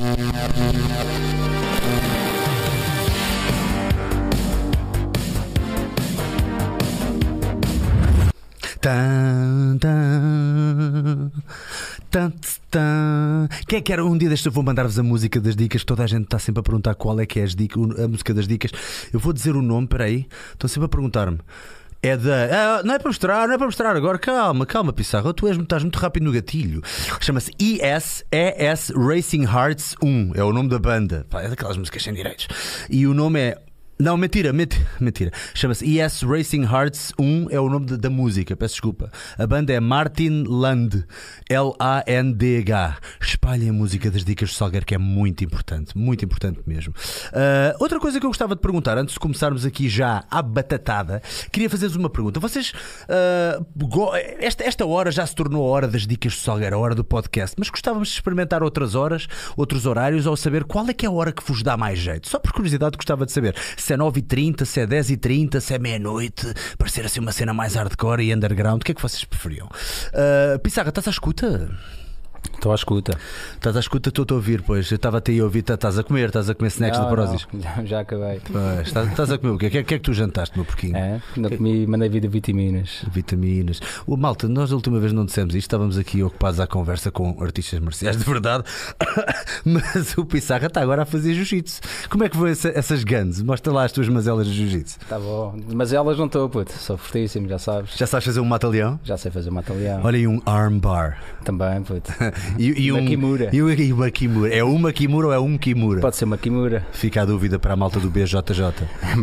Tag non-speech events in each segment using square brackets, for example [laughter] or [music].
Tan, tan, tan, tan. Quem é que era? Um dia deste eu vou mandar-vos a música das dicas. Toda a gente está sempre a perguntar qual é que é as dicas, a música das dicas. Eu vou dizer o nome, peraí. Estão sempre a perguntar-me. É da. Ah, não é para mostrar, não é para mostrar agora. Calma, calma, Pissarra. Tu és, estás muito rápido no gatilho. Chama-se ES, ES Racing Hearts 1. É o nome da banda. É daquelas músicas sem direitos. E o nome é não, mentira, mentira. mentira. Chama-se ES Racing Hearts 1, é o nome da música, peço desculpa. A banda é Martin Land, L-A-N-D-H. Espalhem a música das dicas de Salgueiro, que é muito importante, muito importante mesmo. Uh, outra coisa que eu gostava de perguntar, antes de começarmos aqui já à batatada, queria fazer-vos uma pergunta. Vocês, uh, esta, esta hora já se tornou a hora das dicas de Salgueiro, a hora do podcast, mas gostávamos de experimentar outras horas, outros horários, ou saber qual é que é a hora que vos dá mais jeito. Só por curiosidade gostava de saber se é 9h30, se é 10h30, se é meia-noite, parecer assim uma cena mais hardcore e underground, o que é que vocês preferiam? Uh, Pissarra, estás à escuta? Estou à escuta. Estás à escuta, estou a ouvir, pois. Eu estava até a ouvir, estás a comer, estás a comer snacks não, de Prozis. [laughs] Já, já acabei. Pois, estás, estás, a comer o quê? O que, é, que é que tu jantaste, meu porquinho? É, não comi, mandei vida vitaminas. Vitaminas. O malta, nós da última vez não dissemos isto, estávamos aqui ocupados à conversa com artistas marciais de verdade, [coughs] mas o Pissarra está agora a fazer jiu-jitsu. Como é que vão essa, essas guns? Mostra lá as tuas mazelas de jiu-jitsu. Está bom, mas elas não estou, puto, sou fortíssimo, já sabes. Já sabes fazer um mata-leão? Já sei fazer um mata-leão. Olha aí um armbar. Também, puto. [laughs] e, e um Kimura. E uma Kimura. É uma Kimura ou é um Kimura? Pode ser uma Kimura. Fica a dúvida para a malta do BJJ.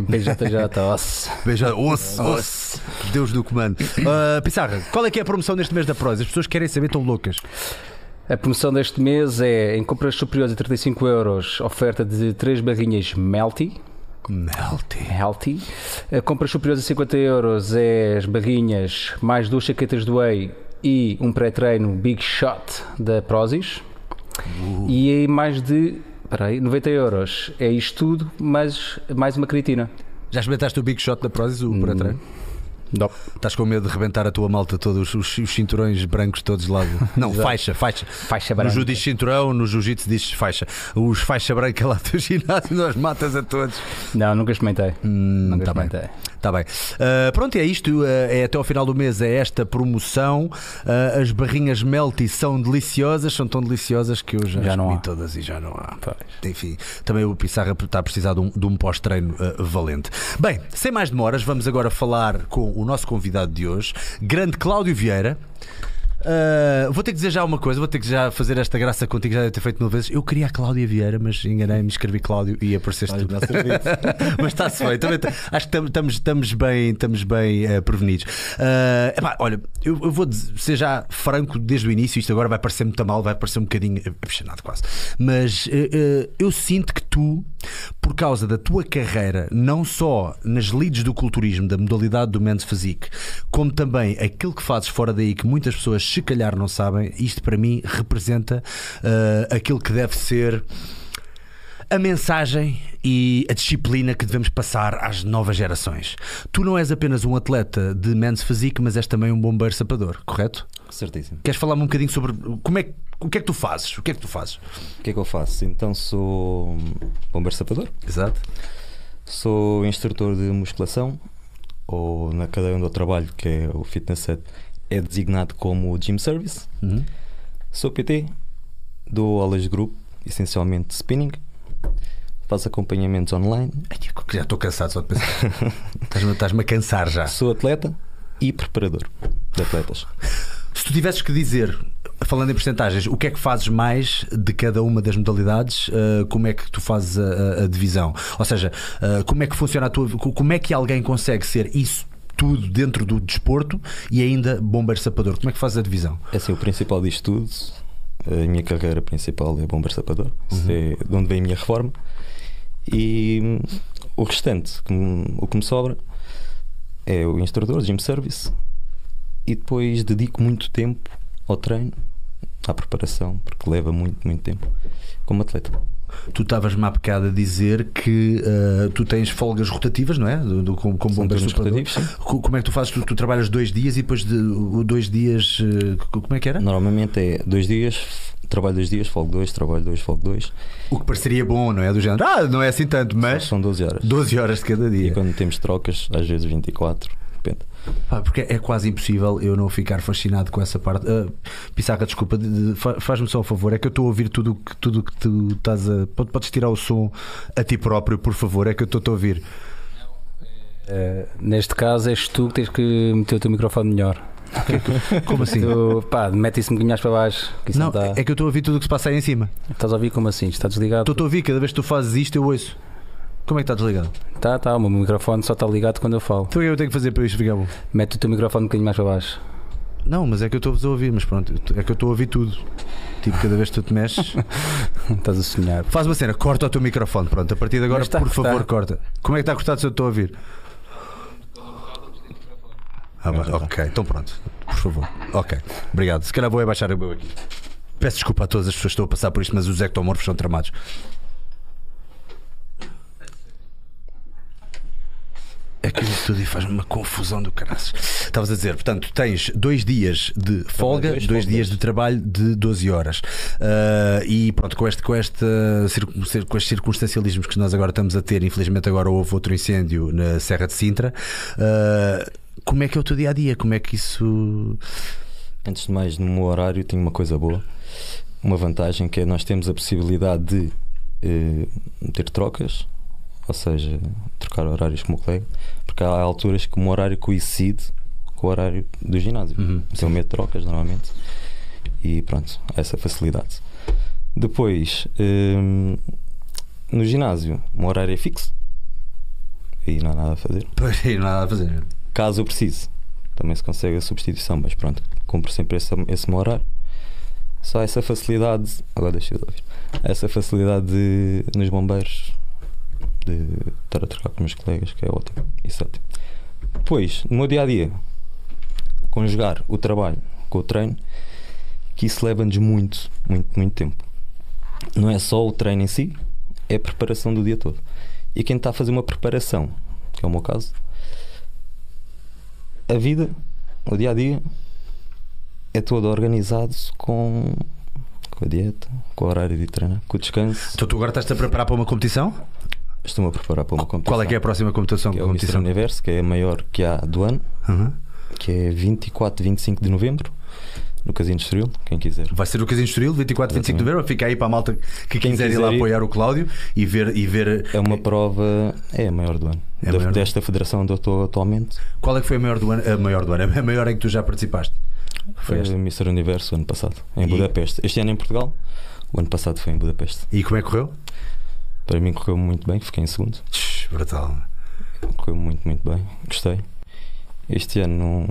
BJJ, [laughs] osso. BJ, osso, osso. Deus do comando. Uh, Pissarra, qual é que é a promoção neste mês da Prós? As pessoas querem saber, estão loucas. A promoção deste mês é em compras superiores a 35 euros, oferta de 3 barrinhas Melty. Melty. Healthy. A compras superiores a 50 euros é as barrinhas mais duas chaquetas do Whey e um pré-treino Big Shot da Prozis. Uh. E aí mais de peraí, 90 euros. É isto tudo, mas mais uma creatina. Já experimentaste o Big Shot da Prozis, o pré-treino? Não. Estás com medo de rebentar a tua malta todos, os, os cinturões brancos todos? De... [laughs] Não, faixa, faixa. Faixa branca. No judo diz cinturão, no jiu-jitsu diz faixa. Os faixa branca lá do [laughs] ginásio, nós matas a todos. Não, nunca experimentei. Hum, nunca tá experimentei. Bem. Tá bem. Uh, pronto, é isto. Uh, é até ao final do mês é esta promoção. Uh, as barrinhas Melty são deliciosas, são tão deliciosas que eu já, já não comi há. todas e já não há. Pois. Enfim, também o Pissarra está a precisar de um, de um pós-treino valente. Bem, sem mais demoras, vamos agora falar com o nosso convidado de hoje, grande Cláudio Vieira. Uh, vou ter que dizer já uma coisa, vou ter que já fazer esta graça contigo, já deve ter feito mil vezes. Eu queria a Cláudia Vieira, mas enganei-me, escrevi Cláudio e apareceste tu. [laughs] mas está-se feito. Acho que estamos, estamos bem, estamos bem uh, prevenidos. Uh, epá, olha, eu, eu, vou ser já franco desde o início. Isto agora vai parecer muito mal, vai parecer um bocadinho apaixonado quase. Mas eu sinto que tu, por causa da tua carreira, não só nas leads do culturismo, da modalidade do Men's Physique, como também aquilo que fazes fora daí, que muitas pessoas se calhar não sabem, isto para mim representa uh, aquilo que deve ser a mensagem e a disciplina que devemos passar às novas gerações. Tu não és apenas um atleta de men's physique, mas és também um bombeiro sapador, correto? Certíssimo. Queres falar-me um bocadinho sobre como é, o que é que tu fazes? O que é que tu fazes? O que é que eu faço? Então sou bombeiro sapador. Exato. Sou instrutor de musculação, ou na cadeia onde eu trabalho, que é o Fitness Set, é designado como Gym Service. Uhum. Sou PT, dou aulas de grupo, essencialmente spinning. Faço acompanhamentos online. Já estou cansado só de pensar. [laughs] Estás-me estás a cansar já. Sou atleta e preparador de atletas. Se tu tivesses que dizer, falando em porcentagens, o que é que fazes mais de cada uma das modalidades? Uh, como é que tu fazes a, a, a divisão? Ou seja, uh, como é que funciona a tua. Como é que alguém consegue ser isso tudo dentro do desporto e ainda bombeiro sapador. Como é que faz a divisão? É assim, o principal disto tudo, a minha carreira principal é bombeiro sapador, uhum. é de onde vem a minha reforma. E o restante, o que me sobra, é o instrutor, gym service, e depois dedico muito tempo ao treino, à preparação, porque leva muito, muito tempo, como atleta. Tu estavas-me há bocado a dizer que uh, tu tens folgas rotativas, não é? Do, do, como como bombeiro rotativos, sim. Como é que tu fazes? Tu, tu, trabalhas dois dias e depois de dois dias. Uh, como é que era? Normalmente é dois dias trabalho dois dias, folgo dois, trabalho dois, folgo dois. O que pareceria bom, não é? Do género, ah, não é assim tanto, mas São 12 horas. 12 horas de cada E dia. quando temos trocas, às vezes 24, depende. Pá, porque é quase impossível eu não ficar fascinado com essa parte. Uh, Pissaca, desculpa, de- de- fa- faz-me só um favor. É que eu estou a ouvir tudo o que tudo que tu estás a. Pode- Podes tirar o som a ti próprio, por favor? É que eu estou a ouvir. Eh, neste caso, és tu que tens que meter o teu microfone melhor. [laughs] Como assim? Tu, pá, mete isso um bocadinho para baixo. Não, não, está. é que eu estou a ouvir tudo o que se passa aí em cima. Estás a ouvir como assim? Está desligado? Estou a ouvir, cada vez que tu fazes isto, eu ouço. Como é que está desligado? Tá, tá, o meu microfone só está ligado quando eu falo. Então o que é eu tenho que fazer para isto ficar bom? Mete o teu microfone um bocadinho mais para baixo. Não, mas é que eu estou a ouvir, mas pronto, é que eu estou a ouvir tudo. Tipo, cada vez que tu te mexes. [laughs] Estás a sonhar. Faz uma cena, corta o teu microfone. Pronto, a partir de agora, Mas está por favor, corta. Como é que está cortado se eu estou a ouvir? Ah, bem, ok, então pronto, por favor. Ok, obrigado. Se calhar vou abaixar o meu aqui. Peço desculpa a todas as pessoas que estão a passar por isto, mas os ectomorfos são tramados. Que isso tudo faz uma confusão do caraças. Estavas a dizer, portanto, tens dois dias de folga, dois, dois dias de trabalho de 12 horas. Ah, e pronto, com, este, com, este, com estes circunstancialismos que nós agora estamos a ter, infelizmente agora houve outro incêndio na Serra de Sintra. ah, como é que é o teu dia a dia? Como é que isso. Antes de mais, no meu horário tenho uma coisa boa, uma vantagem que é nós temos a possibilidade de eh, ter trocas, ou seja, trocar horários com o meu colega, porque há alturas que o meu horário coincide com o horário do ginásio. Uhum, Então eu meto trocas normalmente e pronto, essa facilidade. Depois, hum, no ginásio, o meu horário é fixo e não há nada a fazer. Pois, não há nada a fazer. Caso eu precise, também se consegue a substituição, mas pronto, cumpro sempre esse, esse meu horário. Só essa facilidade, agora deixa eu ouvir, essa facilidade de, nos bombeiros de estar a trocar com os meus colegas, que é ótimo. Isso é ótimo. Depois, no meu dia a dia, conjugar o trabalho com o treino, que isso leva-nos muito, muito, muito tempo. Não é só o treino em si, é a preparação do dia todo. E quem está a fazer uma preparação, que é o meu caso, a vida, o dia a dia, é todo organizado com, com a dieta, com o horário de treino, com o descanso. Então tu agora estás-te a preparar para uma competição? Estou-me a preparar para uma competição. Qual é que é a próxima competição? Que é o Mr. competição? Universo, que é a maior que há do ano, Uhum. que é 24 e 25 de novembro, no Casino Estoril, quem quiser. Vai ser o Casino Estoril, 24, 25 de novembro. Fica aí para a malta que Quem quiser ir quiser lá ir. apoiar o Cláudio e ver. E ver É uma prova, é a maior do ano. É Da- desta federação onde eu estou atualmente, Qual é que foi a maior do ano? A maior do ano, a maior em que tu já participaste? Foi o Mr. Universo ano passado, em E- Budapeste. Este ano em Portugal, o ano passado foi em Budapeste. E como é que correu? Para mim correu muito bem, fiquei em segundo. Brutal. Correu muito, muito bem. Gostei. Este ano não,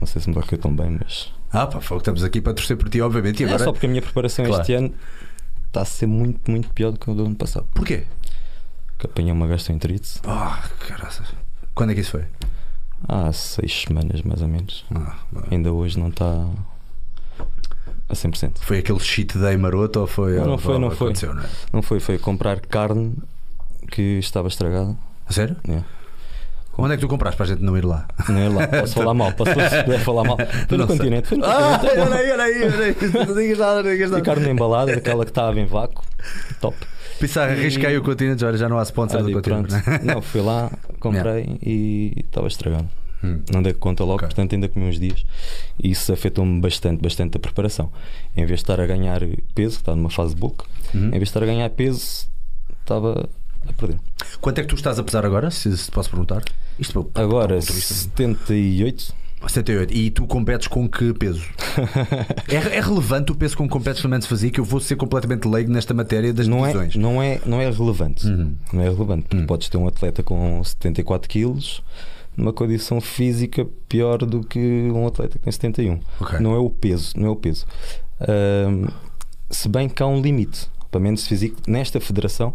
não sei se me vai correr tão bem, mas. Ah, pá, foi, estamos aqui para torcer por ti, obviamente. E É agora. só porque a minha preparação Claro. este ano está a ser muito, muito pior do que a do ano passado. Porquê? Que apanhei uma gastroenterite Ah, caraças. Quando é que isso foi? há seis semanas, mais ou menos. Ah. Ainda hoje não está a 100%. foi aquele cheat day maroto ou foi. Não, não foi, não foi. não é? Não foi, foi comprar carne que estava estragada. A sério? É. Onde é que tu compraste para a gente não ir lá? Não é lá, [laughs] posso falar mal, posso falar mal. Foi no continente, foi no Ah, olha aí, olha aí, olha aí. Não digas nada, não digas E nada. carne embalada, aquela que estava em vácuo, top. Pensar, arrisquei o continente, olha, já não há sponsor Ah, do continente. né? Não, fui lá, comprei [laughs] e estava estragado. Hum. Não dei conta logo, Ok. portanto ainda comi uns dias. E isso afetou-me bastante, bastante a preparação. Em vez de estar a ganhar peso, que está numa fase de bulk, Uhum. em vez de estar a ganhar peso, estava a perder. Quanto é que tu estás a pesar agora, se, se posso perguntar? Isto para- Agora, para um motorista. 78. 78. E tu competes com que peso? [laughs] é, é relevante o peso com que competes se fazia? Que eu vou ser completamente leigo nesta matéria das Não é, divisões. não, é, não é relevante. Uhum. Não é relevante. porque Hum. Podes ter um atleta com 74 quilos numa condição física pior do que um atleta que tem 71. Ok. Não é o peso, não é o peso. Ahm, se bem que há um limite, pelo menos físico, nesta federação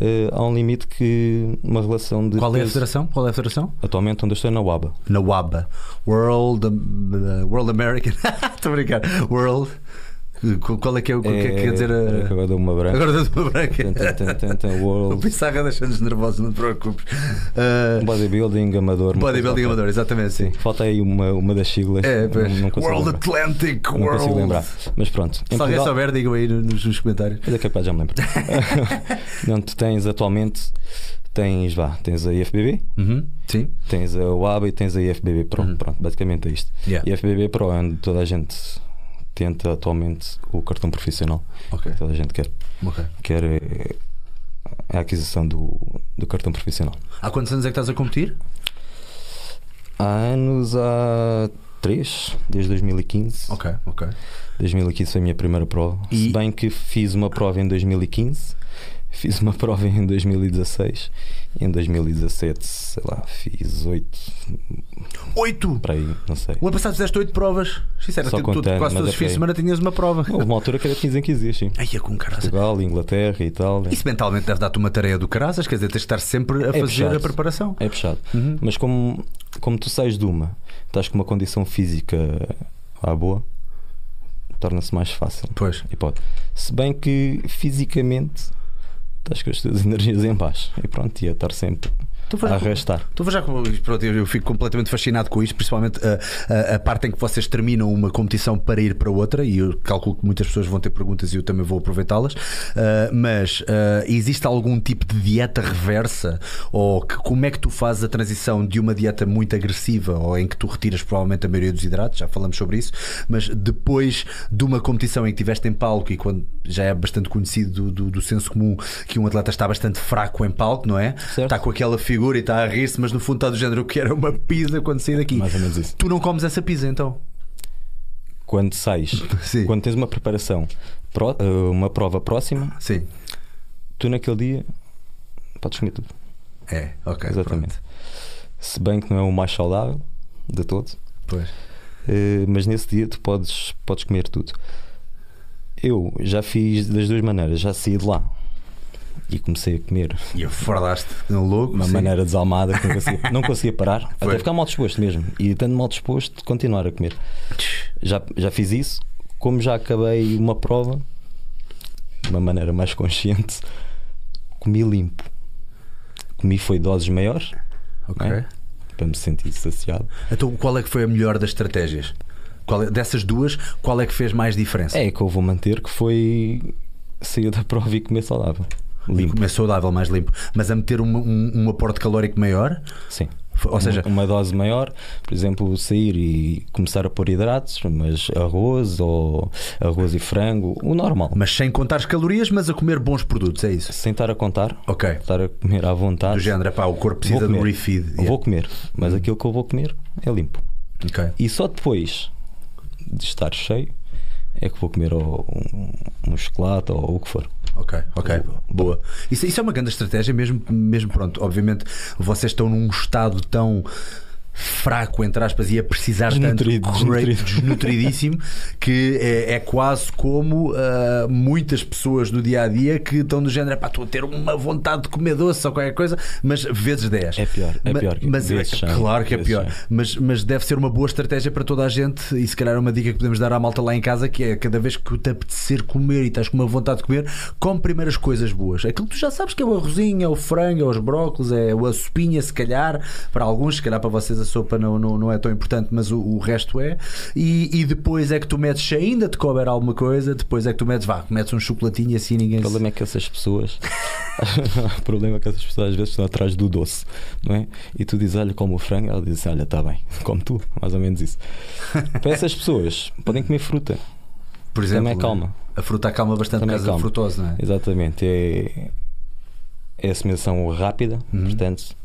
eh, há um limite que uma relação de Qual é a federação? Qual é a federação? Atualmente onde eu estou é na UABA. Na WABA. World, uh, World American. [laughs] Estou a brincar. World. Qual é que é o que é que quer dizer? Espera que A... Agora dou uma branca. Agora dou uma branca. O Pissarra deixa-nos nervosos, não te preocupes. Uh, Bodybuilding Amador. bodybuilding amador, exatamente, sim. Falta aí uma, uma das siglas. É, pois. não, não World lembrar. Atlantic Não World. consigo lembrar. Mas pronto. Se alguém Portugal- souber, digam aí nos, nos comentários. Mas é capaz, já me lembro. [laughs] não, tu tens atualmente, tens, vá, tens a IFBB, Uhum, Sim. tens a UABA e tens a IFBB Pro. Uhum. Pronto, basicamente é isto. Yeah. IFBB Pro é onde toda a gente tenta atualmente o cartão profissional. Ok. Toda a gente quer, ok. quer eh, a aquisição do, do cartão profissional. Há quantos anos é que estás a competir? Há anos, há três, desde 2015. Ok, ok. 2015 foi a minha primeira prova. E- Se bem que fiz uma prova em 2015, fiz uma [laughs] prova em 2016 e em 2017, sei lá, fiz oito Oito! para aí, não sei. O ano passado fizeste oito provas. Era Só contando, quase mas todos os é fins de semana tinhas uma prova. Houve uma altura que era 15 em 15 dias, sim. Ai, é com caralho. Portugal, Inglaterra, Itália. Isso mentalmente deve dar-te uma tarefa do caraças, quer dizer, tens de estar sempre a fazer puxado. a preparação. É puxado. Uhum. Mas como, como tu sais de uma, estás com uma condição física à boa, torna-se mais fácil. Pois. E pode. Se bem que fisicamente estás com as tuas [laughs] energias em baixo. E pronto, ia estar sempre a vais- arrastar. Estou a ver já como- pronto, eu fico completamente fascinado com isto, principalmente a, a- a parte em que vocês terminam uma competição para ir para outra, e eu calculo que muitas pessoas vão ter perguntas e eu também vou aproveitá-las. Ah, mas ah, existe algum tipo de dieta reversa? Ou que- como é que tu fazes a transição de uma dieta muito agressiva, ou em que tu retiras provavelmente a maioria dos hidratos, já falamos sobre isso, mas depois de uma competição em que estiveste em palco e quando já é bastante conhecido do, do- do senso comum que um atleta está bastante fraco em palco, não é? Certo. Está com aquela figura e está a rir-se, mas no fundo está do género que era uma pizza quando saí daqui. Mais ou menos isso. Tu não comes essa pizza então? Quando sais, [laughs] Sim. quando tens uma preparação, eh, uma prova próxima, Sim. tu naquele dia podes comer tudo. É, ok. Exatamente. Se bem que não é o mais saudável de todos, pronto. Pois. eh, mas nesse dia tu podes, podes comer tudo. Eu já fiz das duas maneiras, já saí de lá e comecei a comer E no louco. de uma sim. maneira desalmada que não [laughs] conseguia, não conseguia parar, Foi. até ficar mal disposto mesmo. E estando mal disposto, continuar a comer. Já, já fiz isso, como já acabei uma prova de uma maneira mais consciente, comi limpo. Comi foi doses maiores Ok. É. para me sentir saciado. Então qual é que foi a melhor das estratégias? Qual é- dessas duas, qual é que fez mais diferença? É que eu vou manter que foi sair da [laughs] prova e comer saudável. Limpo. Comer saudável, mais limpo. Mas a meter uma- um, um aporte calórico maior? Sim. Ou seja, uma, uma dose maior, por exemplo, sair e começar a pôr hidratos, mas arroz ou arroz e frango, o normal. mas sem contar as calorias, mas a comer bons produtos, é isso? Sem estar a contar, Ok. estar a comer à vontade. Do género, pá, o corpo precisa de um refeed. Eu Yeah. Vou comer, mas aquilo que eu vou comer é limpo. Ok. E só depois de estar cheio é que vou comer ou um, um chocolate ou o que for. Ok, ok, boa. Isso, isso é uma grande estratégia, mesmo, mesmo pronto. Obviamente, vocês estão num estado tão fraco, entre aspas, e a precisar Desnutrido, tanto desnutrido. desnutridíssimo, [laughs] que é, é quase como ah, muitas pessoas do dia a dia que estão do género, pá, estou a ter uma vontade de comer doce ou qualquer coisa, mas vezes 10. É pior, é pior que Mas, vezes cem, claro que é pior, mas, mas deve ser uma boa estratégia para toda a gente. E se calhar é uma dica que podemos dar à malta lá em casa: que é cada vez que te apetecer comer e estás com uma vontade de comer, come primeiro as coisas boas. Aquilo que tu já sabes que é o arrozinho, é o frango, é os brócolis, é a sopinha, se calhar. Para alguns, se calhar para vocês a sopa não, não, não é tão importante, mas o, o resto é. E, e depois é que tu metes, se ainda te couber alguma coisa, depois é que tu metes, vá, metes um chocolatinho e assim ninguém O se- problema é que essas pessoas. [laughs] o problema é que essas pessoas às vezes estão atrás do doce, não é? E tu dizes, olha, como o frango, ela diz, olha, está bem, [laughs] como tu, mais ou menos isso. Para essas pessoas, podem comer fruta, Por exemplo, também calma. A fruta acalma bastante por Também causa da calma. frutose, não é? Exatamente, é, é assimilação rápida, Uhum. portanto,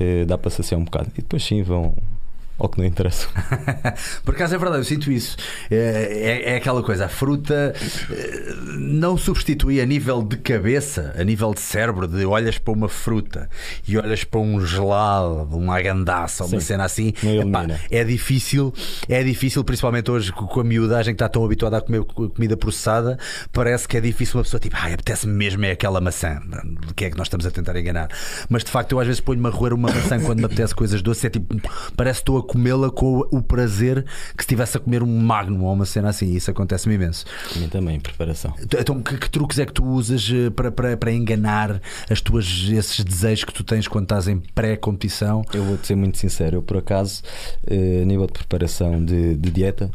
eh, dá para saciar um bocado. E depois sim vão ao que não interessa. [laughs] Por acaso é verdade, eu sinto isso. É, é- é aquela coisa, a fruta eh, não substitui a nível de cabeça, a nível de cérebro, de olhas para uma fruta e olhas para um gelado, uma agandaça, uma Sim, cena assim. Epá, é difícil, é difícil, principalmente hoje com a miudagem que está tão habituada a comer co- comida processada, parece que é difícil uma pessoa tipo, ai, apetece mesmo é aquela maçã. De que é que nós estamos a tentar enganar? Mas de facto, eu às vezes ponho-me a roer uma maçã quando me apetece coisas doces, é tipo, parece que estou a comê-la com o prazer que se estivesse a comer um magnum ou uma cena assim. Isso acontece-me imenso. A mim também, preparação. Então, que, que truques é que tu usas eh, para, para, para enganar as tuas, esses desejos que tu tens quando estás em pré-competição? Eu vou-te ser muito sincero, eu por acaso, eh, a nível de preparação de, de dieta,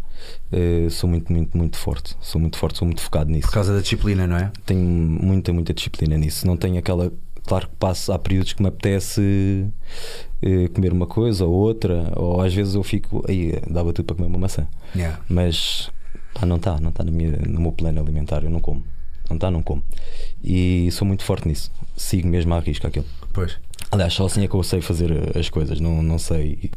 eh, sou muito, muito, muito forte. Sou muito forte, sou muito focado nisso. Por causa da disciplina, não é? Tenho muita, muita disciplina nisso. Não tenho aquela. Claro que passo, há períodos que me apetece eh, comer uma coisa ou outra, ou às vezes eu fico. Aí, dava tudo para comer uma maçã. Yeah. Mas pá, não está, não está no meu plano alimentar, eu não como. Não está, não como. E sou muito forte nisso. Sigo mesmo à risca aquilo. Pois. Aliás, só assim é que eu sei fazer as coisas. Não, não sei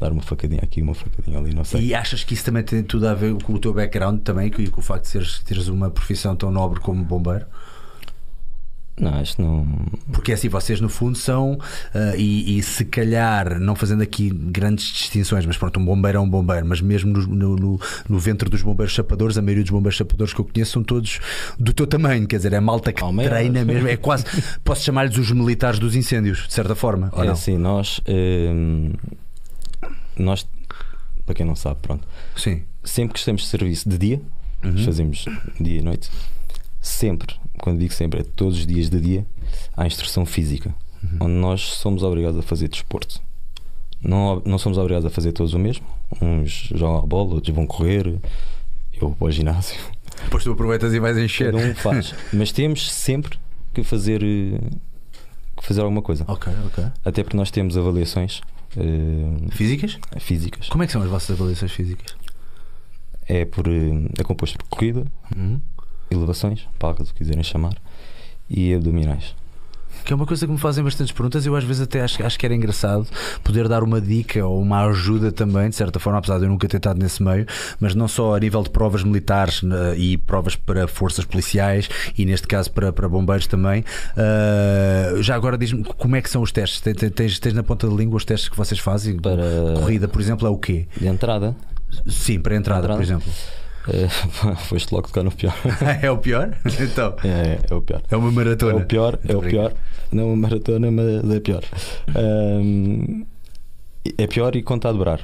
dar uma facadinha aqui, uma facadinha ali, não sei. E achas que isso também tem tudo a ver com o teu background também, com, com o facto de seres, teres uma profissão tão nobre como bombeiro? Não, que não. Porque assim, vocês no fundo são, uh, e, e, se calhar, não fazendo aqui grandes distinções, mas pronto, um bombeiro é um bombeiro, mas mesmo no, no, no ventre dos bombeiros chapadores, a maioria dos bombeiros chapadores que eu conheço são todos do teu tamanho, quer dizer, é malta que Palmeiras. treina mesmo, é quase, [laughs] posso chamar-lhes os militares dos incêndios, de certa forma. É assim, nós. Hum, nós, para quem não sabe, pronto. Sim. Sempre que estamos de serviço de dia, Uhum. fazemos dia e noite, sempre, quando digo sempre, é todos os dias de dia, há instrução física, Uhum. onde nós somos obrigados a fazer desporto. Não, não somos obrigados a fazer todos o mesmo. Uns jogam a bola, outros vão correr, eu vou ao ginásio. Depois tu aproveitas e vais encher. Cada um faz. Mas temos sempre que fazer, que fazer alguma coisa. Ok, ok. Até porque nós temos avaliações eh, Físicas? físicas. Como é que são as vossas avaliações físicas? É, por, eh, é composto por corrida, Uhum. Elevações, paga, se quiserem chamar, e abdominais. Que é uma coisa que me fazem bastantes perguntas. Eu às vezes até acho, acho que era engraçado poder dar uma dica ou uma ajuda também, de certa forma, apesar de eu nunca ter estado nesse meio, mas não só a nível de provas militares né, e provas para forças policiais e neste caso para, para bombeiros também. Ah, já agora diz-me como é que são os testes? Tens, tens, tens na ponta da língua os testes que vocês fazem? Para Corrida, por exemplo, é o quê? de entrada, Sim, para a entrada, Entrada. por exemplo. Eh, [laughs] foste logo tocar no pior. [laughs] é o pior? Então, É, é o pior. é uma É maratona. o pior, é o pior. Não uma maratona, mas é pior. Ahm, é pior e conta a dobrar.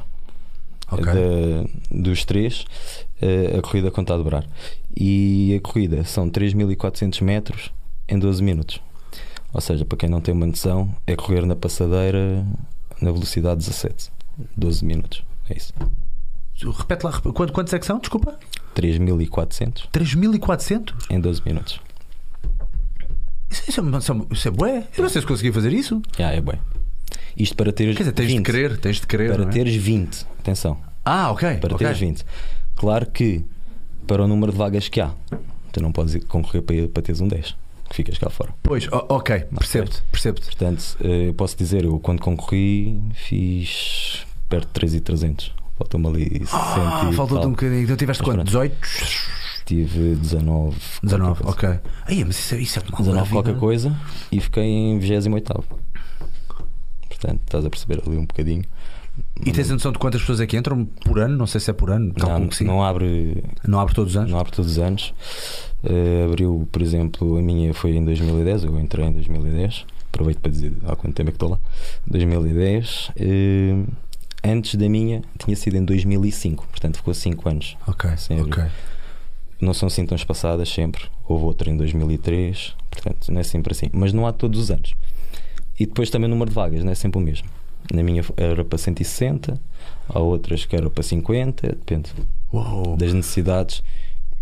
Ok. Da- dos três, eh, a corrida conta a dobrar. E a corrida são 3.400 metros em 12 minutos. Ou seja, para quem não tem uma noção, é correr na passadeira na velocidade 17. 12 minutos. É isso. Repete lá, quantos é que são? Desculpa? 3.400 3.400? em 12 minutos. Isso, isso, é, isso, é- isso é bué. Eu não sei se consegui fazer isso. Já, é bem. Isto para teres Quer dizer, tens 20. de querer, tens de querer. Para é? teres 20. Atenção. Ah, ok. Para ok. teres 20. Claro que para o número de vagas que há, tu não podes concorrer para, para teres um 10, que ficas cá fora. Pois, ok, percebo-te, percebo-te. Portanto, eh, eu posso dizer, eu quando concorri fiz perto de 3,300. Falta-me ali 60 Ah, faltou-te um bocadinho. Então tiveste quanto? pronto. 18? Tive 19. 19, qualquer coisa. ok. Aí, mas isso, é- isso é uma 19 maravilha. qualquer coisa e fiquei em 28. Portanto, estás a perceber ali um bocadinho. E tens a noção de quantas pessoas é que entram por ano? Não sei se é por ano. Calculo Não, que sim. Não, não abre abre todos os anos? Não abre todos os anos. Eh, abriu, por exemplo, a minha foi em 2010, eu entrei em 2010. Aproveito para dizer há quanto tempo é que estou lá. 2010. Eh, antes da minha tinha sido em 2005, portanto ficou 5 anos. Ok, ok. Não são assim tão espaçadas sempre. Houve outra em 2003, portanto não é sempre assim. Mas não há todos os anos. E depois também o número de vagas, não é sempre o mesmo. Na minha era para 160, há outras que era para 50, depende Uou. das necessidades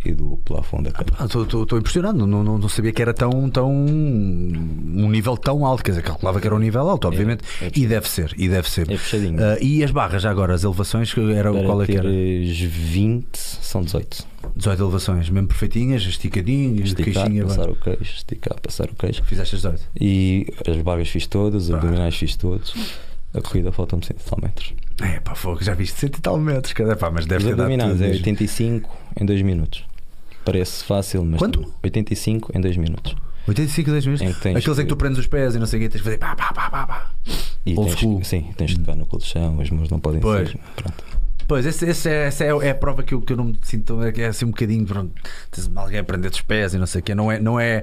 e do plafond da câmara. Estou impressionado, não, não, não sabia que era tão, tão um nível tão alto, quer dizer, calculava que era um nível alto, obviamente, é e fechadinho. deve ser, e deve ser. É fechadinho. Ah, e as barras já agora, as elevações, que era, Para qual é que era? teres 20, são 18. 18 elevações, mesmo perfeitinhas, esticadinhas, Esticar, queixinha. passar bem. o queixo, esticar, passar o queixo. Fizeste as 18. E as vagas fiz todas, os abdominais fiz todos. A corrida faltam-me 100 e tal metros. É pá, fogo, já viste 100 e tal metros, cara, pá, mas deve Os ter abdominais é mesmo. 85 em 2 minutos. Parece fácil, mas. Quanto? também- 85 em 2 minutos. 85 10 minutos. Em que tens Aqueles em que que- tu prendes os pés e não sei o quê, tens de fazer pá, pá, pá, pá, pá. E Old tens, school. que- sim, tens de tocar no colchão, as mãos não podem Pois. ser. Pronto. Pois, esse, esse é, essa é, é a prova que eu, que eu não me sinto, é, que é assim um bocadinho, pronto, tens alguém a prender dos pés e não sei o quê, não é, não é,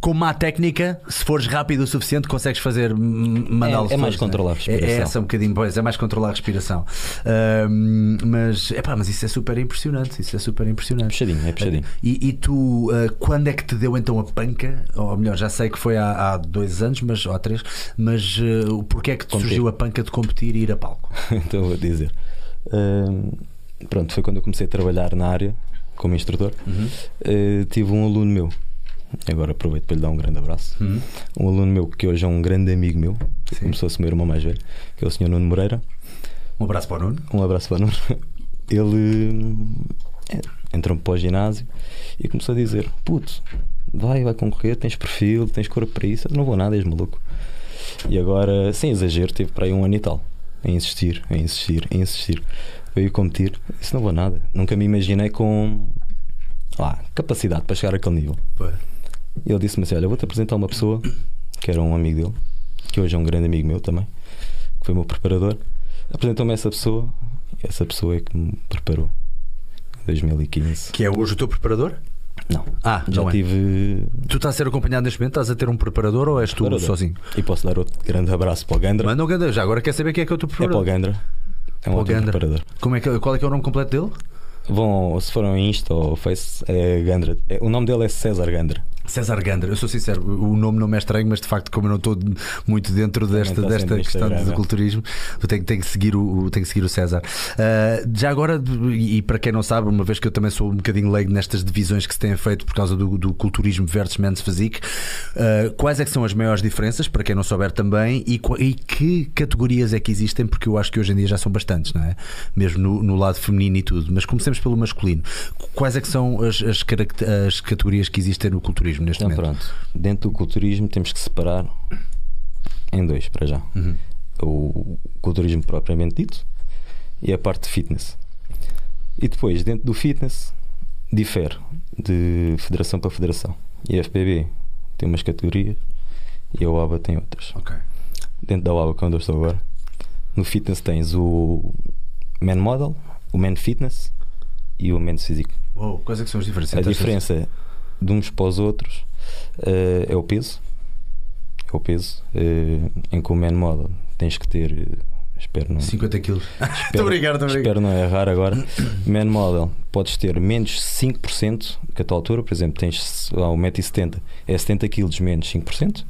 com má técnica, se fores rápido o suficiente, consegues fazer mandá-los É- é mais todos, controlar a né? É, é respiração. essa um bocadinho, pois, é mais controlar a respiração. Ahm, mas, epá, mas isso é super impressionante. Isso é super impressionante. Puxadinho, é puxadinho. E, e tu, ah, quando é que te deu então a panca? Ou melhor, já sei que foi há, há dois anos, mas, ou há três, mas o porquê é que te Competir. surgiu a panca de competir e ir a palco? [laughs] então vou dizer. Pronto, foi quando eu comecei a trabalhar na área como instrutor. Uh, tive um aluno meu, agora aproveito para lhe dar um grande abraço. Um aluno meu que hoje é um grande amigo meu, Sim. começou a ser meu irmão mais velho, que é o Sr. Nuno Moreira. Um abraço para o Nuno. Um abraço para o Nuno. [laughs] Ele é, entrou para o ginásio e começou a dizer: Puto, vai, vai concorrer, tens perfil, tens corpo para isso. Eu não vou nada, és maluco. E agora, sem exagero, teve para aí um ano e tal. A insistir, a insistir, a insistir. Veio competir. Isso não vou nada. Nunca me imaginei com lá, capacidade para chegar àquele nível. E ele disse-me assim: Olha, vou-te apresentar uma pessoa que era um amigo dele, que hoje é um grande amigo meu também, que foi o meu preparador. Apresentou-me essa pessoa, essa pessoa é que me preparou em 2015. Que é hoje o teu preparador? Não, Ah, já não é. tive Tu estás a ser acompanhado neste momento? Estás a ter um preparador ou és tu preparador. sozinho? E posso dar outro grande abraço para o Gandra. Manda um grande. Já agora quer saber quem é que é o teu é para o preparador? Gandra. É um o Gandra. preparador. Como é que, qual é que é o nome completo dele? Vão, se foram em Insta ou Face, é Gandra. É- o nome dele é César Gandra. César Gandra, eu sou sincero, o nome não me é estranho, mas de facto, como eu não estou muito dentro desta, desta questão do é. culturismo, tenho, tenho que seguir o, tenho que seguir o César. Ah, já agora, e para quem não sabe, uma vez que eu também sou um bocadinho leigo nestas divisões que se têm feito por causa do, do culturismo versus men's physique, ah, quais é que são as maiores diferenças, para quem não souber também, e, e que categorias é que existem, porque eu acho que hoje em dia já são bastantes, não é? Mesmo no, no lado feminino e tudo, mas comecemos pelo masculino. Quais é que são as, as, as categorias que existem no culturismo neste Então momento? pronto, dentro do culturismo temos que separar em dois para já. Uhum. O culturismo propriamente dito e a parte de fitness. E depois, dentro do fitness, difere de federação para federação. E a FPB tem umas categorias e a UABA tem outras. Ok. Dentro da UABA, que é onde eu estou agora, no fitness tens o Man Model, o Man Fitness e o Men's Physique. Uou, quais é que são as diferenças? A diferença de uns para os outros eh, é o peso. É o peso. eh, em que o man model tens que ter. eh, espero não. estas? 50 quilos. [laughs] A brincar. Espero não errar agora. [coughs] Man model podes ter menos 5% que a tua altura, por exemplo, tens lá, 1,70m, é 70 kg menos 5%.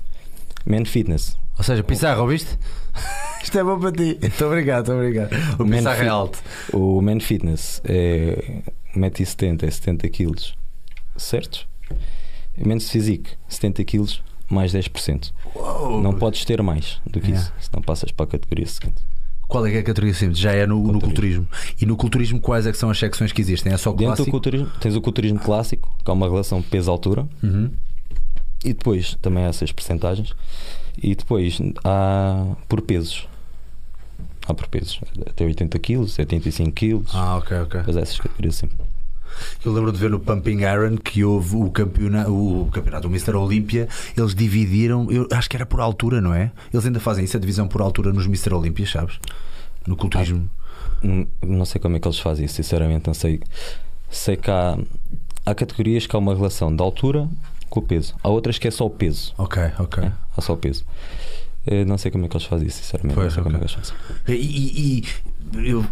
Man fitness. Ou seja, Pissarra, ouviste? [laughs] Isto é bom para ti. Brincar, estou a brincar. O Man Pissarra é alto. O man fitness é 1,70m, é 70 kg certos. Men's physique, 70 kg mais 10%. Uou. Não podes ter mais do que Yeah. isso, senão passas para a categoria seguinte. Qual é que é a categoria simples? Já é no, no culturismo. Culturismo. E no culturismo, quais é que são as secções que existem? É só Dentro do clássico? culturismo, tens o culturismo clássico, que é uma relação peso-altura, Uhum. e depois também há essas percentagens, e depois há por pesos. Há por pesos, até 80 kg, 75 kg, Ah, ok, ok. há essas categorias Eu lembro de ver no Pumping Iron que houve o campeonato, o campeonato, o Mr. Olympia, eles dividiram, eu acho que era por altura, não é? Eles ainda fazem isso, a divisão por altura nos Mr. Olympia, sabes? No culturismo. Hum, Não sei como é que eles fazem isso, sinceramente, não sei. Sei que há, há categorias que há uma relação de altura com o peso, há outras que é só o peso. Ok, ok. né? Há só o peso. Eu não sei como é que eles fazem isso, sinceramente. Pois, não sei como é que eles fazem. E, e- e eu,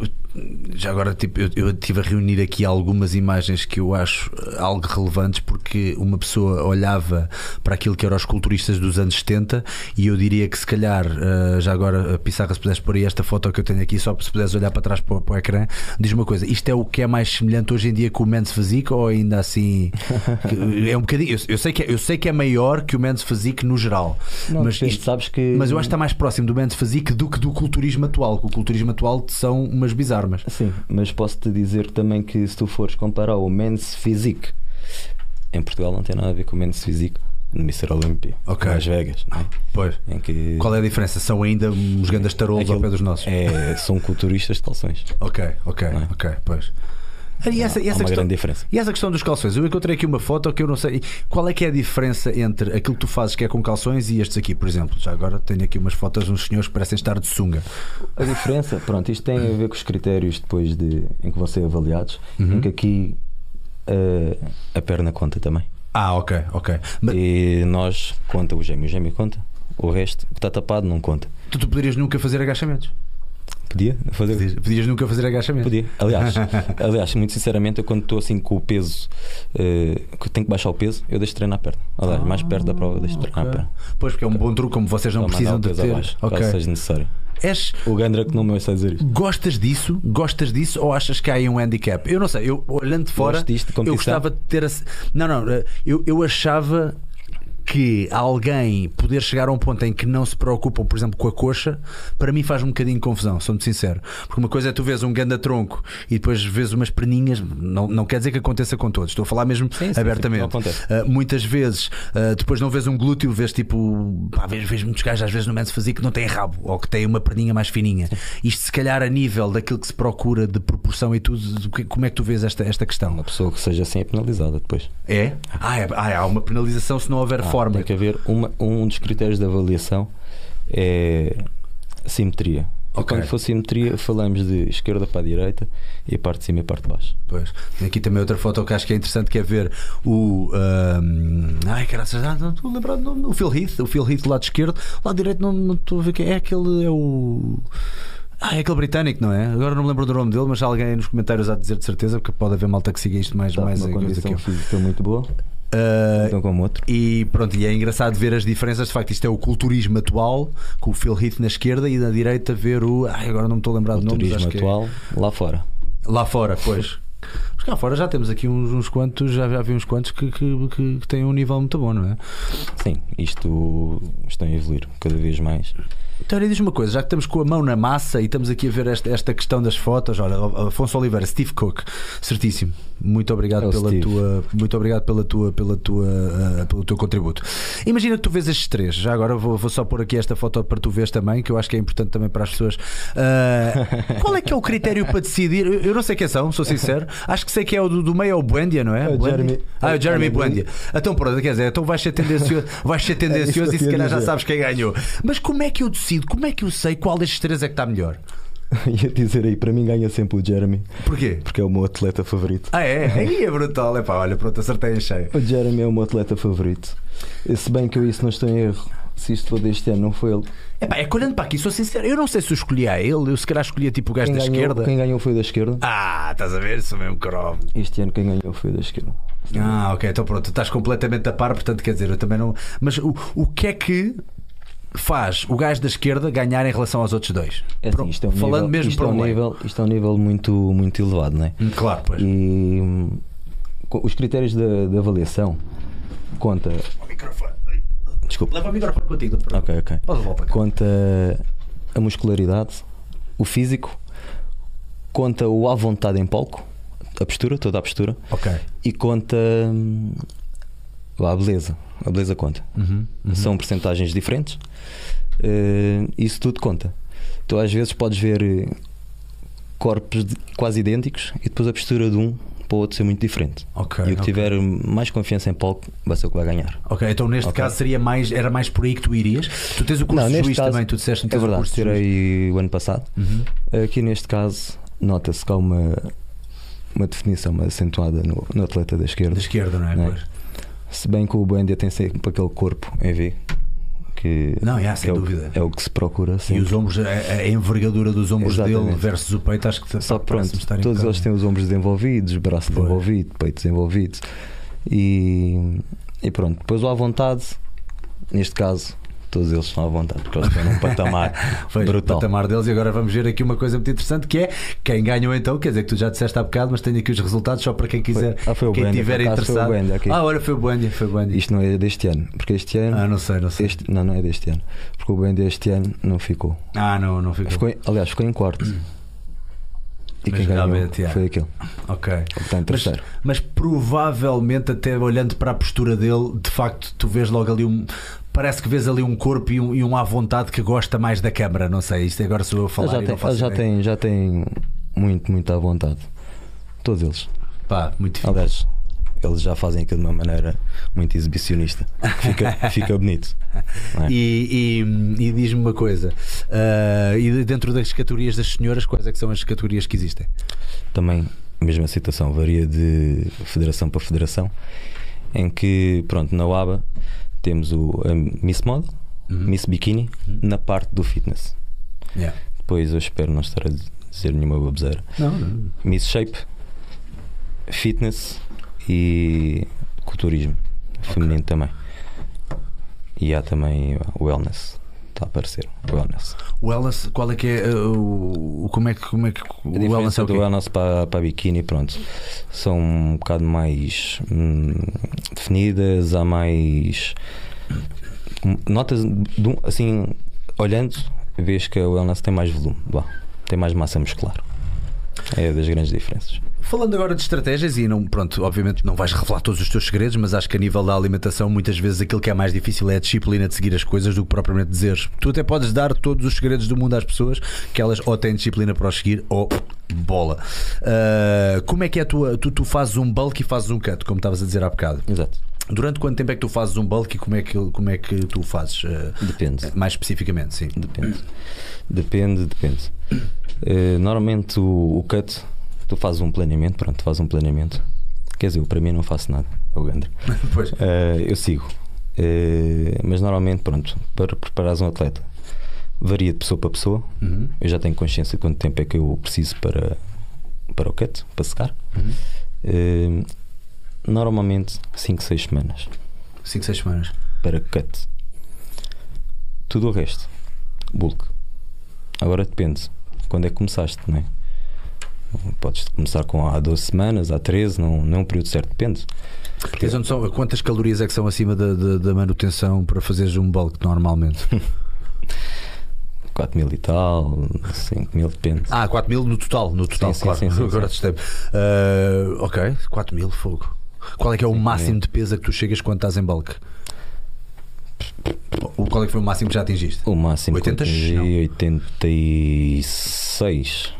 já agora tipo, eu, eu estive a reunir aqui algumas imagens que eu acho eh, algo relevantes porque uma pessoa olhava para aquilo que eram os culturistas dos anos 70 e eu diria que se calhar, eh, já agora, a Pissarra, se pudesse pôr aí esta foto que eu tenho aqui, só se pudesse olhar para trás para, o- para o ecrã, diz uma coisa: isto é o que é mais semelhante hoje em dia com o Men's Physique ou ainda assim [laughs] é um bocadinho? Eu, eu sei que é, eu sei que é maior que o Men's Physique no geral, Não, mas isto sabes que. mas eu acho que está mais próximo do Men's Physique do que do culturismo atual. Que o culturismo atual são umas bizarmas. Sim, mas posso-te dizer também que se tu fores comparar o Men's Physique, em Portugal não tem nada a ver com o Men's Physique no Mr. Olympia, Ok. em Las Vegas, não é? Pois. que Qual é a diferença? São ainda uns grandes tarolos ao pé dos nossos. é, são culturistas de calções. Ok, ok, é? ok, pois. E essa, e Há essa uma questão, grande diferença. e essa questão dos calções, eu encontrei aqui uma foto que eu não sei qual é que é a diferença entre aquilo que tu fazes que é com calções e estes aqui, por exemplo. Já agora tenho aqui umas fotos de uns senhores que parecem estar de sunga. A diferença, pronto, isto tem a ver com os critérios depois de em que vão ser avaliados, Uhum. em que aqui eh, a perna conta também. Ah, ok, ok. Mas E nós conta o gêmeo, o gêmeo conta. O resto, o que está tapado, não conta. tu, tu poderias nunca fazer agachamentos. Podia fazer? Podias, podias nunca fazer agachamentos. Podia. Aliás, [laughs] aliás, muito sinceramente, eu quando estou assim com o peso, eh, que tenho que baixar o peso, eu deixo de treinar a perna. Aliás, mais perto da prova, deixo de treinar a Ok. perna. Pois, porque é um bom truque, como vocês não mandar precisam de ter. abaixo, Ok. caso seja necessário. És, O Gandra que não me ouça dizer isto. gostas disso? Gostas disso ou achas que há aí um handicap? Eu não sei, eu olhando de fora, eu gostava de ter. a- Não, não, eh, eu, eu achava que alguém poder chegar a um ponto em que não se preocupam, por exemplo, com a coxa, para mim faz um bocadinho de confusão, sou muito sincero. Porque uma coisa é tu vês um ganda tronco e depois vês umas perninhas, não, não quer dizer que aconteça com todos, estou a falar mesmo Sim, sim, abertamente. sim. Uh, muitas vezes, uh, depois não vês um glúteo, vês tipo, pá, vês, vês muitos gajos às vezes no Men's Physique que não têm rabo ou que têm uma perninha mais fininha. Isto, se calhar, a nível daquilo que se procura de proporção e tudo, como é que tu vês esta, esta questão? Uma pessoa que seja assim é penalizada depois. É? Ah, é, ah, há uma penalização se não houver Ah, forma. Tem que haver uma- um dos critérios de avaliação é simetria. E Ok. Quando for simetria, falamos de esquerda para a direita e a parte de cima e a parte de baixo. Pois. Tem aqui também outra foto que acho que é interessante que é ver o. ahm, ai, graças a não estou a lembrar do nome. O Phil Heath, o Phil Heath do lado esquerdo, lado direito não, não estou a ver quem é aquele. É o. Ah, é aquele britânico, não é? Agora não me lembro do nome dele, mas há alguém nos comentários a dizer de certeza, porque pode haver malta que siga isto mais, Está mais uma condição que eu. física muito boa, Ah, então como outro. e pronto, e é engraçado ver as diferenças. De facto, isto é o culturismo atual, com o Phil Heath na esquerda e na direita ver o. Ai, agora não me estou a lembrar O do nome. mas turismo acho que é- atual, lá fora. Lá fora, pois. Mas cá fora já temos aqui uns, uns quantos, já, já vi uns quantos que, que, que, que têm um nível muito bom, não é? Sim, isto estão a evoluir cada vez mais. Então, diz uma coisa, já que estamos com a mão na massa e estamos aqui a ver esta, esta questão das fotos, olha, Afonso Oliveira, Steve Cook, certíssimo. Muito obrigado É pela Steve. tua, muito obrigado pela tua, pela tua, ah, pelo teu contributo. Imagina que tu vês estes três. Já agora vou, vou só pôr aqui esta foto para tu veres também, que eu acho que é importante também para as pessoas. Ah, qual é que é o critério para decidir? Eu, eu não sei quem são, sou sincero. Acho que sei que é o do, do meio é o Buendia, não é? É o Buendia? Jeremy- Ah, é o Jeremy é o Buendia. Então pronto, quer dizer, então vais ser tendencioso, [laughs] vais ser tendencioso que e se calhar já sabes quem ganhou. Mas como é que eu decido? Como é que eu sei qual destes três é que está melhor? [laughs] Ia dizer aí, para mim ganha sempre o Jeremy, Porquê? porque é o meu atleta favorito. Ah, é? Aí é brutal. É pá, olha, pronto, acertei em cheio. O Jeremy é o meu atleta favorito. Se bem que eu isso não estou em erro, se isto for deste ano, não foi ele. É pá, é que olhando para aqui, sou sincero, eu não sei se eu escolhia a ele, eu se calhar escolhia tipo o gajo Quem da ganhou, esquerda. quem ganhou foi o da esquerda. Ah, estás a ver? Sou mesmo cromo. Este ano quem ganhou foi o da esquerda. Ah, ok, então pronto, estás completamente a par, portanto quer dizer, eu também não. Mas o, o que é que faz o gajo da esquerda ganhar em relação aos outros dois? É assim, isto é um Falando nível, mesmo isto é para um um nível, isto é um nível muito, muito elevado, não é? Hum, Claro, pois. E hum, os critérios da da avaliação conta. O microfone. Desculpa. Leva o microfone contigo. Ok, ok. Pode levar para cá. Conta a muscularidade, o físico, conta o à vontade em palco, a postura, toda a postura, Ok. e conta hum, a beleza. A beleza conta. Uhum, uhum. São percentagens diferentes. eh, isso tudo conta. Tu às vezes podes ver eh, corpos de- quase idênticos e depois a postura de um para o outro ser muito diferente. Ok. e o que ok. tiver mais confiança em palco vai ser o que vai ganhar. Ok, então neste Ok. caso seria mais, era mais por aí que tu irias. Tu tens o curso Não, de juiz caso- também, tu disseste que É tens o verdade, curso de juiz. tirei o ano passado. Uhum. Aqui neste caso, nota-se que há uma, uma definição mais acentuada no, no atleta da esquerda. Da esquerda, não é? Não é? Se bem que o Buendia tem sempre aquele corpo em V. Que, Não, é, sem é dúvida. O, é o que se procura E sempre. os ombros, a, a envergadura dos ombros dele Exatamente. versus o peito, acho que Só que parece-me pronto, estar todos eles têm os ombros desenvolvidos, braço Pois. desenvolvido, peito desenvolvido. E, e pronto, depois o à vontade, neste caso, todos eles são à vontade, porque eles estão num patamar [laughs] Foi o brutal. patamar deles e agora vamos ver aqui uma coisa muito interessante que é quem ganhou então, quer dizer que tu já disseste há bocado, mas tenho aqui os resultados só para quem quiser, Foi- ah, foi o quem Buendia, o interessado. Ah, olha, foi o Buendia, foi o Buendia. Isto não é deste ano, porque este ano. Ah, não sei, não sei. este, não, não é deste ano, porque o Buendia este ano não ficou. Ah, não, não ficou. ficou aliás, ficou em quarto. E Mas quem ganhou yeah. foi aquele. Ok. em Mas, mas provavelmente, até olhando para a postura dele, de facto, tu vês logo ali um. Parece que vês ali um corpo e um, e um à vontade que gosta mais da câmara. Não sei, isto agora sou eu a falar. Ele já tem, já, tem, já tem muito, muito à vontade. Todos eles. Pá, muito difícil. Aliás, eles já fazem aquilo de uma maneira muito exibicionista. Fica, [laughs] fica bonito. é? E, e- e diz-me uma coisa: ah, e dentro das categorias das senhoras, quais é que são as categorias que existem? Também a mesma situação, varia de federação para federação. em que, pronto, na UABA temos o a Miss Model, Uhum. Miss Bikini, na parte do fitness. Yeah. Depois eu espero não estar a dizer nenhuma baboseira. Não, não. Miss Shape, Fitness e Culturismo, feminino também. E há também Wellness, está a aparecer. Wellness. Wellness, qual é que é uh, o. o- Como é que. Como é que A o wellness diferença é o do wellness para, para a biquíni, pronto, são um bocado mais hum, definidas, há mais. Notas, de um- assim, olhando, vês que a wellness tem mais volume, tem mais massa muscular. É das grandes diferenças. Falando agora de estratégias, e não, pronto, obviamente não vais revelar todos os teus segredos, mas acho que a nível da alimentação, muitas vezes aquilo que é mais difícil é a disciplina de seguir as coisas do que propriamente dizeres. Tu até podes dar todos os segredos do mundo às pessoas, que elas ou têm disciplina para os seguir ou bola. Ah, como é que é a tua. Tu, tu fazes um bulk e fazes um cut, como estavas a dizer há bocado. Exato. Durante quanto tempo é que tu fazes um bulk e como é que, como é que tu fazes? ah, Depende. mais especificamente, sim. Depende. Depende, depende. Eh, normalmente o, o cut, tu fazes um planeamento, pronto, tu fazes um planeamento. Quer dizer, eu para mim não faço nada, é o Gandra. [laughs] Pois. Eh, eu sigo. Eh, mas normalmente, pronto, para preparares um atleta, varia de pessoa para pessoa. Uhum. Eu já tenho consciência de quanto tempo é que eu preciso para, para o cut, para secar. Uhum. Eh, normalmente 5, 6 semanas 5, 6 semanas. para cut. Tudo o resto, bulk. Agora depende. Quando é que começaste, não é? Podes começar com há 12 semanas, há 13, não, não é um período certo, depende. Porque Tens noção a quantas calorias é que são acima da, da, da manutenção para fazeres um bulk normalmente? [laughs] 4 mil e tal, 5 mil, depende. Ah, 4 mil no total, no total, Sim, claro. sim, sim, [laughs] Agora sim. Ah, ok, 4 mil, fogo. Qual é que é o máximo é. de peso a que tu chegas quando estás em bulk? Qual é que foi o máximo que já atingiste? O máximo 80? que atingi, Não. 86,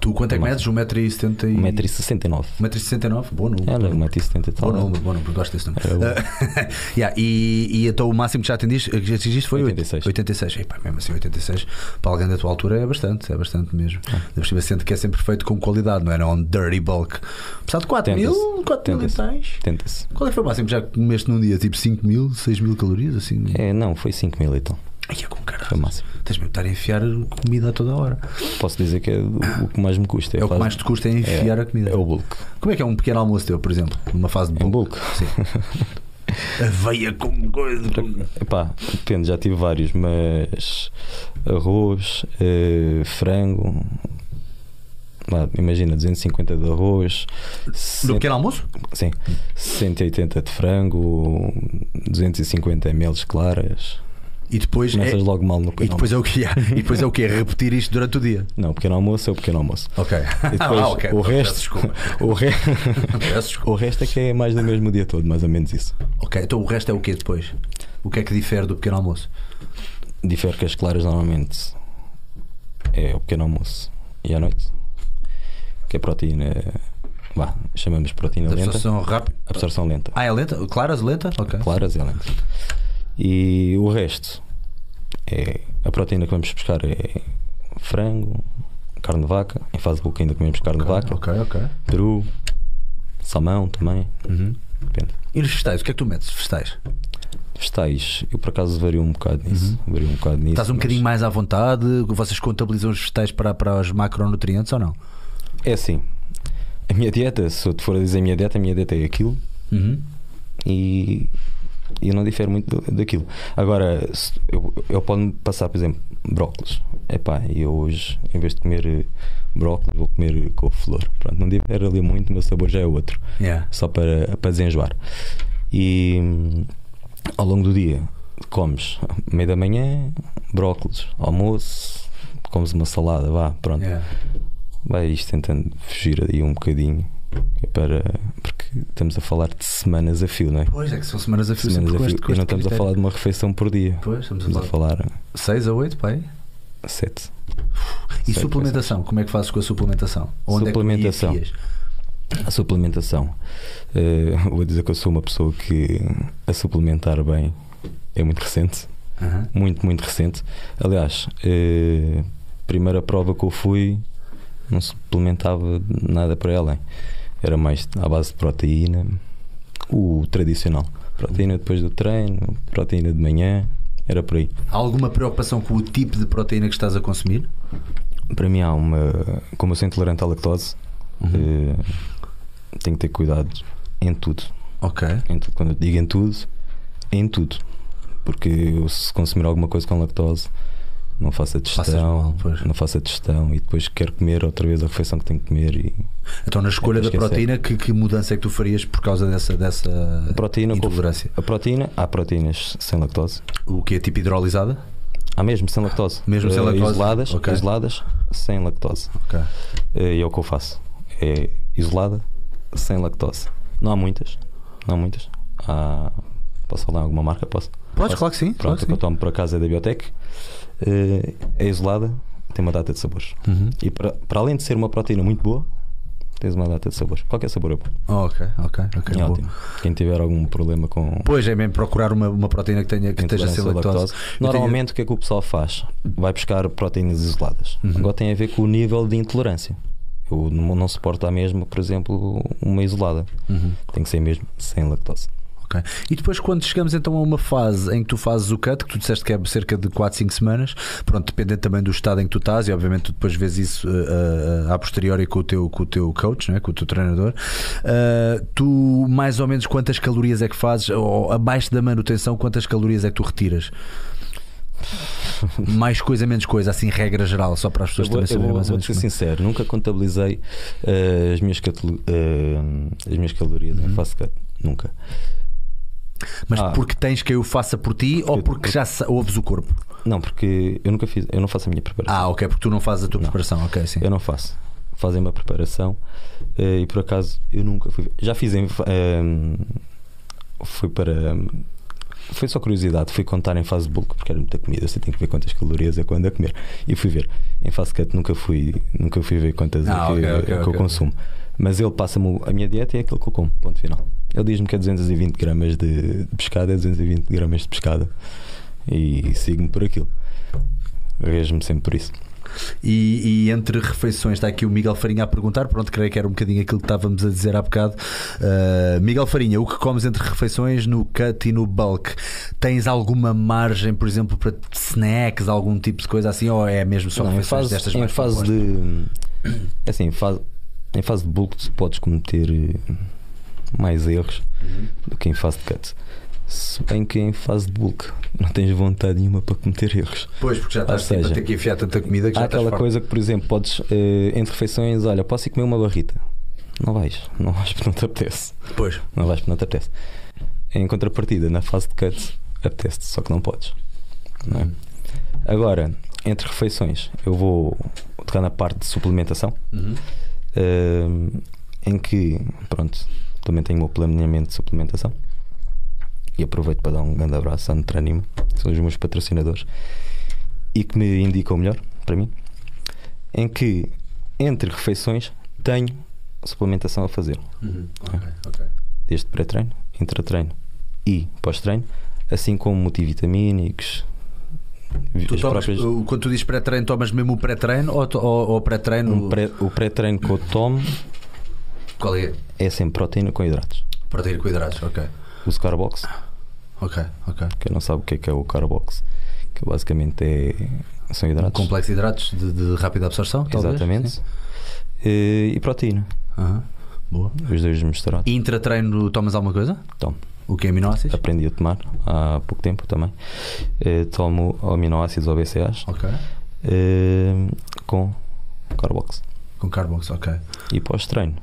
Tu quanto é que medes? 1,70m e... 1,69m. 1,69m? Bom número. Era bom número. 1,70m e Bom número, bom número, gosto desse número. Era. [laughs] Ah, yeah, e, e então o máximo que já atingiste, que já atingiste foi 86. 86. Epá, mesmo assim, 86 para alguém da tua altura é bastante, é bastante mesmo. Ah. Deve sente que é sempre feito com qualidade, não é? Não um dirty bulk. Apesar de 4 mil, Tenta-se. 4 mil e tais. Tenta-se. Qual é que foi o máximo que já comeste num dia? Tipo 5 mil, 6 mil calorias? Assim? É, não, foi 5 mil e tal. Ai, é com Foi caralho. máximo. Tens mesmo de estar a enfiar comida a toda hora. Posso dizer que é o que mais me custa. É o que mais te custa é enfiar a comida. É o bulk. Como é que é um pequeno almoço teu, por exemplo? Numa fase de Em bulk? bulk. Sim. [laughs] Aveia com coisa. Epá, depende, já tive vários, mas arroz, eh, frango, imagina 250 de arroz, cento- pequeno almoço? sim, 180 de frango, 250 ml claras. E depois, é, Começas logo mal no e pequeno depois almoço. é o que é? E depois é o que é? Repetir isto durante o dia. Não, o pequeno almoço é o pequeno almoço. Ok. E [laughs] depois ah, ok. o Peço resto, desculpa. o, re... [laughs] O resto é que é mais do mesmo dia todo, mais ou menos isso. Ok, então o resto é o que depois? O que é que difere do pequeno almoço? Difere que as claras normalmente é o pequeno almoço e à noite, que é proteína, vá, chamamos proteína lenta, Absorção rápida. absorção lenta, Ah, é lenta? Claras, lenta? Ok. claras é lenta. E o resto é a proteína que vamos buscar é frango, carne de vaca, em fase de boca ainda comemos carne de vaca, Ok, ok. peru, salmão também, Uhum. depende. E nos vegetais, o que é que tu metes? Vegetais? Vegetais, eu por acaso vario um bocado nisso, vario um bocado nisso. Uhum. Estás um mas bocadinho mais à vontade? Vocês contabilizam os vegetais para, para os macronutrientes ou não? É assim, a minha dieta, se eu te for a dizer a minha dieta, a minha dieta é aquilo, Uhum. e e eu não difero muito do- daquilo. Agora, eu, eu posso passar, por exemplo, brócolis. Epá, e eu hoje, em vez de comer eh, brócolis, vou comer couve-flor. Pronto, não difere ali muito, o meu sabor já é outro. Yeah. Só para, para desenjoar. E hum, ao longo do dia, comes meio da manhã, brócolis, almoço, comes uma salada, vá, pronto. Yeah. Vai isto tentando fugir aí um bocadinho. Para, porque estamos a falar de semanas a fio, não é? Pois é que são semanas a fio Semanas a fio. E não estamos a falar de uma refeição por dia. Pois, estamos Estamos a falar falar 6 a 8, pai. sete. E suplementação? Como é que fazes com a suplementação? Onde Suplementação. É que? A suplementação. Eh, vou dizer que eu sou uma pessoa que a suplementar bem é muito recente. Muito, muito recente. Aliás, eh, primeira prova que eu fui, não suplementava nada para ela. Era mais à base de proteína, o tradicional. Proteína depois do treino, proteína de manhã, era por aí. Há alguma preocupação com o tipo de proteína que estás a consumir? Para mim há uma. Como eu sou intolerante à lactose, eh, tenho que ter cuidado em tudo. Ok. Em tudo. Quando eu digo em tudo, é em tudo. Porque eu, se consumir alguma coisa com lactose, não faço a digestão, não faço a digestão e depois quero comer outra vez a refeição que tenho que comer. E Então, na escolha É da para esquecer. proteína, que, que mudança é que tu farias por causa dessa, dessa a proteína, intolerância? a proteína, há proteínas sem lactose. O que é tipo hidrolisada? Há mesmo sem lactose. Mesmo sem Eh, lactose? Isoladas, Ok. isoladas sem lactose. Ok. Eh, E é o que eu faço. É isolada sem lactose. Não há muitas. Não há muitas. Há... Posso falar em alguma marca? Posso? Podes, Posso? claro que sim. Pronto, claro que que eu tomo por acaso é da Biotech. Eh, É isolada, tem uma data de sabores. Uhum. E para, para além de ser uma proteína muito boa, tens uma data de sabores. Qualquer sabor é bom. Oh, ok, ok, ok. É ótimo. Quem tiver algum problema com Pois é mesmo procurar uma, uma proteína que, tenha, que esteja sem lactose. lactose, Normalmente o que é que o pessoal faz? Vai buscar proteínas isoladas. Uhum. Agora tem a ver com o nível de intolerância. Eu não, não suporto a mesma, por exemplo, uma isolada. Uhum. Tem que ser mesmo sem lactose. Ok. E depois, quando chegamos então a uma fase em que tu fazes o cut, que tu disseste que é cerca de 4, 5 semanas, pronto, dependendo também do estado em que tu estás, e obviamente tu depois vês isso uh, uh, a posteriori com o teu, com o teu coach, né? com o teu treinador, uh, tu mais ou menos quantas calorias é que fazes, ou abaixo da manutenção, quantas calorias é que tu retiras? [laughs] mais coisa, menos coisa, assim, regra geral, só para as pessoas Eu vou, também eu saberem vou, mais ou vou menos. ser como é. sincero, nunca contabilizei eh, as, minhas eh, as minhas calorias Uhum. em fast cut. Nunca. Mas Ah. porque tens que eu faça por ti ou porque já ouves o corpo? Não, porque eu nunca fiz, eu não faço a minha preparação. Ah, ok, porque tu não fazes a tua preparação, ok, sim. Eu não faço. Fazem uma preparação eh, e por acaso eu nunca fui. Já fiz em. ehm, fui para. Foi só curiosidade, fui contar em fase bulk, porque era muita comida, você tem que ver quantas calorias é quando a comer. E fui ver. Em fase cut nunca fui, nunca fui ver quantas Ah, é que, ok, ok, é que ok. eu consumo. Mas ele passa-me a minha dieta e é aquilo que eu como, ponto final. Ele diz-me que é 220 gramas de, de pescada, é 220 gramas de pescada. E sigo-me por aquilo. Rejo-me sempre por isso. E, e entre refeições, está aqui o Miguel Farinha a perguntar. Pronto, creio que era um bocadinho aquilo que estávamos a dizer há bocado. Uh, Miguel Farinha, o que comes entre refeições no cut e no bulk? Tens alguma margem, por exemplo, para snacks, algum tipo de coisa assim? Ou é mesmo só Não, em refeições fase, destas em fase propostas? de. É assim, em fase, em fase de bulk tu podes cometer mais erros Uhum. do que em fase de cut. Se bem que em fase de bulk não tens vontade nenhuma para cometer erros. Pois, porque já estás Ou sempre a seja, ter que enfiar tanta comida que já Há aquela coisa que, por exemplo, podes eh, entre refeições, olha, posso ir comer uma barrita. Não vais, não vais [laughs] porque não te apetece. Pois. Não vais porque não te apetece. Em contrapartida, na fase de cut, apetece só que não podes. Não é? Agora, entre refeições, eu vou tocar na parte de suplementação, Uhum. ehm, em que, pronto, também tenho o meu planeamento de suplementação. E aproveito para dar um grande abraço à Nutranima, que são os meus patrocinadores, e que me indicam melhor para mim. Em que, entre refeições, tenho suplementação a fazer, Uhum. Ok, ok. desde pré-treino, intra-treino e pós-treino, assim como multivitamínicos. Tu as tomas, próprias- quando tu dizes pré-treino, tomas mesmo o pré-treino ou, ou, ou pré-treino? um pré- o pré-treino que eu tomo Qual é? é sempre proteína com hidratos. Proteína com hidratos, ok. Uso Carbox, Ok, ok. quem não sabe o que é que é o Carbox, que basicamente é, são Um hidratos. complexo de hidratos de, de rápida absorção, talvez? Exatamente. E, e proteína, Aham, Boa. os dois misturados. Intra-treino tomas alguma coisa? Tomo. O que é aminoácidos? Aprendi a tomar há pouco tempo também. Eh, tomo aminoácidos ou BCAAs Ok. eh, com Carbox. Com carbox, ok. E pós-treino,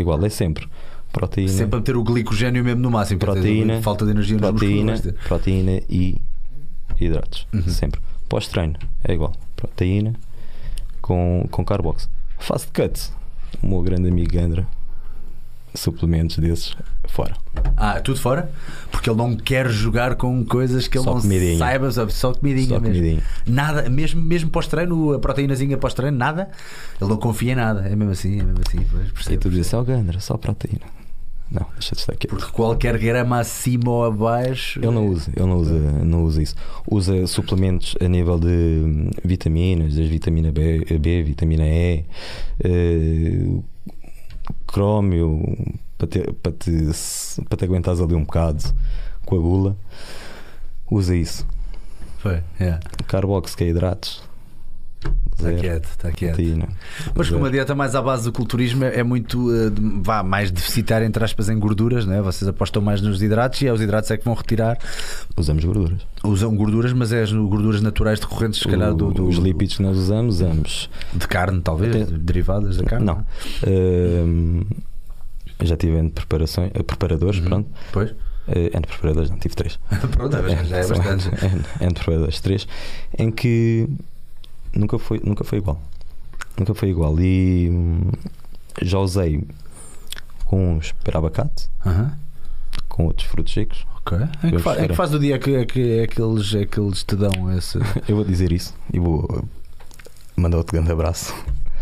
igual, é sempre proteína, Sempre a meter o glicogênio mesmo no máximo. quer dizer, Proteína, falta de energia nos proteína, músculos. proteína e hidratos. Uhum. Sempre. Pós-treino é igual. Proteína com, com carbox. Fase de cut. O meu grande amigo Gandra. Suplementos desses fora. Ah, tudo fora? Porque ele não quer jogar com coisas que ele Só não comidinha. saiba, só, comidinha Só mesmo. comidinha. Nada, mesmo, mesmo pós-treino, a proteínazinha pós-treino, nada. Ele não confia em nada. É mesmo assim, é mesmo assim. Pois, E percebo. tu dizes, ó Gandra, só proteína. Não, deixa de estar aqui. Porque qualquer grama acima ou abaixo. Ele não usa, ele não usa, não usa isso. Usa suplementos a nível de hum, vitaminas, as vitamina B, B vitamina E, eh, crómio, para te, para te, para te aguentares ali um bocado com a gula, usa isso. Foi, yeah. Carbox, que é hidratos. Está quieto, está quieto. Proteína. Pois como a dieta mais à base do culturismo é é muito de- vá, mais deficitária entre aspas em gorduras, né? vocês apostam mais nos hidratos e é os hidratos é que vão retirar. Usamos gorduras. Usam gorduras, mas é as gorduras naturais decorrentes, se calhar, do, do- Os lípidos que nós usamos, usamos. de carne, talvez, Até- derivadas da carne. Não. Hum, já tive N preparações, eh, preparadores, Uhum. pronto. Pois. N preparadores, não tive três. [laughs] Pronto, já já é [laughs] bastante. N, N preparadores, três. Em que nunca foi, nunca foi igual. Nunca foi igual. E hum, já usei com uns para abacate, Aham. com outros frutos secos. Ok. É que, Eu fa- é que faz do dia é que, é que, é que, eles, é que eles te dão esse. [laughs] Eu vou dizer isso e vou uh, mandar outro grande abraço.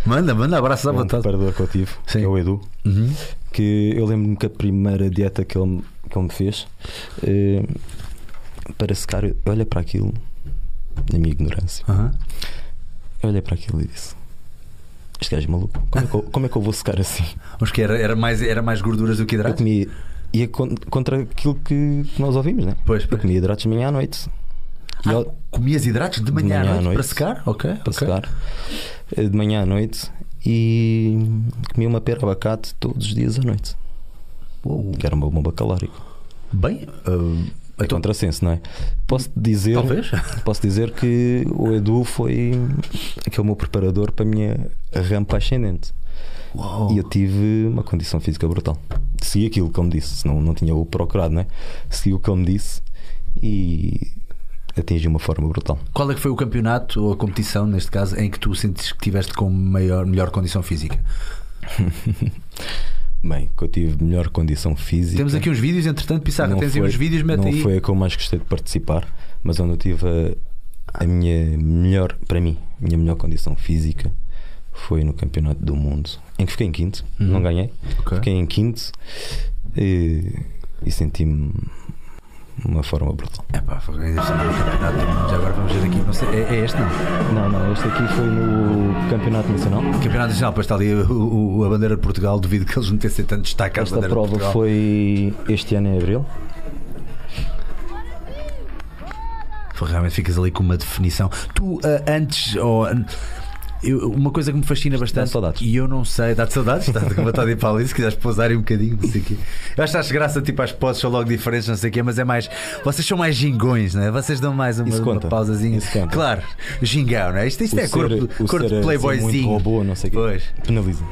Manda, manda abraços à um vontade. preparador que eu tive, Sim. que é o Edu. Uhum. Que eu lembro-me que a primeira dieta que ele, que ele me fez eh, para secar, eu olhei para aquilo na minha ignorância. Aham. Eu olhei para aquilo e disse: Este gajo é maluco. Como é que eu, [laughs] como é que eu vou secar assim? Mas que era, era, mais, era mais gorduras do que Eu hidratos? comia. Ia con- contra aquilo que, nós ouvimos, né? Pois, Eu pois. comia hidratos de manhã à noite. Ah, ele- comias hidratos de manhã, à noite, para secar? Ok. para ok. secar. eh, De manhã à noite. E comia uma pera abacate todos os dias à noite. Uou. Que era uma bomba calórica. Bem, uh, É então, contrassenso, não é? Posso dizer. talvez. [laughs] Posso dizer que o Edu foi aquele meu preparador para a minha rampa ascendente. Uau. E eu tive uma condição física brutal. Segui aquilo que ele me disse, senão não tinha o procurado, não é? Segui o que ele me disse e atingi uma forma brutal. Qual é que foi o campeonato ou a competição, neste caso, em que tu sentes que tiveste com maior, melhor condição física? [laughs] Bem, que eu tive melhor condição física. Temos aqui uns vídeos, entretanto, Pissarra, Não tens aí foi- uns vídeos, mete Não aí. foi a que eu mais gostei de participar, mas onde eu tive a, a minha melhor, para mim, a minha melhor condição física foi no Campeonato do Mundo, em que fiquei em quinto, Uhum. não ganhei, Ok. fiquei em quinto e, e senti-me uma forma brutal. É pá, foi. Já agora vamos ver aqui, não sei, é, é este não? Não, não, este aqui foi no Campeonato Nacional. Campeonato Nacional, depois está ali o- o- a bandeira de Portugal, duvido que eles metessem tanto destaque à Esta bandeira de prova Portugal. foi este ano em Abril. Realmente ficas ali com uma definição. Tu, ah, antes, ou, an- eu- uma coisa que me fascina bastante. saudades. E eu não sei, dá-te saudades? Estás com vontade de ir para ali, se quiseres pousar um bocadinho, não sei o quê. Eu acho que acho graça, tipo, as poses são logo diferentes, não sei o quê, mas é mais. Vocês são mais gingões, não é? Vocês dão mais uma, uma pausazinha. Isso conta. Claro, gingão, não é? Isto, isto O é ser- corpo, corpo ser, de playboyzinho. muito robô, não sei o quê. Pois. Penaliza.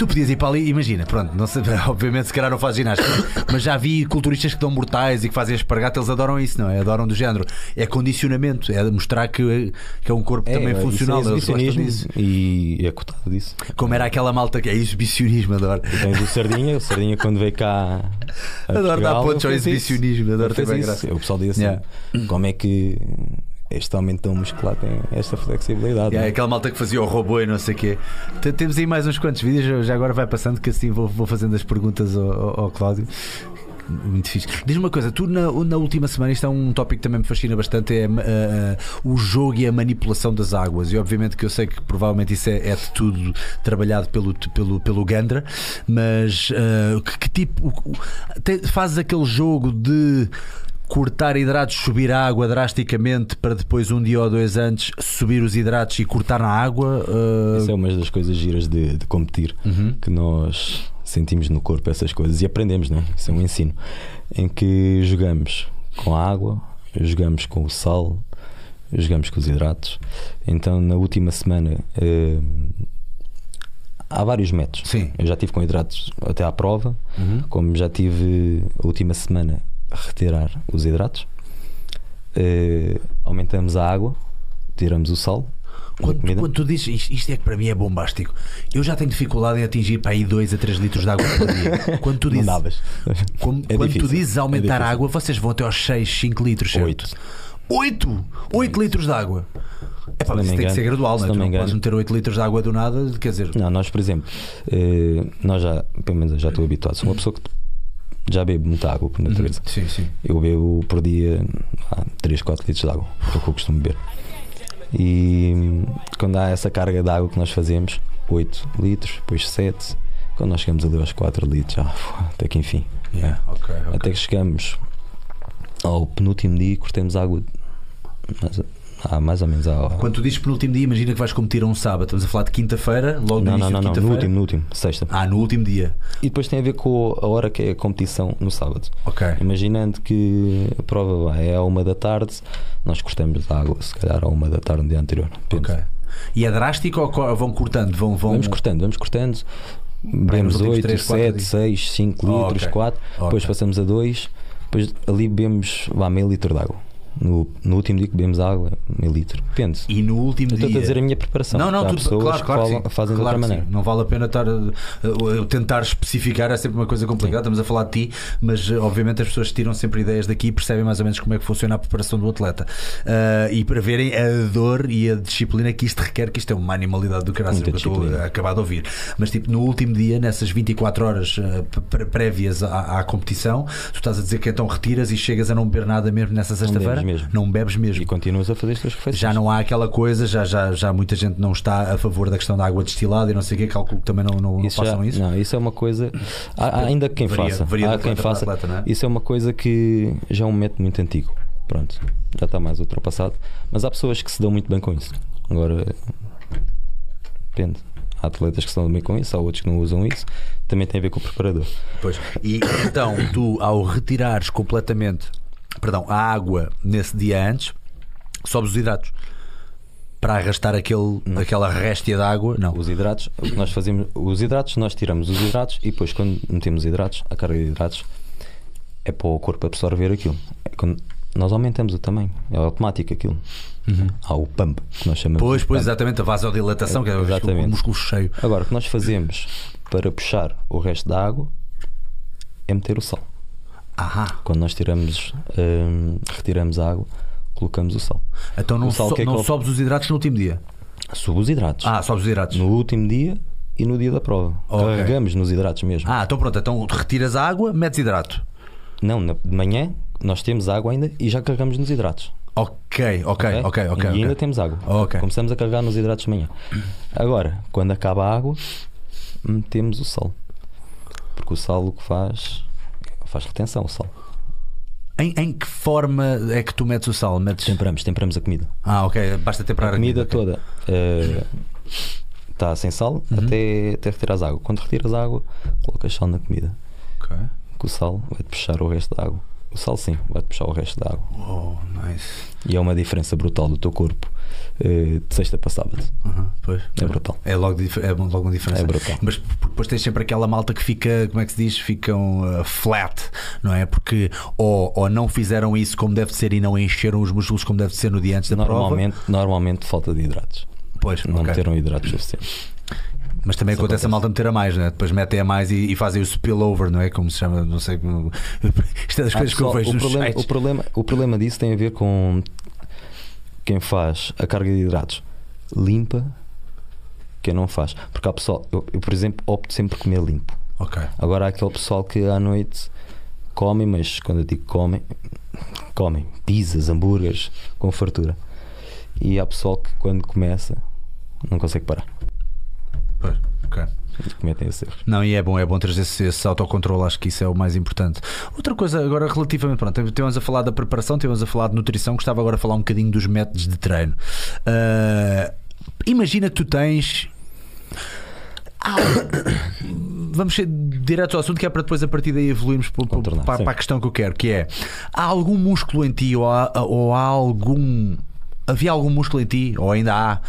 Tu podias ir para ali, imagina, pronto, não sei, [laughs] obviamente se calhar não faz ginástica, mas já vi culturistas que dão mortais e que fazem espargata, eles adoram isso, não é? Adoram do género. É condicionamento, é mostrar que, que é um corpo também isso funcional. É eles gostam exibicionismo disso. e é cotado disso. Como era aquela malta que é exibicionismo, adoro. E tens o Sardinha, o Sardinha quando veio cá. Adoro dar Portugal, pontos ao isso. exibicionismo, adoro bem isso. graça. O pessoal diz assim: Yeah. como é que este homem tão musculado tem esta flexibilidade? É, é? aquela malta que fazia o robô e não sei o quê. T- Temos aí mais uns quantos vídeos, já agora vai passando, que assim vou, vou fazendo as perguntas ao, ao- ao Cláudio. Muito fixe. Diz-me uma coisa, tu na, na última semana, isto é um tópico que também me fascina bastante, é ah, o jogo e a manipulação das águas. E obviamente que eu sei que provavelmente isso é, é de tudo trabalhado pelo, pelo, pelo Gandra, mas ah, que, que tipo o- o- te- fazes aquele jogo de cortar hidratos, subir a água drasticamente para depois um dia ou dois antes subir os hidratos e cortar na água? Isso é uma das coisas giras de, de competir uhum. que nós sentimos no corpo essas coisas e aprendemos, né? Isso é um ensino em que jogamos com a água, jogamos com o sal, jogamos com os hidratos. Então, na última semana, eh, há vários métodos. Sim. Eu já tive com hidratos até à prova, Uhum. como já tive a última semana retirar os hidratos, eh, aumentamos a água, tiramos o sal. Quando, quando tu dizes isto, isto é que para mim é bombástico, eu já tenho dificuldade em atingir para aí 2 a 3 litros de água por dia. [laughs] Quando tu dizes, como- É quando difícil, tu dizes é aumentar a difícil. água, vocês vão até aos 6, 5 litros, certo? Oito. 8? 8 litros de água. É pá, isso tem que ser engano, gradual, se não é? não não engano. podes meter 8 litros de água do nada, quer dizer. Não, nós, por exemplo, eh, nós já, pelo menos eu já estou habituado, sou uma pessoa que já bebe muita água por natureza. Sim, sim. Eu bebo por dia ah, 3, 4 litros de água, é o que eu costumo beber. E quando há essa carga de água que nós fazemos, 8 litros, depois 7, Quando nós chegamos ali aos 4 litros, já, até que enfim. Yeah, ok, ok. Até que chegamos ao penúltimo dia e cortemos água. Mais, ah, mais ou menos. Quando tu dizes penúltimo dia, imagina que vais competir a um sábado. Estamos a falar de quinta-feira, logo no Não, não, início não, de não, no último, no último, sexta. Ah, no último dia. E depois tem a ver com a hora que é a competição no sábado. Ok. Imaginando que a prova vai à uma da tarde, nós cortamos a água, se calhar à uma da tarde no dia anterior. Depende. Ok. E é drástico ou vão cortando? Vão, vão... Vamos cortando, vamos cortando. Bebemos últimos 8, três, quatro 7, dias. 6, 5 Oh, litros, ok. 4. Depois Ok. passamos a 2. Depois ali bebemos vá, meio litro de água. No, no último dia que bebemos água, meio litro. Depende. E no último Eu estou dia. a dizer a minha preparação. Não, não, tudo, claro, claro falam- sim. fazem claro de outra sim. maneira. Não vale a pena estar uh, uh, tentar especificar, é sempre uma coisa complicada. Estamos a falar de ti, mas uh, obviamente as pessoas tiram sempre ideias daqui e percebem mais ou menos como é que funciona a preparação do atleta. Uh, e para verem a dor e a disciplina que isto requer, que isto é uma animalidade do Muita que eu estou a acabar de ouvir. Mas tipo, no último dia, nessas 24 horas pré- prévias à, à competição, tu estás a dizer que então retiras e chegas a não beber nada mesmo nessa sexta-feira? Mesmo. Não bebes mesmo. E continuas a fazer as tuas refeições. Já não há aquela coisa, já, já, já muita gente não está a favor da questão da água destilada e não sei o que, calculo que também não, não, não Isso já- façam isso. Não, isso é uma coisa. [laughs] Há, ainda quem Varia- faça. varia há quem faça. atleta, é? Isso é uma coisa que já é um método muito antigo. Pronto, já está mais ultrapassado. Mas há pessoas que se dão muito bem com isso. Agora, depende. Há atletas que se dão bem com isso, há outros que não usam isso. Também tem a ver com o preparador. Pois. E então, tu, ao retirares completamente perdão, a água nesse dia antes, sobes os hidratos para arrastar aquele, aquela réstia de água. Não. Os hidratos, o nós fazemos, os hidratos, nós tiramos os hidratos e depois, quando metemos hidratos, a carga de hidratos é para o corpo absorver aquilo. É quando nós aumentamos o tamanho, é automático aquilo. Há o pump, que nós chamamos. Pois, pois, exatamente, a vasodilatação, que é o Exatamente. músculo cheio. Agora, o que nós fazemos para puxar o resto da água é meter o sal. Ahá. Quando nós tiramos, hum, retiramos a água, colocamos o sal. Então não, O sal so- que é que não eu- sobes os hidratos no último dia. Subo os hidratos. Ah, sobes os hidratos. No último dia e no dia da prova. Ok. Carregamos nos hidratos mesmo. Ah, então pronto, então retiras a água, metes hidrato. Não, na- de manhã nós temos água ainda e já carregamos nos hidratos. Ok, ok, ok, ok. E ok. ainda temos água. Ok. Começamos a carregar nos hidratos de manhã. Agora, quando acaba a água, metemos o sal. Porque o sal o que faz faz retenção, o sal. Em, em que forma é que tu metes o sal? Metes... Temperamos, temperamos a comida. Ah, ok, basta temperar a comida ok. toda está sem sal Uhum. até, até retiras a água. Quando retiras a água, colocas sal na comida. Ok. Que o sal vai-te puxar o resto da água. O sal sim, vai-te puxar o resto da água. Oh, nice. E é uma diferença brutal do teu corpo eh, de sexta para sábado. Uhum, pois, É brutal. É logo, é logo uma diferença. É brutal. Mas depois tens sempre aquela malta que fica, como é que se diz? Ficam uh, flat, não é? Porque ou, ou não fizeram isso como deve ser e não encheram os músculos como deve ser no dia antes da Normalmente, normalmente falta de hidratos. prova. Pois, Não ok. meteram hidratos suficientes. Mas também Isso acontece, a acontece. malta meter a mais, né? Depois metem a mais e, e fazem o spillover, não é? Como se chama, não sei como. [laughs] Isto é das Ah, coisas que eu pessoal, vejo o, problema, sites. o, problema, o problema disso tem a ver com quem faz a carga de hidratos limpa, quem não faz. Porque há pessoal, eu, eu, por exemplo, opto sempre por comer limpo. Ok. Agora há aquele pessoal que à noite come, mas quando eu digo comem, comem pizzas, hambúrgueres com fartura. E há pessoal que quando começa não consegue parar. Pois, ok. Cometem esse erro. Não, e é bom, é bom ter esse, esse autocontrole, acho que isso é o mais importante. Outra coisa, agora relativamente, pronto, temos a falar da preparação, temos a falar de nutrição, gostava agora de falar um bocadinho dos métodos de treino. Ah, imagina que tu tens. Ah, [coughs] Vamos ser direto ao assunto, que é para depois a partir daí evoluirmos para, para- para a questão que eu quero, que é há algum músculo em ti ou há, ou há algum. Havia algum músculo em ti, ou ainda há,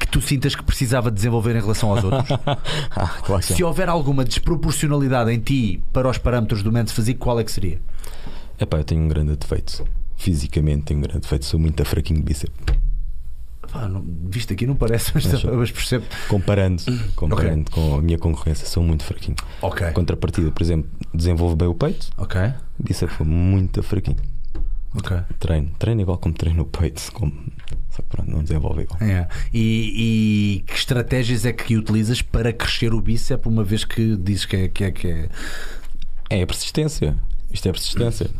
que tu sintas que precisava desenvolver em relação aos outros? [laughs] Ah, claro Se houver alguma desproporcionalidade em ti para os parâmetros do mente físico, qual é que seria? Epá, eu tenho um grande defeito. Fisicamente tenho um grande defeito. Sou muito fraquinho de bíceps. Pá, não, visto aqui não parece, mas, Acho- [laughs] mas percebo. Comparando, comparando com a minha concorrência, sou muito fraquinho. Ok. Contrapartida, por exemplo, desenvolvo bem o peito, Ok. bíceps foi muito fraquinho. Ok. Treino, treino igual como treino o peito, como... pronto, não desenvolve igual. É. E, e que estratégias é que utilizas para crescer o bíceps, uma vez que dizes que é. Que é, que é... É a persistência. Isto é persistência.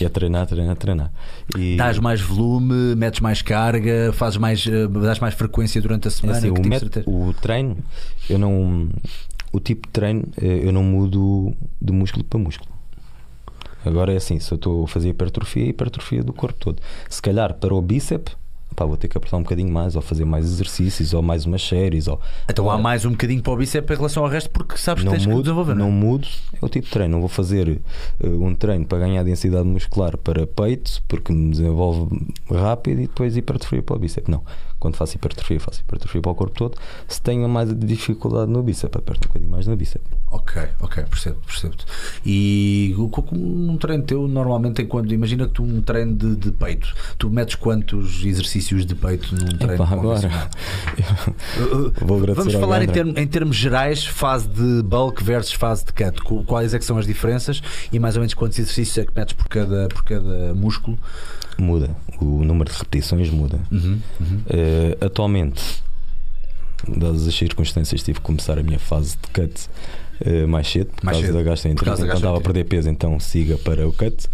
E é treinar, treinar, treinar. E Dás mais volume, metes mais carga, fazes mais, eh, dás mais frequência durante a é semana? assim, que o, tipo met- o treino, eu não. o tipo de treino eh, eu não mudo de músculo para músculo. Agora é assim, se eu estou a fazer hipertrofia, hipertrofia do corpo todo. Se calhar para o bíceps, pá, vou ter que apertar um bocadinho mais, ou fazer mais exercícios, ou mais umas séries. Ou... Então há mais um bocadinho para o bíceps em relação ao resto, porque sabes que tens que mudo, desenvolver. não Não, mudo, é o tipo de treino. Não vou fazer eh, um treino para ganhar densidade muscular para peito, porque me desenvolve rápido e depois hipertrofia para o bíceps. Não. Quando faço hipertrofia, faço hipertrofia para o corpo todo. Se tenho mais dificuldade no bíceps, aperto um bocadinho mais no bíceps. Ok, ok, percebo, percebo. E o- co- um treino teu normalmente tem quando. Imagina que tu um treino de, de peito, tu metes quantos exercícios de peito num treino Epá, agora [laughs] Vamos falar em, termo- em termos gerais, fase de bulk versus fase de cut. Quais é que são as diferenças e mais ou menos quantos exercícios é que metes por cada, por cada músculo? Muda. O número de repetições muda. Uhum, Eh, atualmente, dadas as circunstâncias, tive que começar a minha fase de cut eh, mais cedo, por Mais causa cedo. da gastroenterite. Então estava a perder peso, então siga para o cut.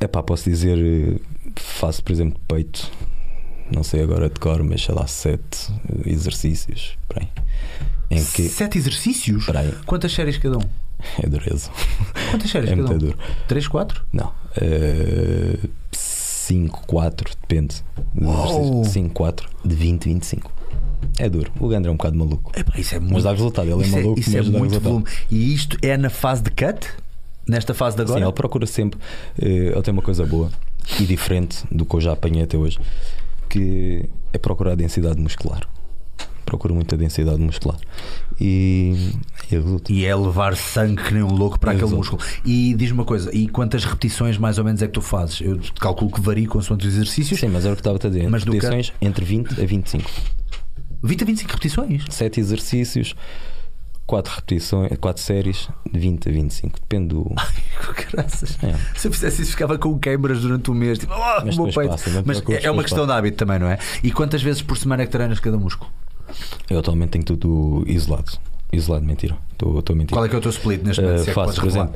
É pá, posso dizer, faço, por exemplo, peito, não sei agora de cor, mas sei lá, sete exercícios. Por aí. Em que. Sete exercícios? Por aí, Quantas séries cada um? é dureza. Quantas séries [laughs] É cada muito um? duro. Três, quatro? Não. 5, 4, depende. Uau. 5, 4, de 20, 25. É duro. O Gandra é um bocado maluco. Epá, isso é muito. Mas dá resultado. Ele é isso maluco, isso é mas dá muito resultado. volume. E isto é na fase de cut? Nesta fase de agora? Sim, ele procura sempre. eh, Ele tem uma coisa boa e diferente do que eu já apanhei até hoje, que é procurar densidade muscular. Procura muita densidade muscular. E, e resulta. E é levar sangue que nem um louco para aquele Exato. músculo. E diz-me uma coisa: e quantas repetições mais ou menos é que tu fazes? Eu calculo que varia consoante os exercícios. Sim, mas era o que estava a dizer. Mas Repetições entre 20 a 25. 20 a 25 repetições? 7 exercícios, 4 repetições, 4 séries, de 20 a 25. Depende do. [laughs] Graças. É. Se eu fizesse isso, ficava com queimbras durante um mês. Tipo, ah, Mas meu peito. passa, Mas preocupes, é uma questão passa. de hábito também, não é? E quantas vezes por semana é que treinas cada músculo? Eu atualmente tenho tudo isolado. Isolado, mentira. Estou a mentir. Qual é que é o teu split neste momento? Uh, é faço, por exemplo,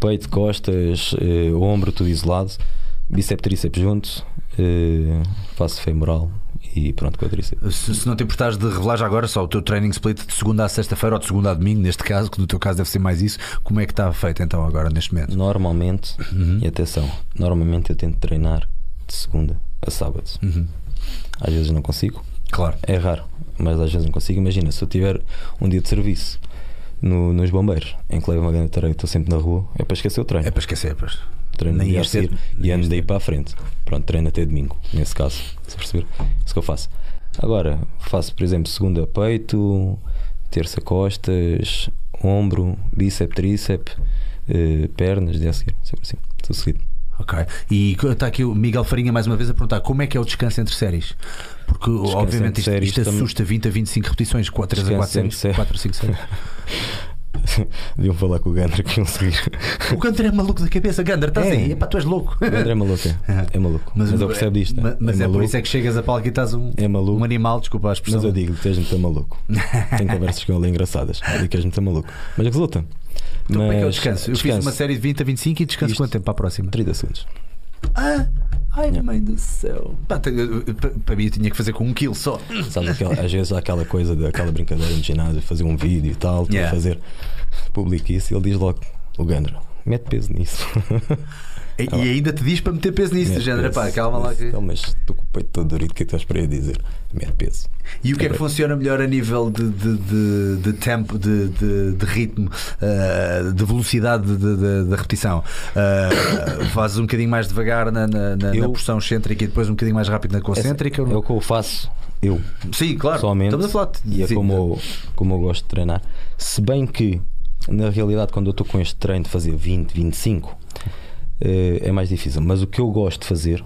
peito, costas, uh, ombro, tudo isolado, bíceps, tríceps junto, uh, faço femoral e pronto, quadríceps. Se, se não te importares de revelar já agora só o teu training split de segunda a sexta-feira ou de segunda a domingo, neste caso, que no teu caso deve ser mais isso, como é que está feito então agora neste momento? Normalmente, Uhum. e atenção, normalmente eu tento treinar de segunda a sábado. Uhum. Às vezes não consigo, Claro. é raro, mas às vezes não consigo. Imagina, se eu tiver um dia de serviço no- nos bombeiros, em que levo uma grande tarefa, estou sempre na rua, é para esquecer o treino. É para esquecer, pois. treino no Nem a seguir e ando daí para a frente. Pronto, treino até domingo, nesse caso, se perceber. Isso que eu faço. Agora, faço, por exemplo, segunda peito, terça costas, ombro, bíceps, tríceps, eh, pernas, dia a seguir, sempre assim, tudo seguido. Ok. E está aqui o Miguel Farinha mais uma vez a perguntar como é que é o descanso entre séries? Porque obviamente isto, isto também- assusta 20 a 25 repetições, 4 a 4 Descanso entre séries, [laughs] séries. 4 a 5 séries. Deviam falar com o Gandra que iam seguir. O Gander é maluco da cabeça, Gander, estás É. aí? Epá, tu és louco. O Gandra é maluco, [laughs] é, é maluco. Mas, eu percebo disto. Mas, mas é, por maluco, isso é que chegas a palco e estás um, É maluco. um animal, desculpa a expressão. Mas eu digo, tens muito maluco. Tenho conversas com ele engraçadas. Eu digo que és muito maluco. Mas resulta. Então, como é que é Mas descanso? Eu fiz descanso. uma série de 20 a 25 e descanso Isto- quanto tempo para a próxima? 30 segundos. Ah, ai, Yeah. mãe do céu. Para mim eu tinha que fazer com um kill só. Sabes, aquela- às vezes há aquela coisa daquela brincadeira no ginásio, fazer um vídeo e tal, Yeah. fazer publica isso e ele diz logo, o Gandra, mete peso nisso. [laughs] E, e ainda te diz para meter peso nisso, Mete género. peso Pá, calma lá. Que... Então, mas estou com o peito todo dorido, o que é que estás para aí dizer? Mete peso. E o que é que funciona melhor a nível de, de, de, de tempo, de, de, de ritmo, ah, de velocidade de- de- de- da repetição? Ah, [coughs] fazes um bocadinho mais devagar na, na, na, na Eu- porção excêntrica e depois um bocadinho mais rápido na concêntrica? É o que eu faço, eu, Sim, claro. pessoalmente. Estamos a falar E é sim, como eu, como eu gosto de treinar. Se bem que, na realidade, quando eu estou com este treino de fazer 20, 25, eh, é mais difícil. Mas o que eu gosto de fazer,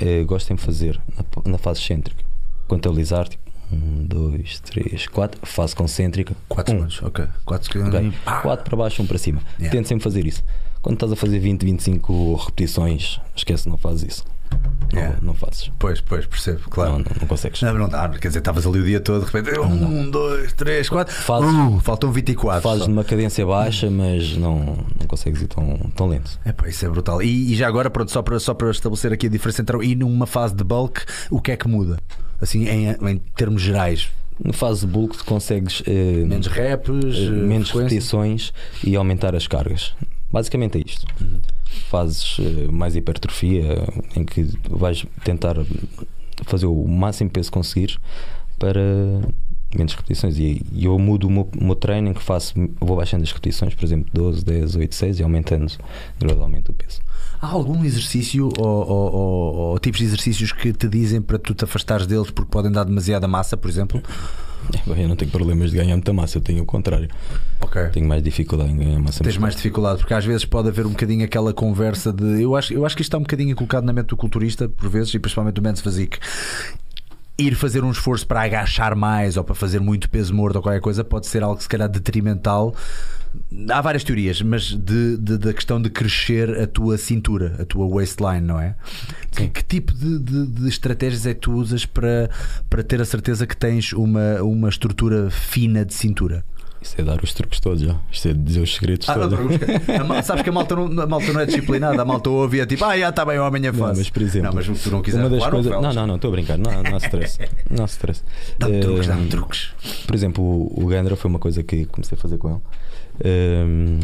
eh, gosto sempre de fazer na, na fase excêntrica. Contabilizar, tipo, 1, 2, 3, 4, fase concêntrica. 4 um, segundos, ok. 4 ok? segundos. Pá. 4 para baixo, 1 para cima. Yeah. Tento sempre fazer isso. Quando estás a fazer 20, 25 repetições, esquece, não fazes isso. Não- Yeah. Não, fazes. Pois, pois, percebo, claro. Não, não, não consegues. Não, não dá, quer dizer, estavas ali o dia todo, de repente, um, dois, três, quatro, Fazes- uh, faltam 24. Fazes só. numa cadência baixa, mas não, não consegues ir tão, tão lento. É pá, isso é brutal. E, e já agora, pronto, só para, só para estabelecer aqui a diferença entre e numa fase de bulk, o que é que muda? Assim, em, em termos gerais, Na fase de bulk consegues eh, Menos reps, eh, menos frequência. repetições e aumentar as cargas. Basicamente é isto. Uhum. Fases eh, mais hipertrofia, em que vais tentar fazer o máximo peso que para menos repetições. E, e eu mudo o meu, o meu treino em que faço, vou baixando as repetições, por exemplo, 12, 10, 8, 6 e aumentando gradualmente o peso. Há algum exercício ou, ou- ou- ou tipos de exercícios que te dizem para tu te afastares deles porque podem dar demasiada massa, por exemplo? É, bem, eu não tenho problemas de ganhar muita massa, eu tenho o contrário. Ok. Tenho mais dificuldade em ganhar massa Tens mais dificuldade, porque às vezes pode haver um bocadinho aquela conversa de. Eu acho, eu acho que isto está um bocadinho colocado na mente do culturista, por vezes, e principalmente do Mendes Fazic. Ir fazer um esforço para agachar mais ou para fazer muito peso morto ou qualquer coisa pode ser algo se calhar detrimental. Há várias teorias, mas de, de- da questão de crescer a tua cintura, a tua waistline, não é? Que, que tipo de, de- de estratégias é que tu usas para, para ter a certeza que tens uma, uma estrutura fina de cintura? Isso é dar os truques todos já. Isto é dizer os segredos Ah, todos. mal- sabes que a malta, não, a malta não é disciplinada, a malta ouve e é tipo, ah, já está bem, amanhã Não, faço. mas por exemplo, não, mas tu não quiser uma das coisas. não, Não, não, não, estou a brincar. Não, não há stress. Não há stress. Dá-me truques, Eh, dá-me truques. Por exemplo, o, o Gandra foi uma coisa que comecei a fazer com ele. Ehm,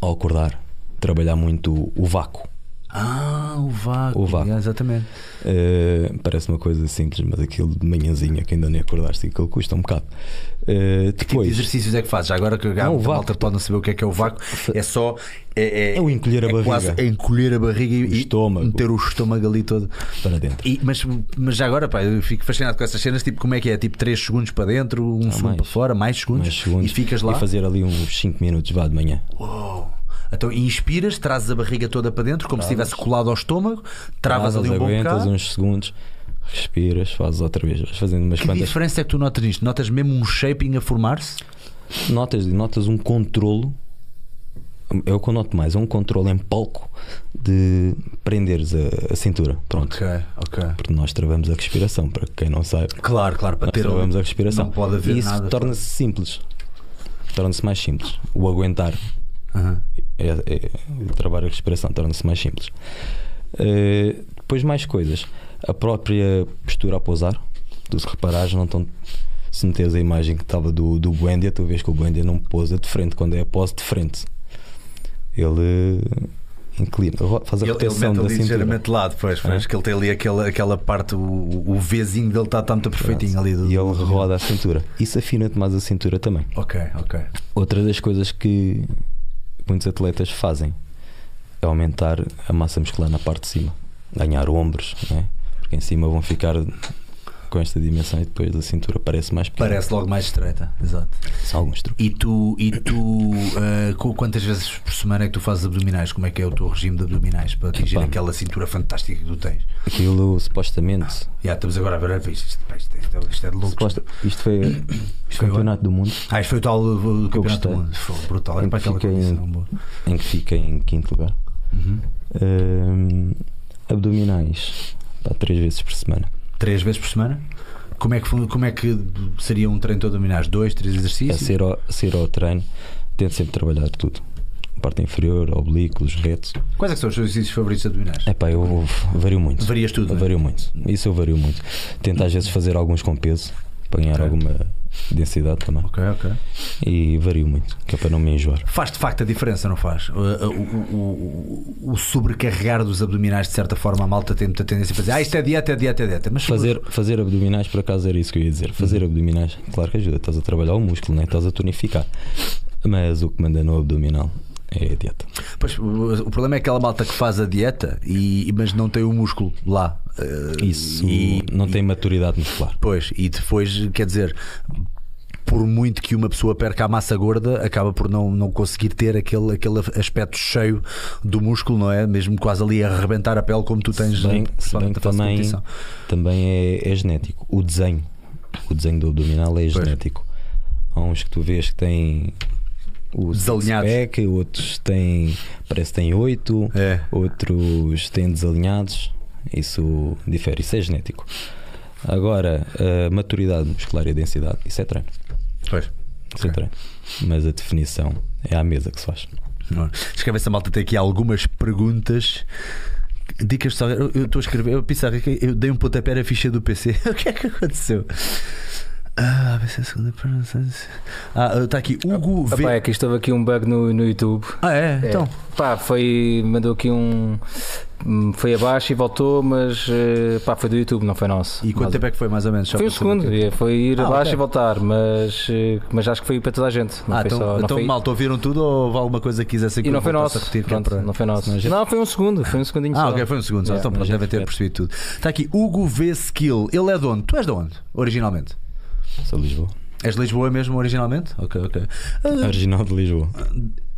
ao acordar, trabalhar muito o- vácuo. Ah, o vácuo. O vácuo. Exatamente. Eh, parece uma coisa simples, mas aquilo de manhãzinha que ainda nem acordaste, aquilo custa um bocado. Eh, Que tipo de depois, exercícios é que fazes? Agora que a malta pode não saber o que é que é o vácuo, é só. É, É o encolher a é barriga. Quase é encolher a barriga e, O estômago. meter o estômago ali todo. para dentro. E- mas, mas já agora, pá, eu fico fascinado com essas cenas. Tipo, como é que é? Tipo 3 segundos para dentro, um segundo mais. para fora, mais segundos, Mais segundos. e ficas lá. E fazer ali uns 5 minutos vá de manhã. Uou. Então inspiras, trazes a barriga toda para dentro, como se estivesse colado ao estômago, travas ali um bom aguentas bocado. uns segundos, respiras, fazes outra vez, vais fazendo umas Que quantas. diferença é que tu notas nisto? Notas mesmo um shaping a formar-se? Notas, notas um controlo. É o que eu noto mais, é um controle em palco de prenderes a, a cintura. Pronto. Ok, ok. Porque nós travamos a respiração, para quem não sabe. Claro, claro, para Nós ter travamos a respiração. Não pode haver e isso nada. torna-se simples. Torna-se mais simples. O aguentar, Aham. é, é, o trabalho a respiração torna-se mais simples. Eh, depois mais coisas. A própria postura a pousar. Tu se reparares, não estão. Se meteres a imagem que estava do, do Buendia, tu vês que o Buendia não pousa de frente, quando é a pose de frente. Ele eh, inclina, faz a Ele, ele rotação mete ali cintura. ligeiramente de lado, pois, pois É. que ele tem ali aquela, aquela parte, o, o Vzinho dele está tá muito perfeitinho ali. do- E ele roda a cintura. Isso afina-te mais a cintura também. Ok, ok. Outra das coisas que muitos atletas fazem é aumentar a massa muscular na parte de cima, ganhar ombros, né? Porque em cima vão ficar com esta dimensão e depois a cintura parece mais pequena. Parece logo mais estreita, exato. São alguns truques. E tu, e tu ah, com- quantas vezes por semana é que tu fazes abdominais? Como é que é o teu regime de abdominais para atingir Epá. aquela cintura fantástica que tu tens? Aquilo supostamente. Já estamos agora a ver isto, isto, isto, isto, é- isto é de louco. suposta- isto foi o foi campeonato do mundo Ah, isto foi o tal uh, Que campeonato do mundo. Foi brutal. É Em para que aquela fiquei em- em que fiquei em quinto lugar. Uhum. Hum, abdominais, pá, três vezes por semana. Três vezes por semana? Como é que, como é que seria um treino de abdominais? Dois, três É exercícios? ser ao, ser ao treino, tento sempre trabalhar tudo. Parte inferior, oblíquos, retos. Quais é que são os teus exercícios favoritos abdominais? É pá, eu vario muito. Varias tudo, é? Vario muito. Isso eu vario muito. Tento às vezes fazer alguns com peso para ganhar Ok. alguma densidade também. Ok, ok. E vario muito, que é para não me enjoar. Faz de facto a diferença, não faz? O, o- o- o sobrecarregar dos abdominais, de certa forma, a malta tem muita tendência a fazer. Ah, isto é dieta, é dieta, é dieta. Mas Fazer, fazer abdominais, por acaso era isso que eu ia dizer. Fazer abdominais, claro que ajuda. Estás a trabalhar o músculo, né? estás a tonificar. Mas o que manda no abdominal é a dieta. Pois, o, problema é aquela malta que faz a dieta, e, mas não tem o músculo lá. Eh, Isso e- não tem maturidade muscular. Pois, e depois, quer dizer, por muito que uma pessoa perca a massa gorda, acaba por não, não conseguir ter aquele, aquele aspecto cheio do músculo, não é? Mesmo quase ali a arrebentar a pele, como tu tens Se bem, se principalmente bem que também, também é, é genético. O desenho, o desenho do abdominal é genético. Há uns que tu vês que têm o Desalinhados. six-pack, outros têm, parece que têm oito, É. outros têm desalinhados. Isso difere, isso é genético. Agora, a maturidade muscular e a densidade, isso é treino. Pois. Isso é Ok. treino. Mas a definição é à mesa que se faz. Escreve essa malta tem aqui algumas perguntas. Dicas só. Eu eu estou a escrever. Eu pensava que eu dei um pontapé na ficha do PC. [laughs] o que é que aconteceu? Ah, vai ser a segunda Ah, está aqui Hugo V. Epá, é que estava aqui um bug no, no YouTube. Ah, é? É. Então. Pá, foi. Mandou aqui um. hum, Foi abaixo e voltou, mas eh, pá, foi do YouTube, não foi nosso. E quanto Mas- tempo é que foi mais ou menos? Foi um segundo, quê? é, foi ir Ah, abaixo ok. e voltar, mas, eh, mas acho que foi para toda a gente. Não Ah, então, só. Não então foi, malta, ouviram tudo ou houve alguma coisa que quisessem que e não foi nosso. repetir? é Pronto, para- não foi nosso. Gente- Não, foi um segundo, foi um segundinho Ah, só. ok, foi um segundo. Yeah, então pronto, devem ter percebido tudo. Está aqui Hugo V Skill. Ele é de onde? Tu és de onde? Originalmente? Sou de Lisboa. És de Lisboa mesmo, originalmente? Ok, ok. Ah, Original de Lisboa.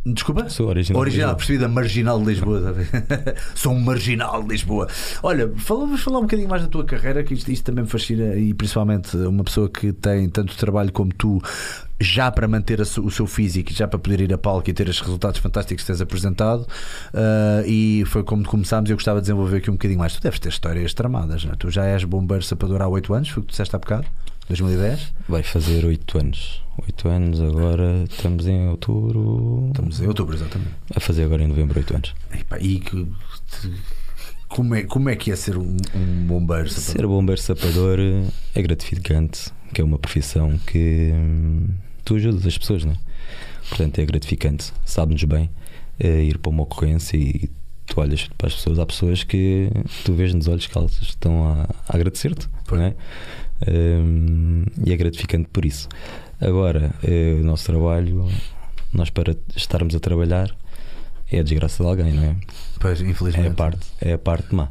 desculpa? Sou original. Original, Lisboa. percebi da marginal de Lisboa. tá? [laughs] Sou um marginal de Lisboa. Olha, vamos falar um bocadinho mais da tua carreira, que isto, isto também me fascina e principalmente uma pessoa que tem tanto trabalho como tu, já para manter a o seu físico, já para poder ir a palco e ter os resultados fantásticos que tens apresentado. Ah, e foi como começámos. Eu gostava de desenvolver aqui um bocadinho mais. Tu deves ter histórias tramadas, não é? Tu já és bombeiro sapador há 8 anos, foi o que tu disseste há bocado, 2010. Vai fazer 8 anos. 8 anos agora, estamos em outubro. Estamos em outubro, exatamente. A fazer agora em novembro 8 anos. E, e que- como, é, como é que é ser um, um bombeiro sapador? Ser bombeiro sapador é gratificante, que é uma profissão que hum, tu ajudas as pessoas, não é? Portanto, é gratificante, sabe-nos bem é ir para uma ocorrência e tu olhas para as pessoas, há pessoas que tu vês nos olhos que elas estão a, a agradecer-te, não é? E é gratificante por isso. Agora, eh, o nosso trabalho, nós para estarmos a trabalhar, é a desgraça de alguém, não é? Pois, infelizmente. É a parte, é a parte má.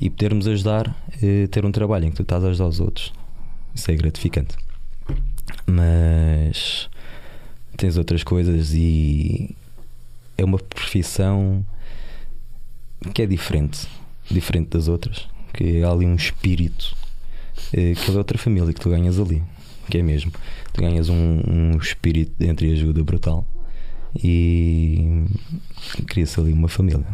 E podermos ajudar, eh, ter um trabalho em que tu estás a ajudar os outros, isso é gratificante. Mas tens outras coisas e é uma profissão que é diferente, diferente das outras, que há ali um espírito eh, que é outra família que tu ganhas ali, que é mesmo. Tu ganhas um, um espírito de entreajuda brutal e cria-se ali uma família.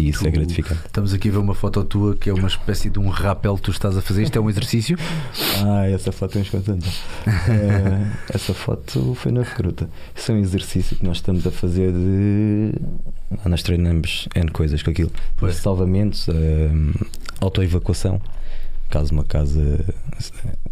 E isso é Tu- gratificante. Estamos aqui a ver uma foto tua que é uma espécie de um rapel que tu estás a fazer. Isto é um exercício? [laughs] Ah, essa foto temos contando. Eh, essa foto foi na recruta. Isso é um exercício que nós estamos a fazer de. Ah, Nós treinamos N coisas com aquilo. Pois. Salvamentos, eh, autoevacuação. Caso uma casa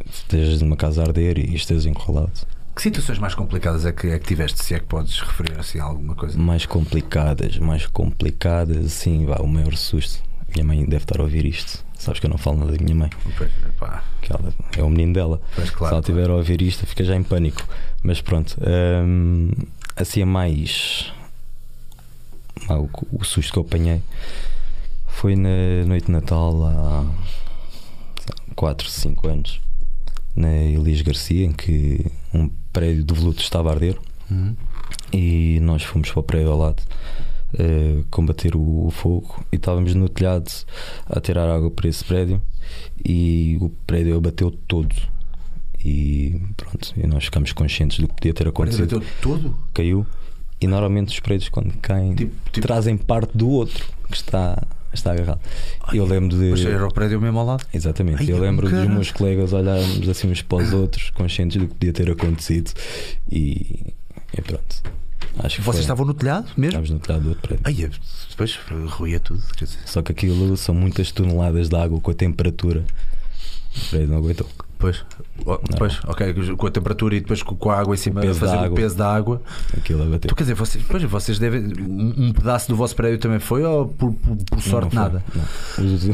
estejas numa casa a arder e estejas enrolado. Que situações mais complicadas é que, é que tiveste? Se é que podes referir assim a alguma coisa? Mais complicadas, mais complicadas, sim, vá, o maior susto. Minha mãe deve estar a ouvir isto. Sabes que eu não falo nada da minha mãe, Pois, pá, que ela é o menino dela. pois Se claro. ela estiver a ouvir isto, fica já em pânico. Mas pronto, hum, assim a mais. ah, o, o susto que eu apanhei foi na noite de Natal há 4, 5 anos, na Elis Garcia, em que um prédio de voluto estava a arder Uhum. e nós fomos para o prédio ao lado eh, combater o, o fogo e estávamos no telhado a tirar água para esse prédio e o prédio abateu todo e pronto, e nós ficámos conscientes do que podia ter acontecido. Bateu todo? Caiu e normalmente os prédios quando caem Tipo, tipo trazem parte do outro que está, está agarrado. Eu lembro de. Pois era o prédio mesmo ao lado. Exatamente, Ai, eu lembro dos caralho. meus colegas olharmos assim uns para os outros, conscientes do que podia ter acontecido e, e pronto. Acho que Vocês foi- estavam no telhado mesmo? Estávamos no telhado do outro prédio. Ai, é, depois ruía tudo. Só que aquilo são muitas toneladas de água com a temperatura. O prédio não aguentou. Pois, o- depois, ok, com a temperatura e depois com a água em cima, peso fazer o peso da água. Aquilo abateu. Tu, quer dizer, vocês, pois, vocês devem. Um pedaço do vosso prédio também foi ou por, por- por sorte Não, não nada? Os,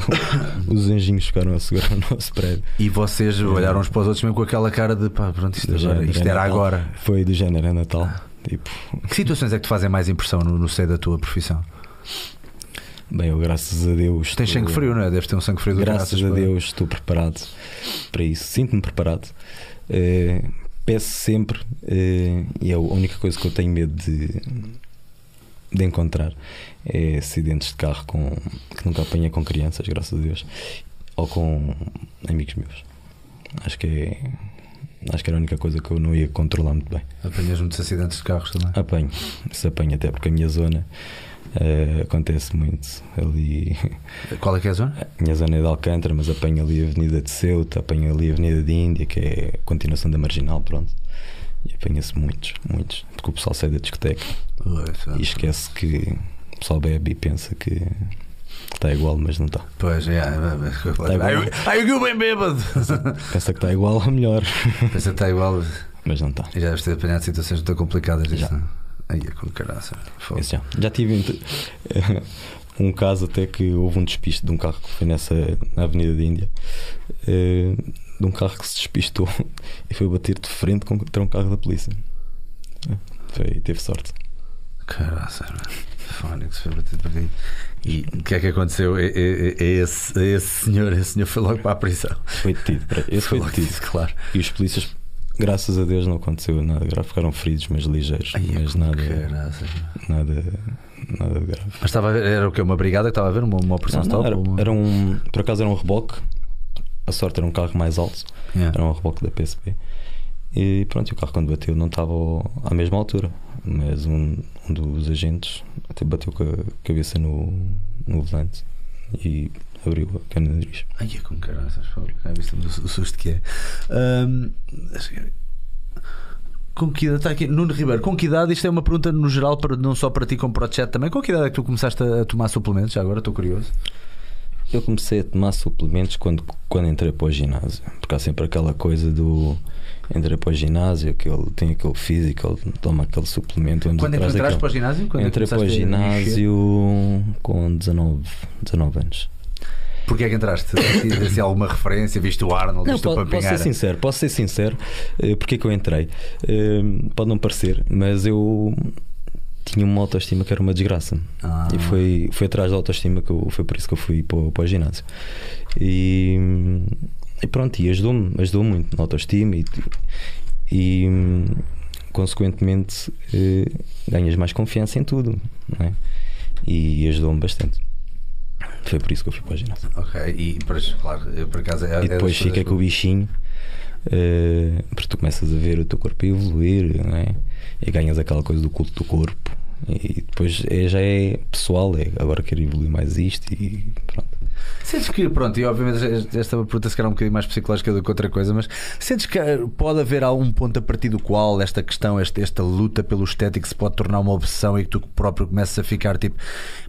os anjinhos ficaram a segurar o nosso prédio. E vocês olharam uns para os outros mesmo com aquela cara de pá, pronto, isto, agora, género, isto é era Natal. agora. Foi do género, é Natal. Tipo, Que situações é que te fazem mais impressão no, no seio da tua profissão? Bem, eu graças a Deus. Tens estou- sangue frio, não é? Deves ter um sangue frio do Graças caraças a para- Deus estou preparado para isso. Sinto-me preparado. Eh, peço sempre, eh, e é a única coisa que eu tenho medo de, de encontrar é acidentes de carro com, que nunca apanhei com crianças, graças a Deus, ou com amigos meus. Acho que é. Acho que era a única coisa que eu não ia controlar muito bem. Apanhas muitos acidentes de carros também. Apanho, se apanho até porque a minha zona eh, acontece muito ali. Qual é que é a zona? A minha zona é de Alcântara, mas apanho ali a Avenida de Ceuta, apanho ali a Avenida de Índia, que é a continuação da Marginal, pronto. E apanha-se muitos, muitos. Porque o pessoal sai da discoteca Ui, e esquece que o pessoal bebe e pensa que está igual, mas não está. Pois, é. Tá. Ai, ai, eu bem bêbado. Pensa que está igual ou melhor, Pensa que está igual. mas não está. E já deves ter apanhado situações muito complicadas. Já. Não? Aí é com caraça. Já. Já tive [laughs] um caso até que houve um despiste de um carro que foi nessa na Avenida da Índia. eh, De um carro que se despistou [laughs] e foi bater de frente contra um carro da polícia. É, Foi, teve sorte. Caraças, mano. Fónix foi batido por aí. E o que é que aconteceu? É, é- é esse, é esse senhor, esse senhor foi logo para a prisão. Foi detido. Esse foi detido. detido, claro. E os polícias, graças a Deus, não aconteceu nada grave. Ficaram feridos, mas ligeiros. Ai, é mas com nada, nada, nada de grave. Mas estava a ver, era o que? Uma brigada que estava a ver? Uma, uma operação Não, não, stop? era, Uma- era um, por acaso era um reboque. A sorte era um carro mais alto. Yeah. Era um reboque da PSP. E pronto, o carro quando bateu não estava à mesma altura. Mas um, um dos agentes até bateu com a cabeça no, no volante e abriu a cana de nariz. Ai, é com caraças. fogo. Já viste o, susto que é. Ahm, com que idade está aqui? Nuno Ribeiro, com que idade? Isto é uma pergunta no geral, para, não só para ti como para o chat também. Com que idade é que tu começaste a, tomar suplementos? Já agora estou curioso. Eu comecei a tomar suplementos quando, quando entrei para o ginásio. Porque há sempre aquela coisa do. Entrei para o ginásio, que ele tem aquele físico, ele toma aquele suplemento. Quando é entraste para o ginásio? Quando é Entrei para o ginásio com 19, 19 anos. Porquê é que entraste? Assim, alguma referência? Viste o Arnold? Não, Viste o po- posso ser sincero, posso ser sincero. eh, Porque é que eu entrei? Eh, Pode não parecer, mas eu tinha uma autoestima que era uma desgraça. Ah. E foi, foi atrás da autoestima que eu, foi por isso que eu fui para, o- para o ginásio. E, e pronto, e ajudou-me, ajudou muito na autoestima e, e consequentemente eh, ganhas mais confiança em tudo. É? E ajudou-me bastante. Foi por isso que eu fui para o ginásio. Ok, e pois, claro, eu, por acaso é, é E das depois fica com o bichinho, eh, porque tu começas a ver o teu corpo evoluir, não é? E ganhas aquela coisa do culto do corpo. E depois é- já é pessoal, é agora quero evoluir mais isto e pronto. Sentes que, pronto, e obviamente esta pergunta se calhar é um bocadinho mais psicológica do que outra coisa, mas sentes que eh, pode haver algum ponto a partir do qual esta questão, esta, esta luta pelo estético se pode tornar uma obsessão e que tu próprio começas a ficar tipo,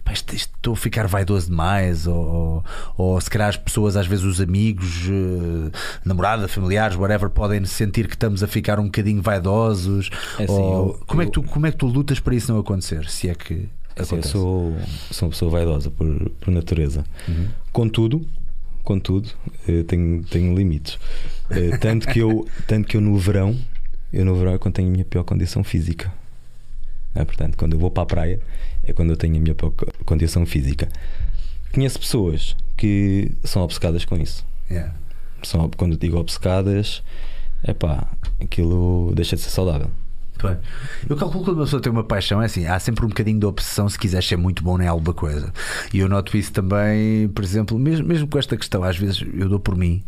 "Pá, isto, isto estou a ficar vaidoso demais, ou, ou, ou se calhar as pessoas, às vezes os amigos, eh, namorada, familiares, whatever, podem sentir que estamos a ficar um bocadinho vaidosos. É assim, ou- eu- como, É que tu, como é que tu lutas para isso não acontecer? Se é que. Assim, eu sou, sou uma pessoa vaidosa por, por natureza. Uhum. Contudo, contudo eh, tenho, tenho limites. Eh, tanto, que eu, [laughs] tanto que eu no verão, eu no verão é quando tenho a minha pior condição física. É, portanto, quando eu vou para a praia é quando eu tenho a minha pior co- condição física. Conheço pessoas que são obcecadas com isso. Yeah. São, quando digo obcecadas, é pá, aquilo deixa de ser saudável. Eu calculo que quando uma pessoa tem uma paixão, é assim, há sempre um bocadinho de opção se quiser ser muito bom em alguma coisa. E eu noto isso também, por exemplo, mesmo, mesmo com esta questão, às vezes eu dou por mim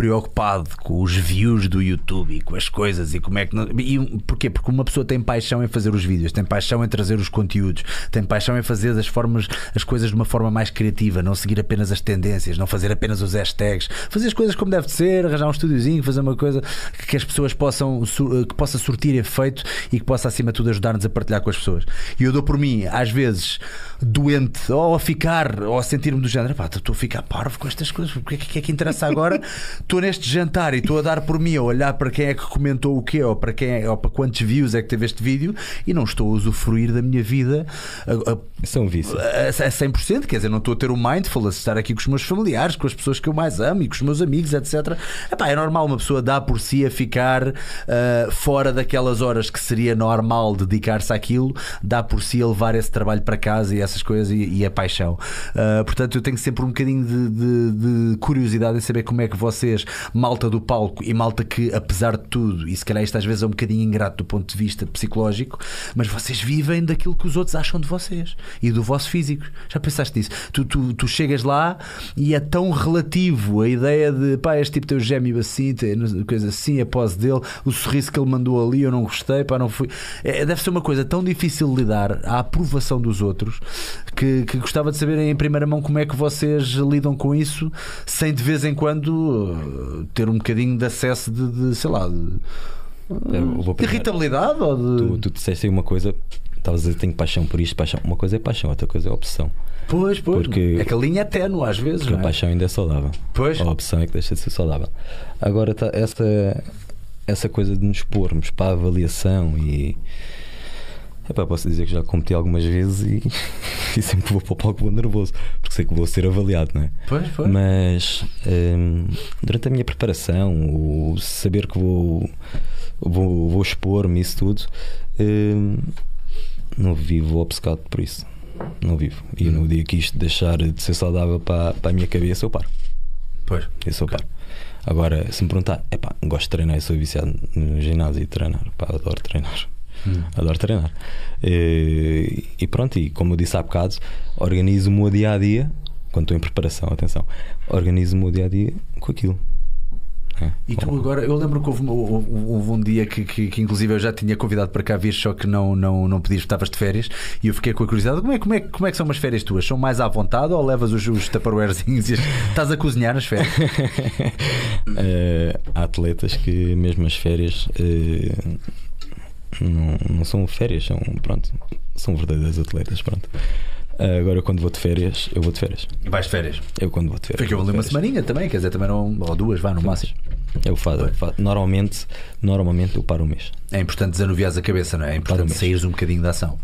preocupado com os views do YouTube e com as coisas e como é que não... e porquê? Porque uma pessoa tem paixão em fazer os vídeos, tem paixão em trazer os conteúdos, tem paixão em fazer as formas, as coisas de uma forma mais criativa, não seguir apenas as tendências, não fazer apenas os hashtags, fazer as coisas como deve de ser, arranjar um estúdiozinho, fazer uma coisa que as pessoas possam su- que possa surtir efeito e que possa acima de tudo ajudar-nos a partilhar com as pessoas. E eu dou por mim, às vezes, doente, ou a ficar, ou a sentir-me do género, pá, estou a ficar parvo com estas coisas, o que é que, que é que interessa agora? [laughs] Estou neste jantar e estou a dar por mim a olhar para quem é que comentou o quê, ou para quem é, ou para quantos views é que teve este vídeo e não estou a usufruir da minha vida a, a, Isso é a, a 100%, quer dizer, não estou a ter o mindfulness, estar aqui com os meus familiares, com as pessoas que eu mais amo e com os meus amigos, etc. Epá, é normal uma pessoa dar por si a ficar ah, fora daquelas horas que seria normal dedicar-se àquilo, dá por si a levar esse trabalho para casa e essas coisas e, e a paixão. Ah, portanto, eu tenho sempre um bocadinho de, de- de curiosidade em saber como é que vocês, malta do palco e malta que, apesar de tudo, e se calhar isto às vezes é um bocadinho ingrato do ponto de vista psicológico, mas vocês vivem daquilo que os outros acham de vocês e do vosso físico. Já pensaste nisso? Tu, tu, tu chegas lá e é tão relativo a ideia de pá, este tipo tem o gêmeo assim, coisa assim, a pose dele, o sorriso que ele mandou ali, eu não gostei, pá, não fui. É, deve ser uma coisa tão difícil de lidar à aprovação dos outros que, que gostava de saber em primeira mão como é que vocês lidam com isso sem de vez em quando uh, ter um bocadinho de acesso de, de, sei lá, de, vou de irritabilidade ou de. Tu, tu disseste aí uma coisa estavas a dizer tenho paixão por isto, paixão. Uma coisa é paixão, outra coisa é opção. Pois, pois. Porque- É que a linha é ténue às vezes, Porque não a é? paixão ainda é saudável. Pois. A opção é que deixa de ser saudável. Agora, tá, essa, essa coisa de nos pormos para a avaliação e. Epá, posso dizer que já cometi algumas vezes e, [laughs] e sempre vou para o palco vou nervoso, porque sei que vou ser avaliado, não é? Pois, pois. Mas hum, durante a minha preparação, o saber que vou, vou, vou expor-me, isso tudo, hum, não vivo obcecado por isso. Não vivo. E no dia que isto deixar de ser saudável para, para a minha cabeça, eu paro. Pois. Eu paro. Agora, se me perguntar, epá, gosto de treinar, eu sou viciado no ginásio e treinar, pá, adoro treinar. Hum. Adoro treinar. E, e pronto, e como eu disse há bocado, organizo o meu dia a dia, quando estou em preparação, atenção, organizo o meu dia a dia com aquilo. É. E tu agora, eu lembro que houve, houve- houve um dia que, que, que inclusive eu já tinha convidado para cá vir, só que não, não, não podias, estavas de férias, e eu fiquei com a curiosidade: como é, como, é, como é que são umas férias tuas? São mais à vontade ou levas os, os tupperwarezinhos e estás a cozinhar nas férias? [laughs] Eh, há atletas que mesmo as férias eh, não, não são férias, são pronto, são verdadeiros atletas, pronto. Eh, agora quando vou de férias, eu vou de férias. Vais de férias. Eu quando vou de férias. Fica vou ali uma semaninha também, quer dizer, também não, ou duas, vá no máximo. Eu faço, faço- normalmente, normalmente eu paro um mês. É importante desanuviares a cabeça, não é? É importante saíres um bocadinho da ação.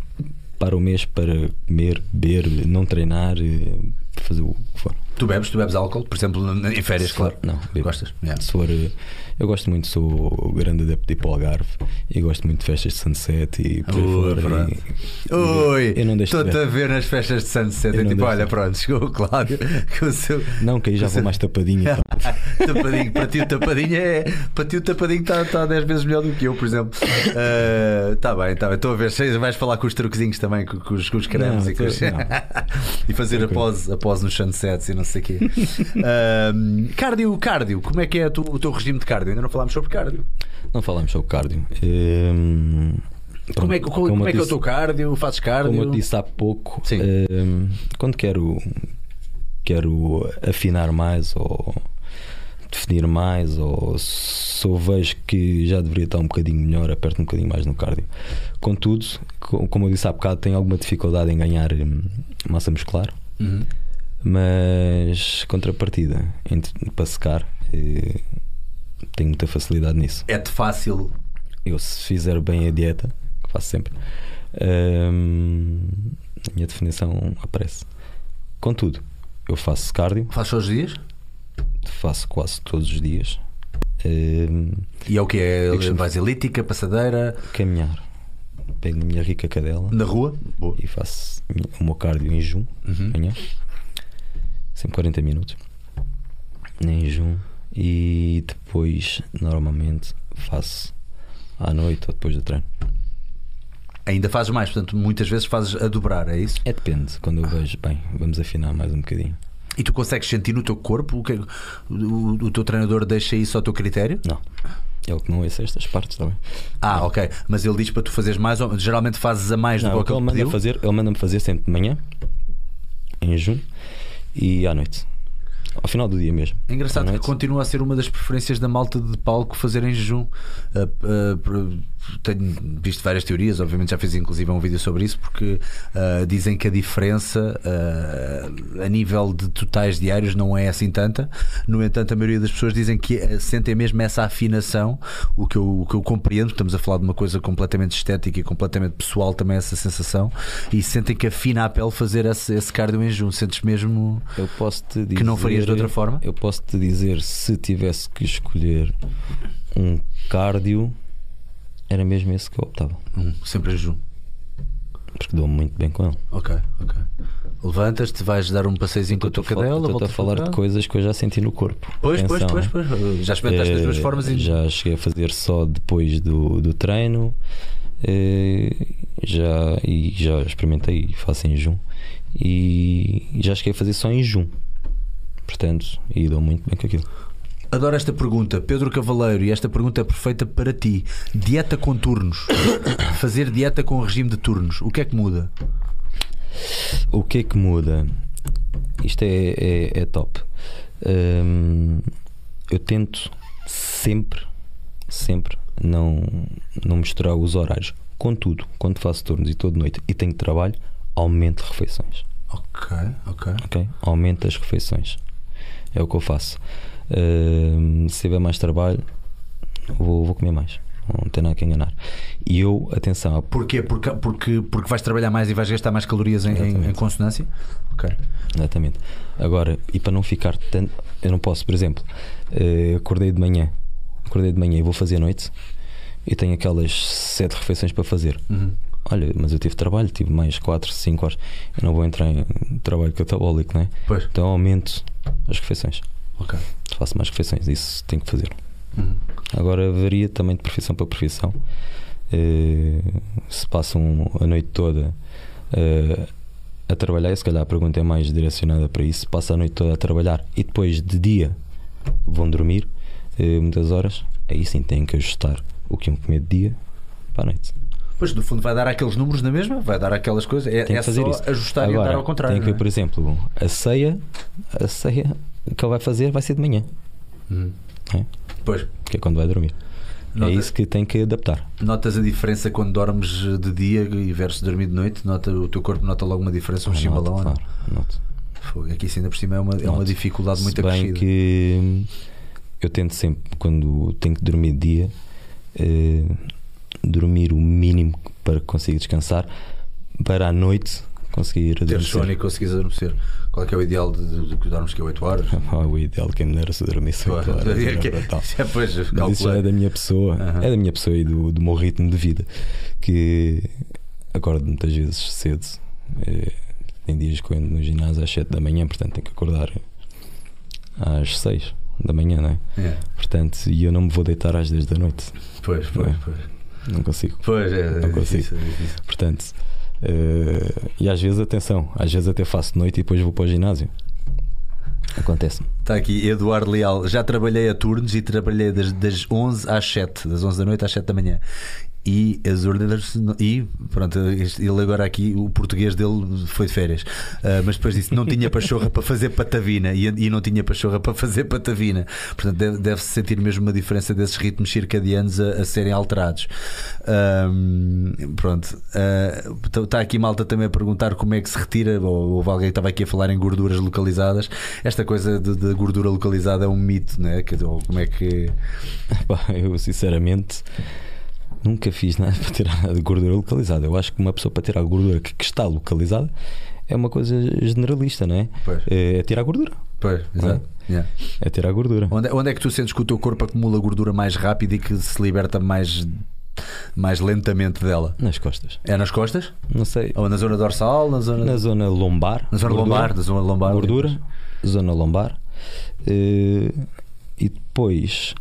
Paro um mês para comer, beber, não treinar, eh, fazer o que for. Tu bebes, tu bebes álcool, por exemplo, em férias, for- claro. Não, bebo. Gostas? Yeah. Se for, eh, eu gosto muito, sou grande adepto de ir para o Algarve e gosto muito de festas de sunset e por Ui, fora. e- eu não deixo estou-te a ver nas festas de sunset. Eu É tipo, olha, ver. pronto, chegou o Cláudio [laughs] com o seu. Não, que aí já vou mais tapadinho. [laughs] tapadinho, para ti o tapadinho é. Para ti o tapadinho está tá 10 vezes melhor do que eu, por exemplo. Está bem, está bem. Estou a ver. Vais falar com os truquezinhos também, com, com os, com os cremes Não, e, com os- [laughs] e fazer a pose, a pose nos sunsets e não sei o quê. [laughs] Ahm, cardio, cardio, como é que é tu- o teu regime de cardio? Ainda não falámos sobre cardio. Não falamos sobre cardio. Hum, Como é, que- como, como é que é o teu cardio? Fazes cardio? Como eu disse há pouco, hum, quando quero, quero afinar mais ou definir mais, ou se eu vejo que já deveria estar um bocadinho melhor, aperto um bocadinho mais no cardio. Contudo, co- como eu disse há bocado, tenho alguma dificuldade em ganhar hum, massa muscular, Uhum. Mas contrapartida, entre- para secar, eh, tenho muita facilidade nisso. É-te fácil. Eu, se fizer bem a dieta, que faço sempre, hum, a minha definição aparece. Contudo, eu faço cardio, Fazes todos os dias? faço quase todos os dias. hum, E é o que é? Eu costumo- Vais elíptica, passadeira, caminhar. Pego na minha rica cadela na rua? Boa. e faço o meu cardio em jejum, Uhum. manhã. Sempre 40 minutos. Em jejum. E depois, normalmente, faço à noite ou depois do treino. Ainda fazes mais, portanto, muitas vezes fazes a dobrar, é isso? É depende. Quando eu vejo, bem, vamos afinar mais um bocadinho. E tu consegues sentir no teu corpo o que é- o, o teu treinador deixa isso ao teu critério? Não. Ele que não ouça estas partes, bem? Ah, ok. Mas ele diz para tu fazeres mais, ou geralmente fazes a mais do Não, que o o que ele manda fazer, ele manda-me fazer sempre de manhã, em jejum e à noite. Ao final do dia mesmo. É engraçado que continua a ser uma das preferências da malta de palco fazer em jejum. Ah, por- tenho visto várias teorias, obviamente já fiz inclusive um vídeo sobre isso, porque ah, dizem que a diferença ah, a nível de totais diários não é assim tanta. No entanto, a maioria das pessoas dizem que eh, sentem mesmo essa afinação, o que, eu, o que eu compreendo. Estamos a falar de uma coisa completamente estética e completamente pessoal, também essa sensação, e sentem que afina a pele fazer esse, esse cardio em jejum. Sentes mesmo. Eu posso te dizer. Que não farias de outra forma? Eu posso te dizer, se tivesse que escolher um cardio, era mesmo esse que eu optava. Hum, sempre em jejum. Porque dou-me muito bem com ele. Ok, ok. Levantas-te, vais dar um passeizinho com a tua cadela. estou a falar de coisas que eu já senti no corpo. Pois, pois, Atenção, pois, hein? pois. Já experimentaste as duas Eh, formas e. Já cheguei a fazer só depois do, do treino. eh, já, e já experimentei e faço em jejum. E já cheguei a fazer só em jejum. Portanto, e dou muito bem com aquilo. Adoro esta pergunta, Pedro Cavaleiro, e esta pergunta é perfeita para ti. Dieta com turnos. [coughs] Fazer dieta com regime de turnos. O que é que muda? O que é que muda? Isto é, é, é top. Hum, eu tento sempre, sempre não, não misturar os horários. Contudo, quando faço turnos e de noite e tenho trabalho, aumento refeições. Ok, ok. ok? Aumento as refeições. É o que eu faço. Uh, se tiver mais trabalho, vou, vou comer mais. Não tem nada que enganar. E eu, atenção. Porquê? Porque, porque, porque vais trabalhar mais e vais gastar mais calorias em, em, em consonância? Ok. Exatamente. Agora, e para não ficar tanto. Eu não posso, por exemplo, uh, acordei de manhã, acordei de manhã e vou fazer a noite e tenho aquelas sete refeições para fazer. Uhum. Olha, mas eu tive trabalho, tive mais 4, 5 horas. Eu não vou entrar em trabalho catabólico, não é? Pois. Então aumento as refeições. Ok. Faço mais refeições, isso tenho que fazer. Uhum. Agora varia também de profissão para profissão. Uh, se passam a noite toda uh, a trabalhar, e se calhar a pergunta é mais direcionada para isso. Se passa a noite toda a trabalhar e depois de dia vão dormir uh, muitas horas, aí sim têm que ajustar o que iam comer de dia para a noite. Pois, no fundo, vai dar aqueles números na mesma, vai dar aquelas coisas. É, Tem é só isso. ajustar e Agora, andar ao contrário. Tem que, não é? por exemplo, a ceia, a ceia que ele vai fazer vai ser de manhã, Uhum. É. Pois, que é quando vai dormir. Nota- É isso que tem que adaptar. notas a diferença quando dormes de dia e versus dormir de noite? Nota, o teu corpo nota logo uma diferença, um Ah, chimbalão? claro, noto. Fogo, Aqui, isso ainda por cima, é uma, é uma dificuldade muito Se bem acrescida. que hum, eu tento sempre, quando tenho que dormir de dia, eh, dormir o mínimo para que consiga descansar, para à noite conseguir Ter adormecer. sono e conseguires adormecer. Qual é é o ideal de, de, de que dormes que é 8 horas? [laughs] Ah, o ideal quem me dera se dormisse 8 horas. [laughs] É era que- brutal. é, pois, Mas isso calculei. é da minha pessoa, Aham. é da minha pessoa e do, do meu ritmo de vida. Que acordo muitas vezes cedo. Eh, Tem dias que eu ando no ginásio às 7 da manhã, portanto tenho que acordar às 6 da manhã, não é? É, Portanto, e eu não me vou deitar às 10 da noite. Pois, pois, É. pois. Não consigo. Pois, é, é Não consigo. difícil, é difícil. Portanto, eh, e às vezes, atenção, às vezes até faço de noite e depois vou para o ginásio. Acontece-me. Está aqui Eduardo Leal. Já trabalhei a turnos e trabalhei das, das 11 às 7, das 11 da noite às 7 da manhã. E as ordens. E pronto, ele agora aqui, o português dele foi de férias. Ah, mas depois disse: não tinha pachorra para fazer patavina e, e não tinha pachorra para fazer patavina. Portanto, deve- deve-se sentir mesmo uma diferença desses ritmos circadianos a, a serem alterados. Pronto, está aqui malta também a perguntar como é que se retira. Ou, houve alguém que estava aqui a falar em gorduras localizadas. Esta coisa de, de gordura localizada é um mito, né? Ou como é que. [laughs] Eu sinceramente nunca fiz nada [laughs] para tirar nada de gordura localizada. Eu acho que uma pessoa para tirar a gordura que, que está localizada é uma coisa generalista, não é? Pois. É tirar a gordura. Pois, exato. Yeah. É tirar a gordura. Onde, onde é que tu sentes que o teu corpo acumula gordura mais rápido e que se liberta mais, mais lentamente dela? Nas costas. É nas costas? Não sei. Ou na zona dorsal? Na zona, Na zona lombar. na zona gordura. lombar? Na zona lombar Gordura. Zona lombar. Eh, e depois,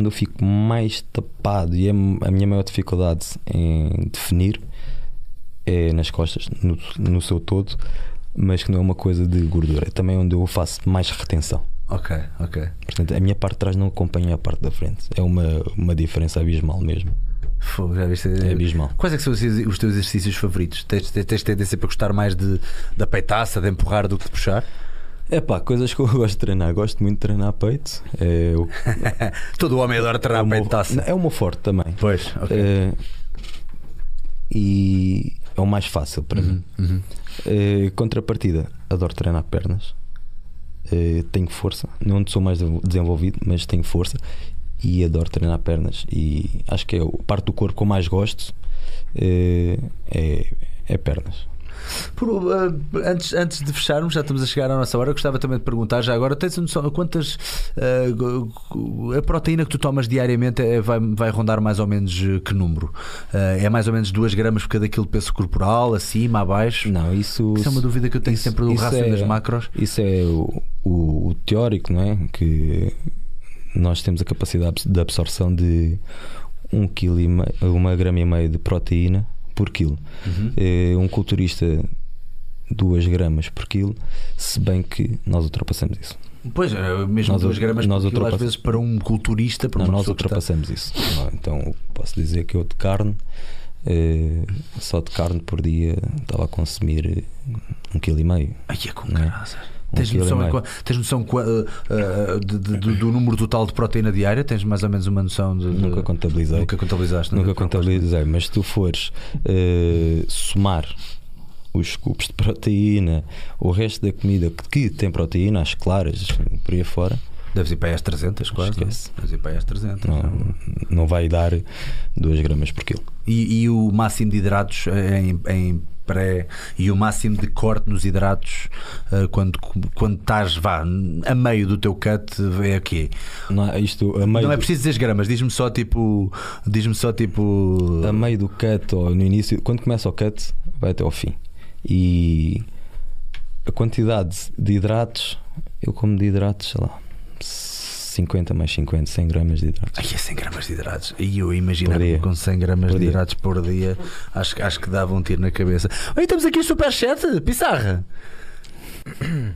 onde eu fico mais tapado e é a minha maior dificuldade em definir é nas costas, no, no seu todo, mas que não é uma coisa de gordura. É também onde eu faço mais retenção. Ok, ok. Portanto, a minha parte de trás não acompanha a parte da frente. É uma, uma diferença abismal mesmo. Fogo, já viste? É abismal. Quais é que são os, teus exercícios favoritos? Tens, tens, tens tendência para gostar mais de, da peitaça, de empurrar do que de puxar? É pá, coisas que eu [laughs] gosto de treinar. Gosto muito de treinar peito. É o, [laughs] Todo homem adora é treinar o meu- peitaça. é o meu forte também. Pois, ok. Eh, e é o mais fácil para mim. Uhum. Eh, contrapartida, adoro treinar pernas. Eh, tenho força. Não sou mais de- desenvolvido, mas tenho força. E adoro treinar pernas. E acho que é a parte do corpo que eu mais gosto eh, é, é pernas. Por, uh, antes, antes de fecharmos, já estamos a chegar à nossa hora. Gostava também de perguntar já agora: tens a noção quantas uh, a proteína que tu tomas diariamente é- vai, vai rondar mais ou menos uh, que número? Uh, é mais ou menos 2 gramas por cada quilo de peso corporal, acima, abaixo? Não, isso, Isso é uma dúvida que eu tenho isso- sempre do rácio é- das macros. Isso é o, o- o teórico, não é? Que nós temos a capacidade de absorção de 1 kg e meio, uma grama e meio de proteína por quilo. Uhum. Um culturista 2 gramas por quilo, se bem que nós ultrapassamos isso. Pois, é, mesmo Nós 2 ut- gramas nós por quilo, às vezes para um culturista, para Não, uma nós pessoa que está- ultrapassamos isso. Então posso dizer que eu de carne, eh, só de carne por dia estava a consumir 1,5 kg. Ai, é com Não é? Caraças. Tens noção, tens noção uh, uh, de- de- do, do número total de proteína diária? Tens mais ou menos uma noção de. de- Nunca contabilizei. Nunca contabilizaste? Nunca nunca contabilizei, mas se tu fores eh, somar os scoops de proteína, o resto da comida que tem proteína, as claras, por aí fora, Deves ir para aí às 300, quase. não é? Esquece. Deves ir para aí às 300. não, não vai dar 2 gramas por quilo. E, e o máximo de hidratos em, em pré e o máximo de corte nos hidratos uh, quando, quando estás vá, a meio do teu cut é aqui. Não, é- isto, a meio, Não é preciso dizer gramas, diz-me só tipo. Diz-me só tipo. a meio do cut ou no início, quando começa o cut, vai até ao fim. E a quantidade de hidratos, eu como de hidratos, sei lá, 50 mais 50, 100 gramas de hidratos. Ai, é 100 gramas de hidratos. E eu imaginava Por com 100 gramas Por de dia. hidratos por dia, acho, que- acho que dava um tiro na cabeça. Olha, temos aqui o Superchat, Pissarra. [coughs]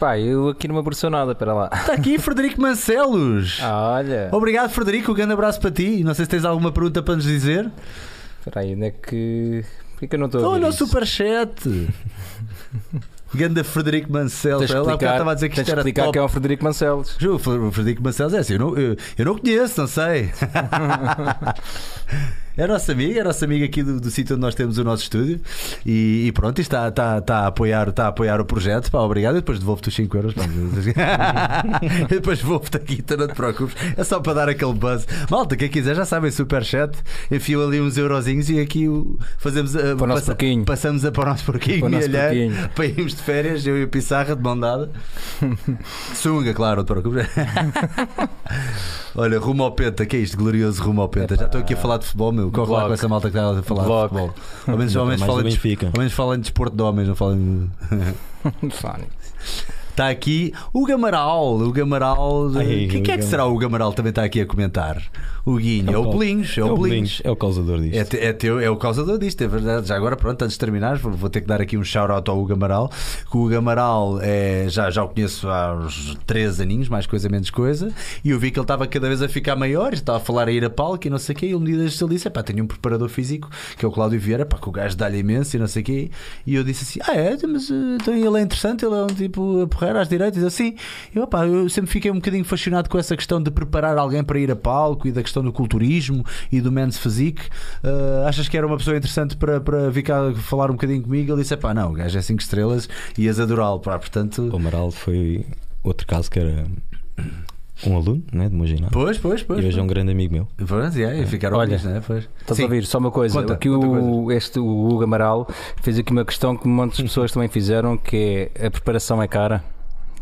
Pá, eu aqui não me apareceu nada, espera lá. Está aqui [laughs] Frederico Mancelos. Ah, olha. Obrigado, Frederico. Um grande abraço para ti. Não sei se tens alguma pergunta para nos dizer. Espera aí, onde é que. Porquê que eu não estou a ver Olha o? Superchat. [laughs] Ganda Frederico Mancelos. Tens explicar, estava a dizer que isto era explicar top. que é o Frederico Mancelos. O Frederico Mancelos é assim, eu não, eu, eu não conheço, não sei. [laughs] É nosso amigo, é nosso amigo aqui do, do sítio onde nós temos o nosso estúdio e, e pronto, isto está, está, está, a apoiar, está a apoiar o projeto. Pá, obrigado. E depois devolvo-te os 5 euros. [laughs] depois devolvo-te aqui, tu não te preocupes. É só para dar aquele buzz. Malta, quem quiser já sabem, superchat. Enfio ali uns eurozinhos e aqui o- fazemos a, Para o nosso porquinho. passamos a para o nosso porquinho, Para o nosso porquinho. para irmos de férias, eu e o Pissarra de mão dada. [laughs] Sunga, claro, não te preocupes. [laughs] Olha, rumo ao penta, que é isto? Glorioso rumo ao penta. Já estou aqui a falar de futebol, meu. Corre lá com essa malta que está a falar Bloco. de futebol. Ao menos, ao menos, do de, ao menos em desporto de homens, não fala em... [laughs] [laughs] Fónix. Está aqui o Gamaral. O Gamaral. O que é que Gamaral. será o Gamaral? Também está aqui a comentar. O Guinho. É o cau- Bolinhos. É o Bolinhos. É o causador disto. É, é, teu, é o causador disto, é verdade. Já agora, pronto, antes de terminar, vou vou ter que dar aqui um shout-out ao Hugo Amaral. Que o Hugo Amaral é, já, já o conheço há uns 3 aninhos, mais coisa, menos coisa. E eu vi que ele estava cada vez a ficar maior, estava a falar a ir a palco e não sei o quê. E ele me disse, ele disse: pá, tenho um preparador físico, que é o Cláudio Vieira, pá, que o gajo dá-lhe imenso e não sei o quê. E eu disse assim: ah, é? Mas eh, então ele é interessante, ele é um tipo a porreira às direitas, assim. E eu, pá, eu sempre fiquei um bocadinho fascinado com essa questão de preparar alguém para ir a palco e da questão do culturismo e do men's physique. Ah, achas que era uma pessoa interessante para, para vir cá falar um bocadinho comigo? Ele disse: pá, não, o gajo é 5 estrelas e ias adorá-lo, pá, portanto. O Amaral foi outro caso que era um aluno né, meu ginásio. Pois, pois, pois. E hoje é um grande amigo meu. Pois, é, e ficaram Olha, amigos, né? Pois. Estás Sim. a ouvir? Só uma coisa. Conta, aqui conta o, este, o Hugo Amaral fez aqui uma questão que muitas [laughs] pessoas também fizeram, que é a preparação é cara.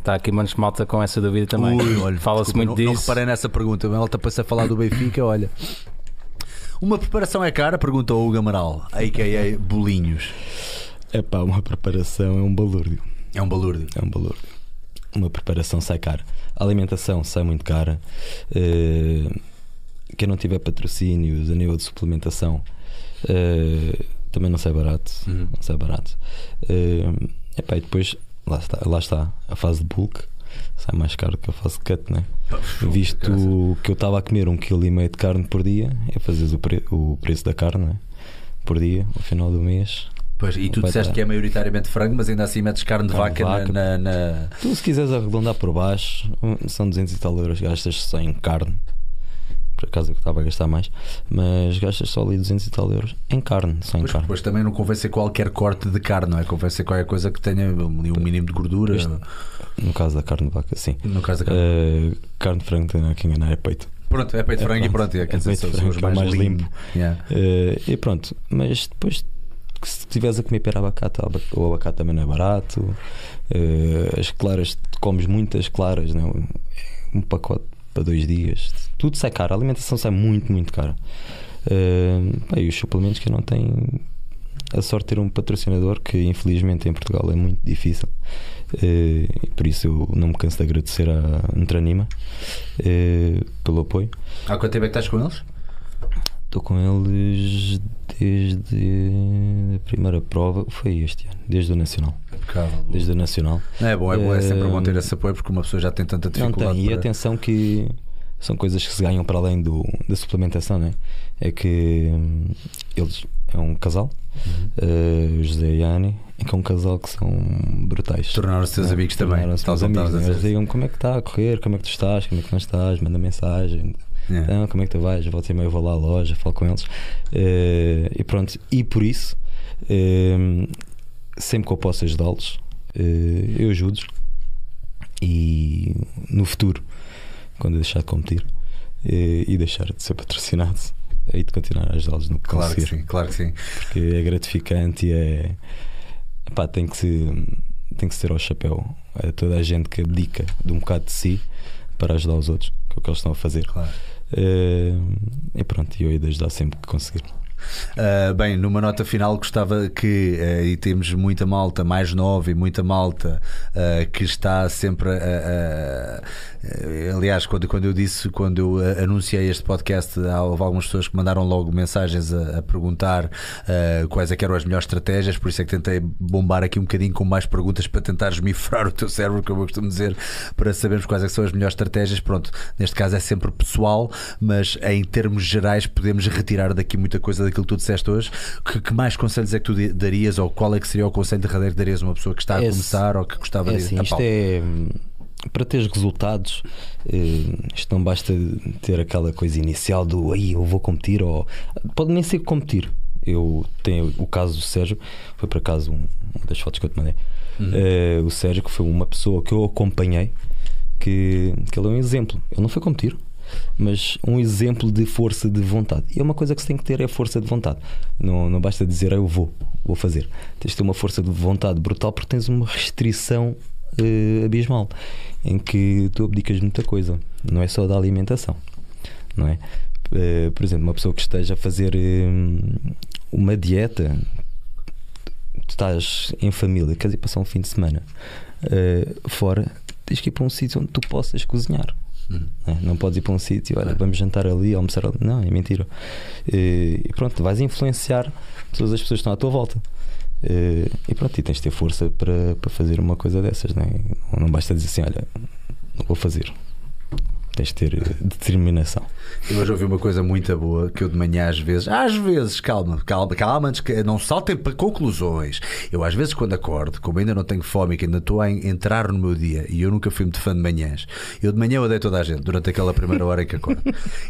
Está aqui muitos malta com essa dúvida também. Fala-se muito não, Não disso. reparei nessa pergunta, mas ela está a falar do Benfica, olha. Uma preparação é cara? Perguntou o Hugo Amaral, a.k.a. Bolinhos. É pá, uma preparação é um balúrdio. É um balúrdio. É um balúrdio. Uma preparação sai cara. A alimentação sai muito cara. Eh, quem não tiver patrocínios a nível de suplementação eh, também não sai barato. Uhum. Não sai barato. Eh, epá, e depois, lá está, lá está, a fase de bulk sai mais caro que a fase de cut, né? Visto que eu estava a comer um quilo e meio de carne por dia, é fazer o, pre- o preço da carne, né? Por dia, ao final do mês. Pois, e tu disseste dar. que é maioritariamente frango, mas ainda assim metes carne de Carne vaca, vaca. Na, na- Tu, se quiseres arredondar por baixo, hum, são 200 e tal euros. Gastas só em carne. Por acaso eu estava a gastar mais, mas gastas só ali 200 e tal euros em carne, só em Pois, carne. depois também não convém ser qualquer corte de carne, não é? Convém ser qualquer coisa que tenha ali um mínimo de gordura. Isto- No caso da carne de vaca, sim. No caso da carne. Uh, carne de frango, não há que enganar, é peito. Pronto, é peito de é frango e pronto. pronto. É, quer É dizer, são são os frango, mais é mais limpos. Yeah. Uh, e pronto, mas depois que se estiveres a comer pera abacate, o aba- o abacate também não é barato. Uh, as claras, comes muitas claras, não? um pacote para dois dias. Tudo sai caro, a alimentação sai muito, muito cara. Uh, pá, e os suplementos que eu não tenho a sorte de ter um patrocinador que infelizmente em Portugal é muito difícil. Uh, por isso eu não me canso de agradecer à Nutranima uh, pelo apoio. Há quanto tempo é que estás com eles? Estou com eles desde a primeira prova, foi este ano, desde o Nacional. Impecável. Desde o Nacional. Não, é bom, é bom, é sempre bom ter Eh, esse apoio porque uma pessoa já tem tanta Não dificuldade. tem, e para- atenção que são coisas que se ganham para além do, da suplementação, né? É que hum, eles é um casal, uh, o José e a Annie, em que é um casal que são brutais. Tornaram-se teus Né? amigos também. Tornaram-se tal meus como amigos. né? Eles digam como é que está a correr, como é que tu estás, como é que não estás, manda mensagem. Yeah. Então, como é que tu vais? Volta e meia vou lá à loja, falo com eles. Eh, e pronto, e por isso, eh, sempre que eu posso ajudá-los, eh, eu ajudo-os. E no futuro, quando eu deixar de competir e deixar de ser patrocinado, aí de continuar a ajudá-los no que Claro que sim, claro que sim. Porque é gratificante e é. Pá, tem que se, tem que se ter ao chapéu a toda a gente que abdica de um bocado de si para ajudar os outros, que é o que eles estão a fazer. Claro. Eh, e pronto, eu de ajudar sempre que conseguir. Uh, bem, numa nota final gostava que, uh, e temos muita malta mais nova e muita malta uh, que está sempre a. a- a- aliás, quando, quando eu disse, quando eu uh, anunciei este podcast, houve algumas pessoas que mandaram logo mensagens a, a perguntar uh, quais é eram as melhores estratégias, por isso é que tentei bombar aqui um bocadinho com mais perguntas para tentar esmifrar [laughs] o teu cérebro, como eu costumo dizer, para sabermos quais é são as melhores estratégias. Pronto, neste caso é sempre pessoal, mas em termos gerais podemos retirar daqui muita coisa daquilo que tu disseste hoje. Que, que mais conselhos é que tu darias, ou qual é que seria o conselho derradeiro que darias a uma pessoa que está a começar ou que gostava É de assim, isto é. hum, Para teres resultados, eh, isto não basta ter aquela coisa inicial do aí eu vou competir, ou pode nem ser competir. Eu tenho o caso do Sérgio, foi por acaso um- uma das fotos que eu te mandei. Eh, o Sérgio, que foi uma pessoa que eu acompanhei, que, que ele é um exemplo. Ele não foi competir, mas um exemplo de força de vontade. E é uma coisa que se tem que ter é força de vontade. Não, não basta dizer ah, eu vou, vou fazer. Tens de ter uma força de vontade brutal porque tens uma restrição eh, abismal em que tu abdicas de muita coisa. Não é só da alimentação, não é? Eh, por exemplo, uma pessoa que esteja a fazer eh, uma dieta, tu estás em família, queres ir passar um fim de semana eh, fora, tens que ir para um sítio onde tu possas cozinhar. Uhum. Não é? Não podes ir para um sítio, olha, vamos jantar ali, almoçar ali. Não, é mentira. E pronto, vais influenciar todas as pessoas que estão à tua volta. E pronto, e tens de ter força para, para fazer uma coisa dessas. É? não, não basta dizer assim, olha, não vou fazer. Tens de ter eh, determinação. Eu hoje ouvi uma coisa muito boa que eu de manhã às vezes, às vezes, calma, calma, calma, antes que não saltem para conclusões. Eu às vezes quando acordo, como ainda não tenho fome e que ainda estou a entrar no meu dia e eu nunca fui muito fã de manhãs, eu de manhã eu odeio toda a gente durante aquela primeira hora em que acordo.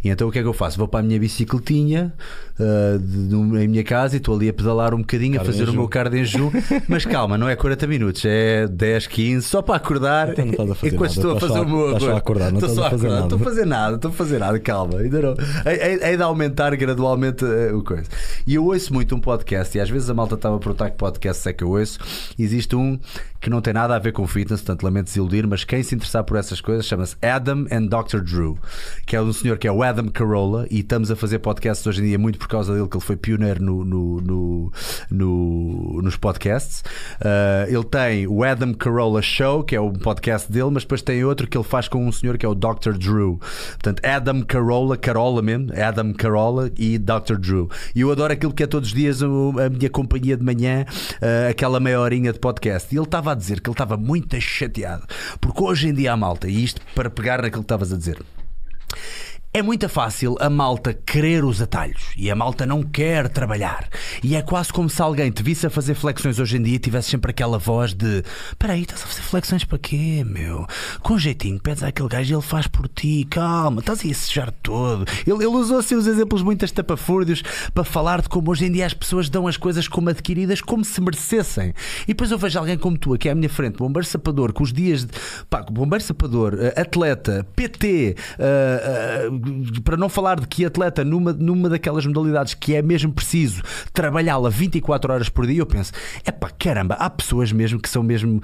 E então o que é que eu faço? Vou para a minha bicicletinha ah, de- em minha casa e estou ali a pedalar um bocadinho, a fazer o meu jejum. Mas calma, não é 40 minutos, é 10, 15, só para acordar. Então não estás a fazer enquanto nada, estou a fazer só- o meu estás só a acordar, não estás a fazer nada. Estou a fazer nada, estou a fazer nada, calma, ainda não. É, de aumentar gradualmente eh, o coisa. E eu ouço muito um podcast, e às vezes a malta estava a perguntar que podcast é que eu ouço. Existe um que não tem nada a ver com fitness, portanto lamento desiludir, mas quem se interessar por essas coisas chama-se Adam and Dr. Drew, que é um senhor que é o Adam Carolla, e estamos a fazer podcasts hoje em dia muito por causa dele, que ele foi pioneiro no, no- no- no- nos podcasts. Ah, ele tem o Adam Carolla Show, que é o podcast dele, mas depois tem outro que ele faz com um senhor que é o Dr. Drew. Portanto, Adam Carolla, Carolla mesmo, Adam Carolla e Dr. Drew. E eu adoro aquilo que é todos os dias a minha companhia de manhã, ah, aquela meia horinha de podcast. E ele estava a dizer que ele estava muito chateado, porque hoje em dia a malta, e isto para pegar naquilo que estavas a dizer. É muito fácil a malta querer os atalhos e a malta não quer trabalhar. E é quase como se alguém te visse a fazer flexões hoje em dia e tivesse sempre aquela voz de: Espera aí, estás a fazer flexões para quê, meu? Com jeitinho, pedes àquele gajo e ele faz por ti, calma, estás a sujar todo. Ele, ele usou assim os exemplos muito estapafúrdios para falar de como hoje em dia as pessoas dão as coisas como adquiridas, como se merecessem. E depois eu vejo alguém como tu aqui à minha frente, bombeiro sapador, com os dias de. Pá, bombeiro sapador, eh, atleta, PT, eh, eh, para não falar de que atleta numa, numa daquelas modalidades que é mesmo preciso trabalhá-la 24 horas por dia, eu penso, é pá, caramba, há pessoas mesmo que são mesmo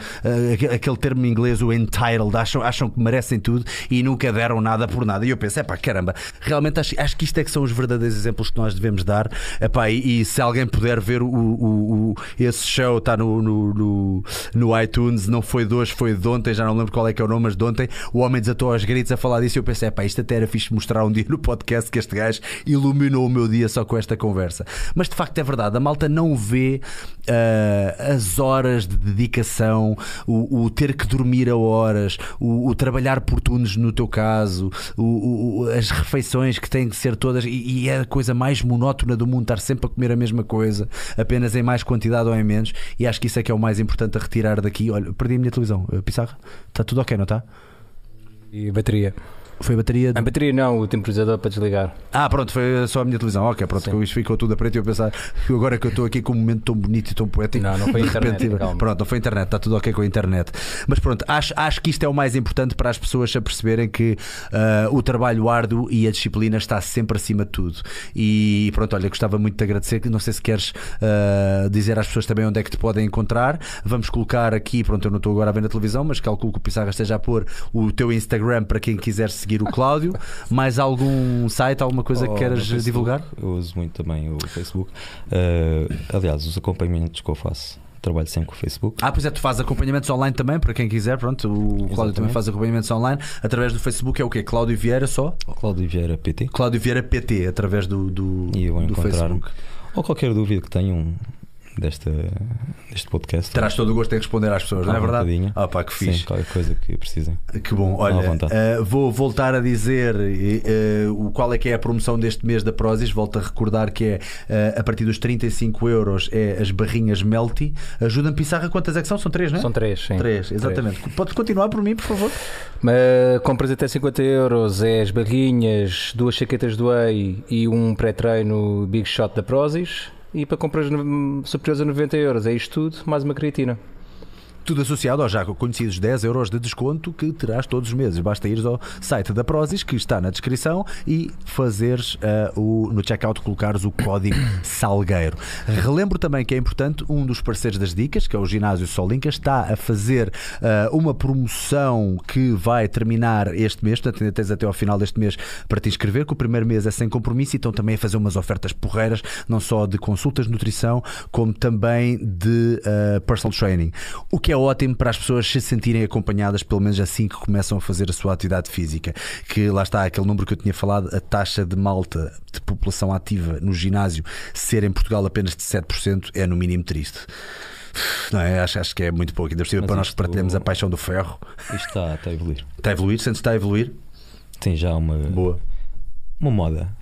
aque- aquele termo em inglês, o entitled, acham, acham que merecem tudo e nunca deram nada por nada. E eu penso, é pá, caramba, realmente acho, acho que isto é que são os verdadeiros exemplos que nós devemos dar. Epá, e, e se alguém puder ver o, o- o- esse show, está no, no, no, no iTunes, não foi de hoje, foi de ontem, já não lembro qual é que é o nome, mas de ontem, o homem desatou aos gritos a falar disso e eu pensei, epá, isto até era fixe mostrar mostrar um dia no podcast que este gajo iluminou o meu dia só com esta conversa. Mas de facto é verdade, a malta não vê uh, as horas de dedicação, o, o, ter que dormir a horas, o, o trabalhar por turnos no teu caso, o, as refeições que têm que ser todas, e, e, é a coisa mais monótona do mundo estar sempre a comer a mesma coisa, apenas em mais quantidade ou em menos, e acho que isso é que é o mais importante a retirar daqui. Olha, perdi a minha televisão, Pissarra, está tudo ok, não está? E bateria. Foi a bateria? A bateria não, o temporizador para desligar. Ah, pronto, foi só a minha televisão. Ok, pronto, Sim. isto ficou tudo a preto e eu pensar que agora que eu estou aqui com um momento tão bonito e tão poético. Não, não foi internet. Repente, pronto, não foi internet, está tudo ok com a internet. Mas pronto, acho, acho que isto é o mais importante para as pessoas a perceberem que uh, o trabalho árduo e a disciplina está sempre acima de tudo. E pronto, olha, gostava muito de agradecer. Não sei se queres uh, dizer às pessoas também onde é que te podem encontrar. Vamos colocar aqui, pronto, eu não estou agora a ver na televisão, mas calculo que o Pissarra esteja a pôr o teu Instagram para quem quiser seguir o Cláudio. Mais algum site, alguma coisa oh, que queiras divulgar? Eu uso muito também o Facebook. Uh, aliás, os acompanhamentos que eu faço trabalho sempre com o Facebook. Ah, pois é, tu fazes acompanhamentos online também, para quem quiser, pronto, o Exatamente. Cláudio também faz acompanhamentos online através do Facebook, é o quê? Cláudio Vieira só? Cláudio Vieira PT. Cláudio Vieira PT, através do, do, e eu do Facebook. Ou qualquer dúvida que tenham, desta, deste podcast. Terás todo o gosto em responder às pessoas, não é verdade? Ah, pá, que fixe. Sim, qualquer coisa que precisem. Que bom. Olha, uh, vou voltar a dizer uh, qual é que é a promoção deste mês da Prozis. Volto a recordar que é uh, a partir dos 35 euros é as barrinhas Melty. Ajuda-me, Pissarra, quantas é que são? São três, não é? São três, sim. Três, exatamente. Três. Podes continuar por mim, por favor? Uh, compras até 50 euros é as barrinhas, duas chaquetas do Whey e um pré-treino Big Shot da Prozis. E para compras superiores a 90 euros é isto tudo, mais uma creatina. Tudo associado aos já conhecidos 10 euros de desconto que terás todos os meses. Basta ires ao site da Prozis, que está na descrição, e fazeres uh, o, no checkout colocares o código [coughs] Salgueiro. Relembro também que é importante, um dos parceiros das dicas, que é o Ginásio Solinca, está a fazer uh, uma promoção que vai terminar este mês, portanto ainda tens até ao final deste mês para te inscrever, que o primeiro mês é sem compromisso e estão também a fazer umas ofertas porreiras, não só de consultas de nutrição, como também de uh, personal training. O que é ótimo para as pessoas se sentirem acompanhadas, pelo menos assim que começam a fazer a sua atividade física. Que lá está aquele número que eu tinha falado, a taxa de malta de população ativa no ginásio ser em Portugal apenas de 7% é no mínimo triste. Não é? Acho, acho que é muito pouco. Ainda para nós que partilhamos a paixão do ferro. Isto está, está a evoluir. Está a evoluir? Sentes que está a evoluir? Tem já uma. Boa. Uma moda.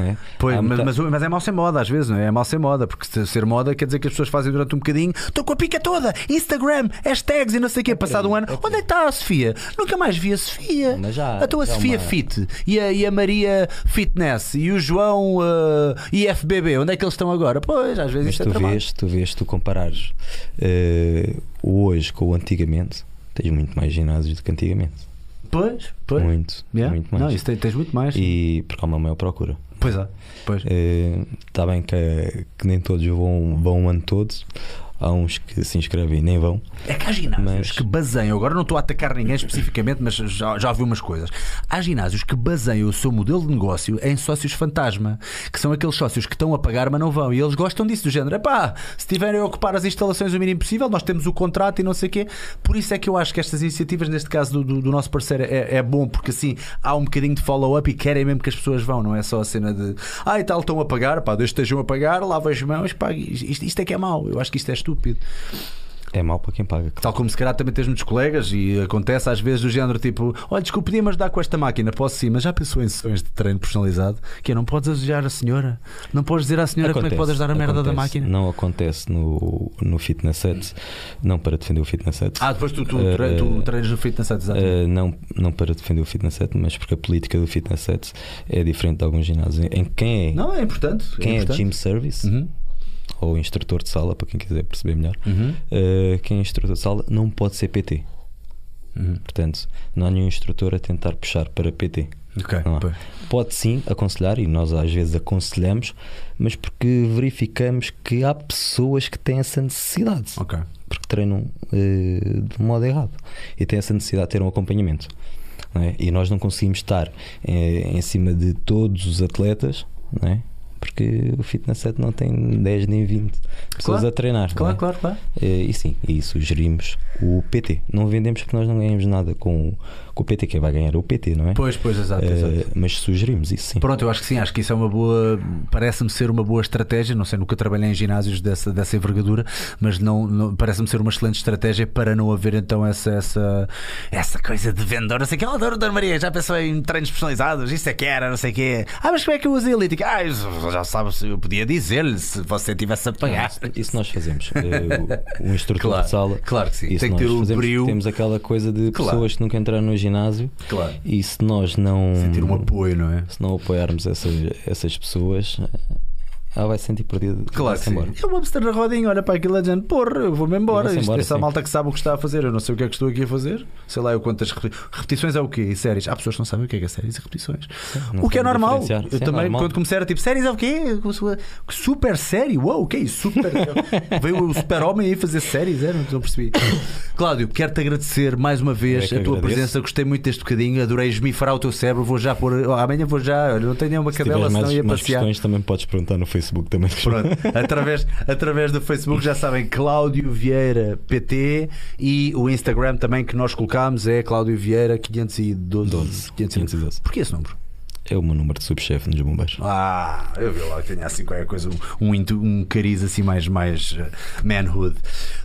É? Pois, mas, muita... mas, mas, é mal ser moda às vezes, não é? É mal ser moda, porque ser moda quer dizer que as pessoas fazem durante um bocadinho, estou com a pica toda, Instagram, hashtags e não sei o quê. É Passado um ano, é onde é que está a Sofia? Nunca mais vi a Sofia. Mas já, a tua Sofia uma... Fit e a, e a, Maria Fitness e o João uh, IFBB, onde é que eles estão agora? Pois, às vezes mas isto tu é vês, tu vês, tu comparares uh, o hoje com o antigamente, tens muito mais ginásios do que antigamente. Pois, pois. Muito, yeah. muito mais. Não, isso tens muito mais. E porque há uma maior procura. Pois é. Pois. Está bem que, que, nem todos vão, vão um ano todos, há uns que se inscrevem e nem vão. É que há ginásios mas... que baseiam, agora não estou a atacar ninguém especificamente, mas já, já ouvi umas coisas. Há ginásios que baseiam o seu modelo de negócio em sócios fantasma, que são aqueles sócios que estão a pagar, mas não vão. E eles gostam disso, do género: pá, se tiverem a ocupar as instalações o mínimo possível, nós temos o contrato e não sei o quê. Por isso é que eu acho que estas iniciativas, neste caso do, do, do nosso parceiro, é, é, bom, porque assim há um bocadinho de follow-up e querem mesmo que as pessoas vão, não é só a cena de ah, e tal, estão a pagar, pá, desde estejam a pagar, lava as mãos, pá, isto, isto é que é mau. Eu acho que isto é estúpido. É mau para quem paga. Tal como se calhar também tens muitos colegas e acontece às vezes do género tipo: Olha, desculpe, podia-me ajudar com esta máquina? Posso sim, mas já pensou em sessões de treino personalizado? Que é, não podes ajudar a senhora? Não podes dizer à senhora acontece, como é que podes ajudar a merda acontece, da máquina? Não acontece no, no fitness set, não para defender o fitness set. Ah, depois tu, tu, uh, tu treinas no fitness set, exato. Uh, não, não para defender o fitness set, mas porque a política do fitness set é diferente de alguns ginásios. Em quem é? Não, é importante. É quem é, importante. é gym service? Uhum ou instrutor de sala, para quem quiser perceber melhor, uhum. uh, quem é instrutor de sala não pode ser PT. Uhum. Portanto, não há nenhum instrutor a tentar puxar para PT. Okay, pode sim aconselhar, e nós às vezes aconselhamos, mas porque verificamos que há pessoas que têm essa necessidade. Okay. Porque treinam uh, de modo errado e têm essa necessidade de ter um acompanhamento. É? E nós não conseguimos estar eh, em cima de todos os atletas, não é? Porque o Fitness Set não tem 10 nem 20 pessoas Claro. a treinar. Claro, é? claro, claro. Eh, E sim, e sugerimos o PT. Não vendemos porque nós não ganhamos nada com, com o PT. Quem vai ganhar é o PT, não é? Pois, pois, exato, Eh, exato. mas sugerimos isso sim. Pronto, eu acho que sim, acho que isso é uma boa, parece-me ser uma boa estratégia. Não sei, nunca trabalhei em ginásios dessa, dessa envergadura, mas não, não- parece-me ser uma excelente estratégia para não haver então essa, essa, essa coisa de vendedor. Não sei o que, oh, Dona Maria, já pensou em treinos personalizados? Isso é que era, não sei o quê. Ah, mas como é que eu uso a elítica? Ah, já sabe, se eu podia dizer-lhe se você tivesse a pagar. Isso, isso nós fazemos. Eh, o, o instrutor Claro, de sala. claro que sim. Isso Tem que ter o fazemos, brio. Temos aquela coisa de Claro. pessoas que nunca entraram no ginásio Claro. e se nós não. Sentir um apoio, não é? Se não apoiarmos essas, essas pessoas, ela vai se sentir perdida. Claro que sim. embora. Eu vou na rodinha, olha para aquilo a gente, porra, eu vou-me embora. Isto, embora, essa sim. malta que sabe o que está a fazer, eu não sei o que é que estou aqui a fazer. Sei lá eu quantas repeti- repetições é o quê? E séries? Há pessoas que não sabem o que é que é séries e repetições. Não o que é normal. Eu Sim, é também, normal. quando comecei, era tipo, séries é o quê? Super série? Uou, o que é isso? Super. [laughs] Veio o super-homem aí fazer séries, é? Não, não percebi. Cláudio, quero-te agradecer mais uma vez é a tua agradeço. presença. Gostei muito deste bocadinho, adorei esmifrar o teu cérebro. Vou já pôr. Amanhã vou já. Não tenho nenhuma Se cadela, senão mais, ia mais passear. questões, também podes perguntar no Facebook também. Pronto, através, através do Facebook já sabem Cláudio Vieira PT e o Instagram também que nós colocámos é Cláudio Vieira 512. 12, 512. 512. Porquê esse número? É o meu número de subchefe nos bombeiros. Ah, eu vi lá que tinha assim qualquer coisa, um, um, um cariz assim mais, mais eh, manhood.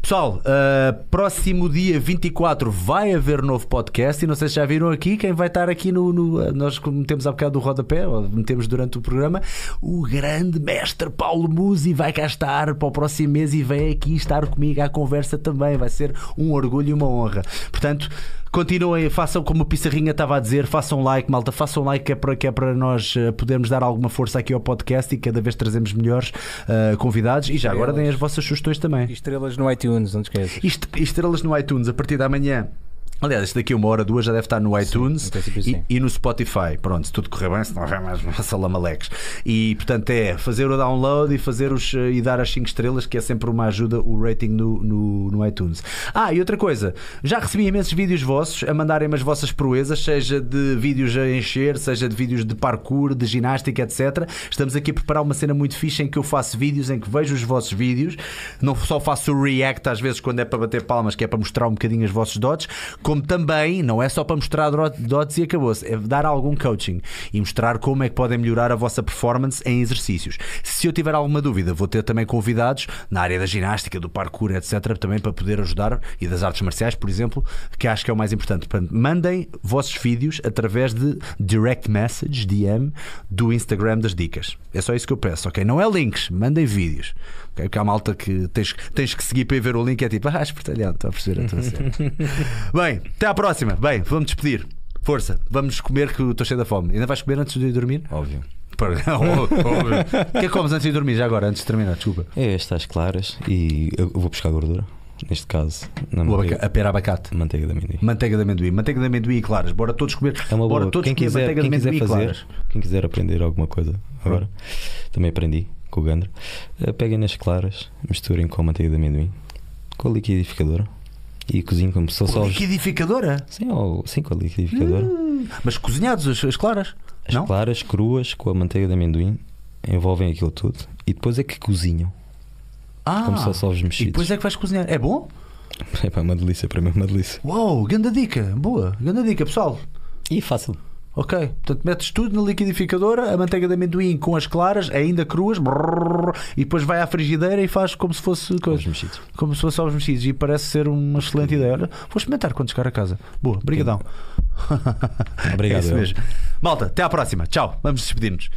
Pessoal, eh, próximo dia 24 vai haver novo podcast e não sei se já viram aqui quem vai estar aqui no. no eh, nós metemos há bocado do rodapé, ou metemos durante o programa, o grande mestre Paulo Musi vai cá estar para o próximo mês e vem aqui estar comigo à conversa também. Vai ser um orgulho e uma honra. Portanto. Continuem, façam como o Pissarrinha estava a dizer, façam like, malta, façam like que é para, que é para nós eh, podermos dar alguma força aqui ao podcast e cada vez trazemos melhores eh, convidados. E já agora deem as vossas sugestões também. E estrelas no iTunes, não te esqueças. Isto, estrelas no iTunes a partir da manhã. Aliás, isto daqui a uma hora, duas já deve estar no iTunes princípio, e, sim. e no Spotify. Pronto, se tudo correr bem, se não houver mais uma [laughs] salamaleques. E portanto é fazer o download e fazer os eh, e dar as 5 estrelas, que é sempre uma ajuda, o rating no, no, no iTunes. Ah, e outra coisa, já recebi imensos vídeos vossos a mandarem-me as vossas proezas, seja de vídeos a encher, seja de vídeos de parkour, de ginástica, etc. Estamos aqui a preparar uma cena muito fixe em que eu faço vídeos, em que vejo os vossos vídeos, não só faço o react às vezes quando é para bater palmas, que é para mostrar um bocadinho os vossos dotes, como também não é só para mostrar dotes e acabou-se, é dar algum coaching e mostrar como é que podem melhorar a vossa performance em exercícios. Se eu tiver alguma dúvida, vou ter também convidados na área da ginástica, do parkour, etc., também para poder ajudar e das artes marciais, por exemplo, que acho que é o mais importante. Mandem vossos vídeos através de direct message, DM, do Instagram das dicas. É só isso que eu peço, ok? Não é links, mandem vídeos. Ok? Porque há malta que tens, tens que seguir para ir ver o link, é tipo, ah, espertalhão, estou a perceber a tua cena. [laughs] Bem, até à próxima. Bem, vamos despedir. Força, vamos comer que estou cheio da fome. Ainda vais comer antes de ir dormir? [laughs] Óbvio. O que é que comes antes de ir dormir? Já agora, antes de terminar, desculpa. É estas claras e eu vou buscar gordura. Neste caso, na manteiga, a pera abacate. manteiga de amendoim. Manteiga de amendoim. Manteiga de amendoim e claras. Bora todos comer. É uma Bora boa. todos Quem comer quiser, manteiga quem de quiser amendoim e fazer, claras. quem quiser aprender alguma coisa agora, também aprendi com o Gandro. Eh, Peguem nas claras, misturem com a manteiga de amendoim, com a liquidificadora e cozinhem como se fosse Com liquidificadora? Sim, ou, sim, com a liquidificadora. Hum, Mas cozinhados as, as claras? As não? claras cruas com a manteiga de amendoim envolvem aquilo tudo e depois é que cozinham, Ah, como se fosse ovos e mexidos. depois é que vais cozinhar. É bom? [laughs] É pá, uma delícia, para mim é uma delícia. Uau, grande dica. Boa, grande dica, pessoal. E fácil. Ok, portanto metes tudo na liquidificadora, a manteiga de amendoim com as claras, ainda cruas, brrr, e depois vai à frigideira e faz como se fosse coisa. Mexidos. Como se fosse ovos mexidos e parece ser uma excelente ideia. Olha, vou experimentar quando chegar a casa. Boa, brigadão. [laughs] Obrigado, É isso eu. mesmo. Malta, até à próxima. Tchau. Vamos despedir-nos.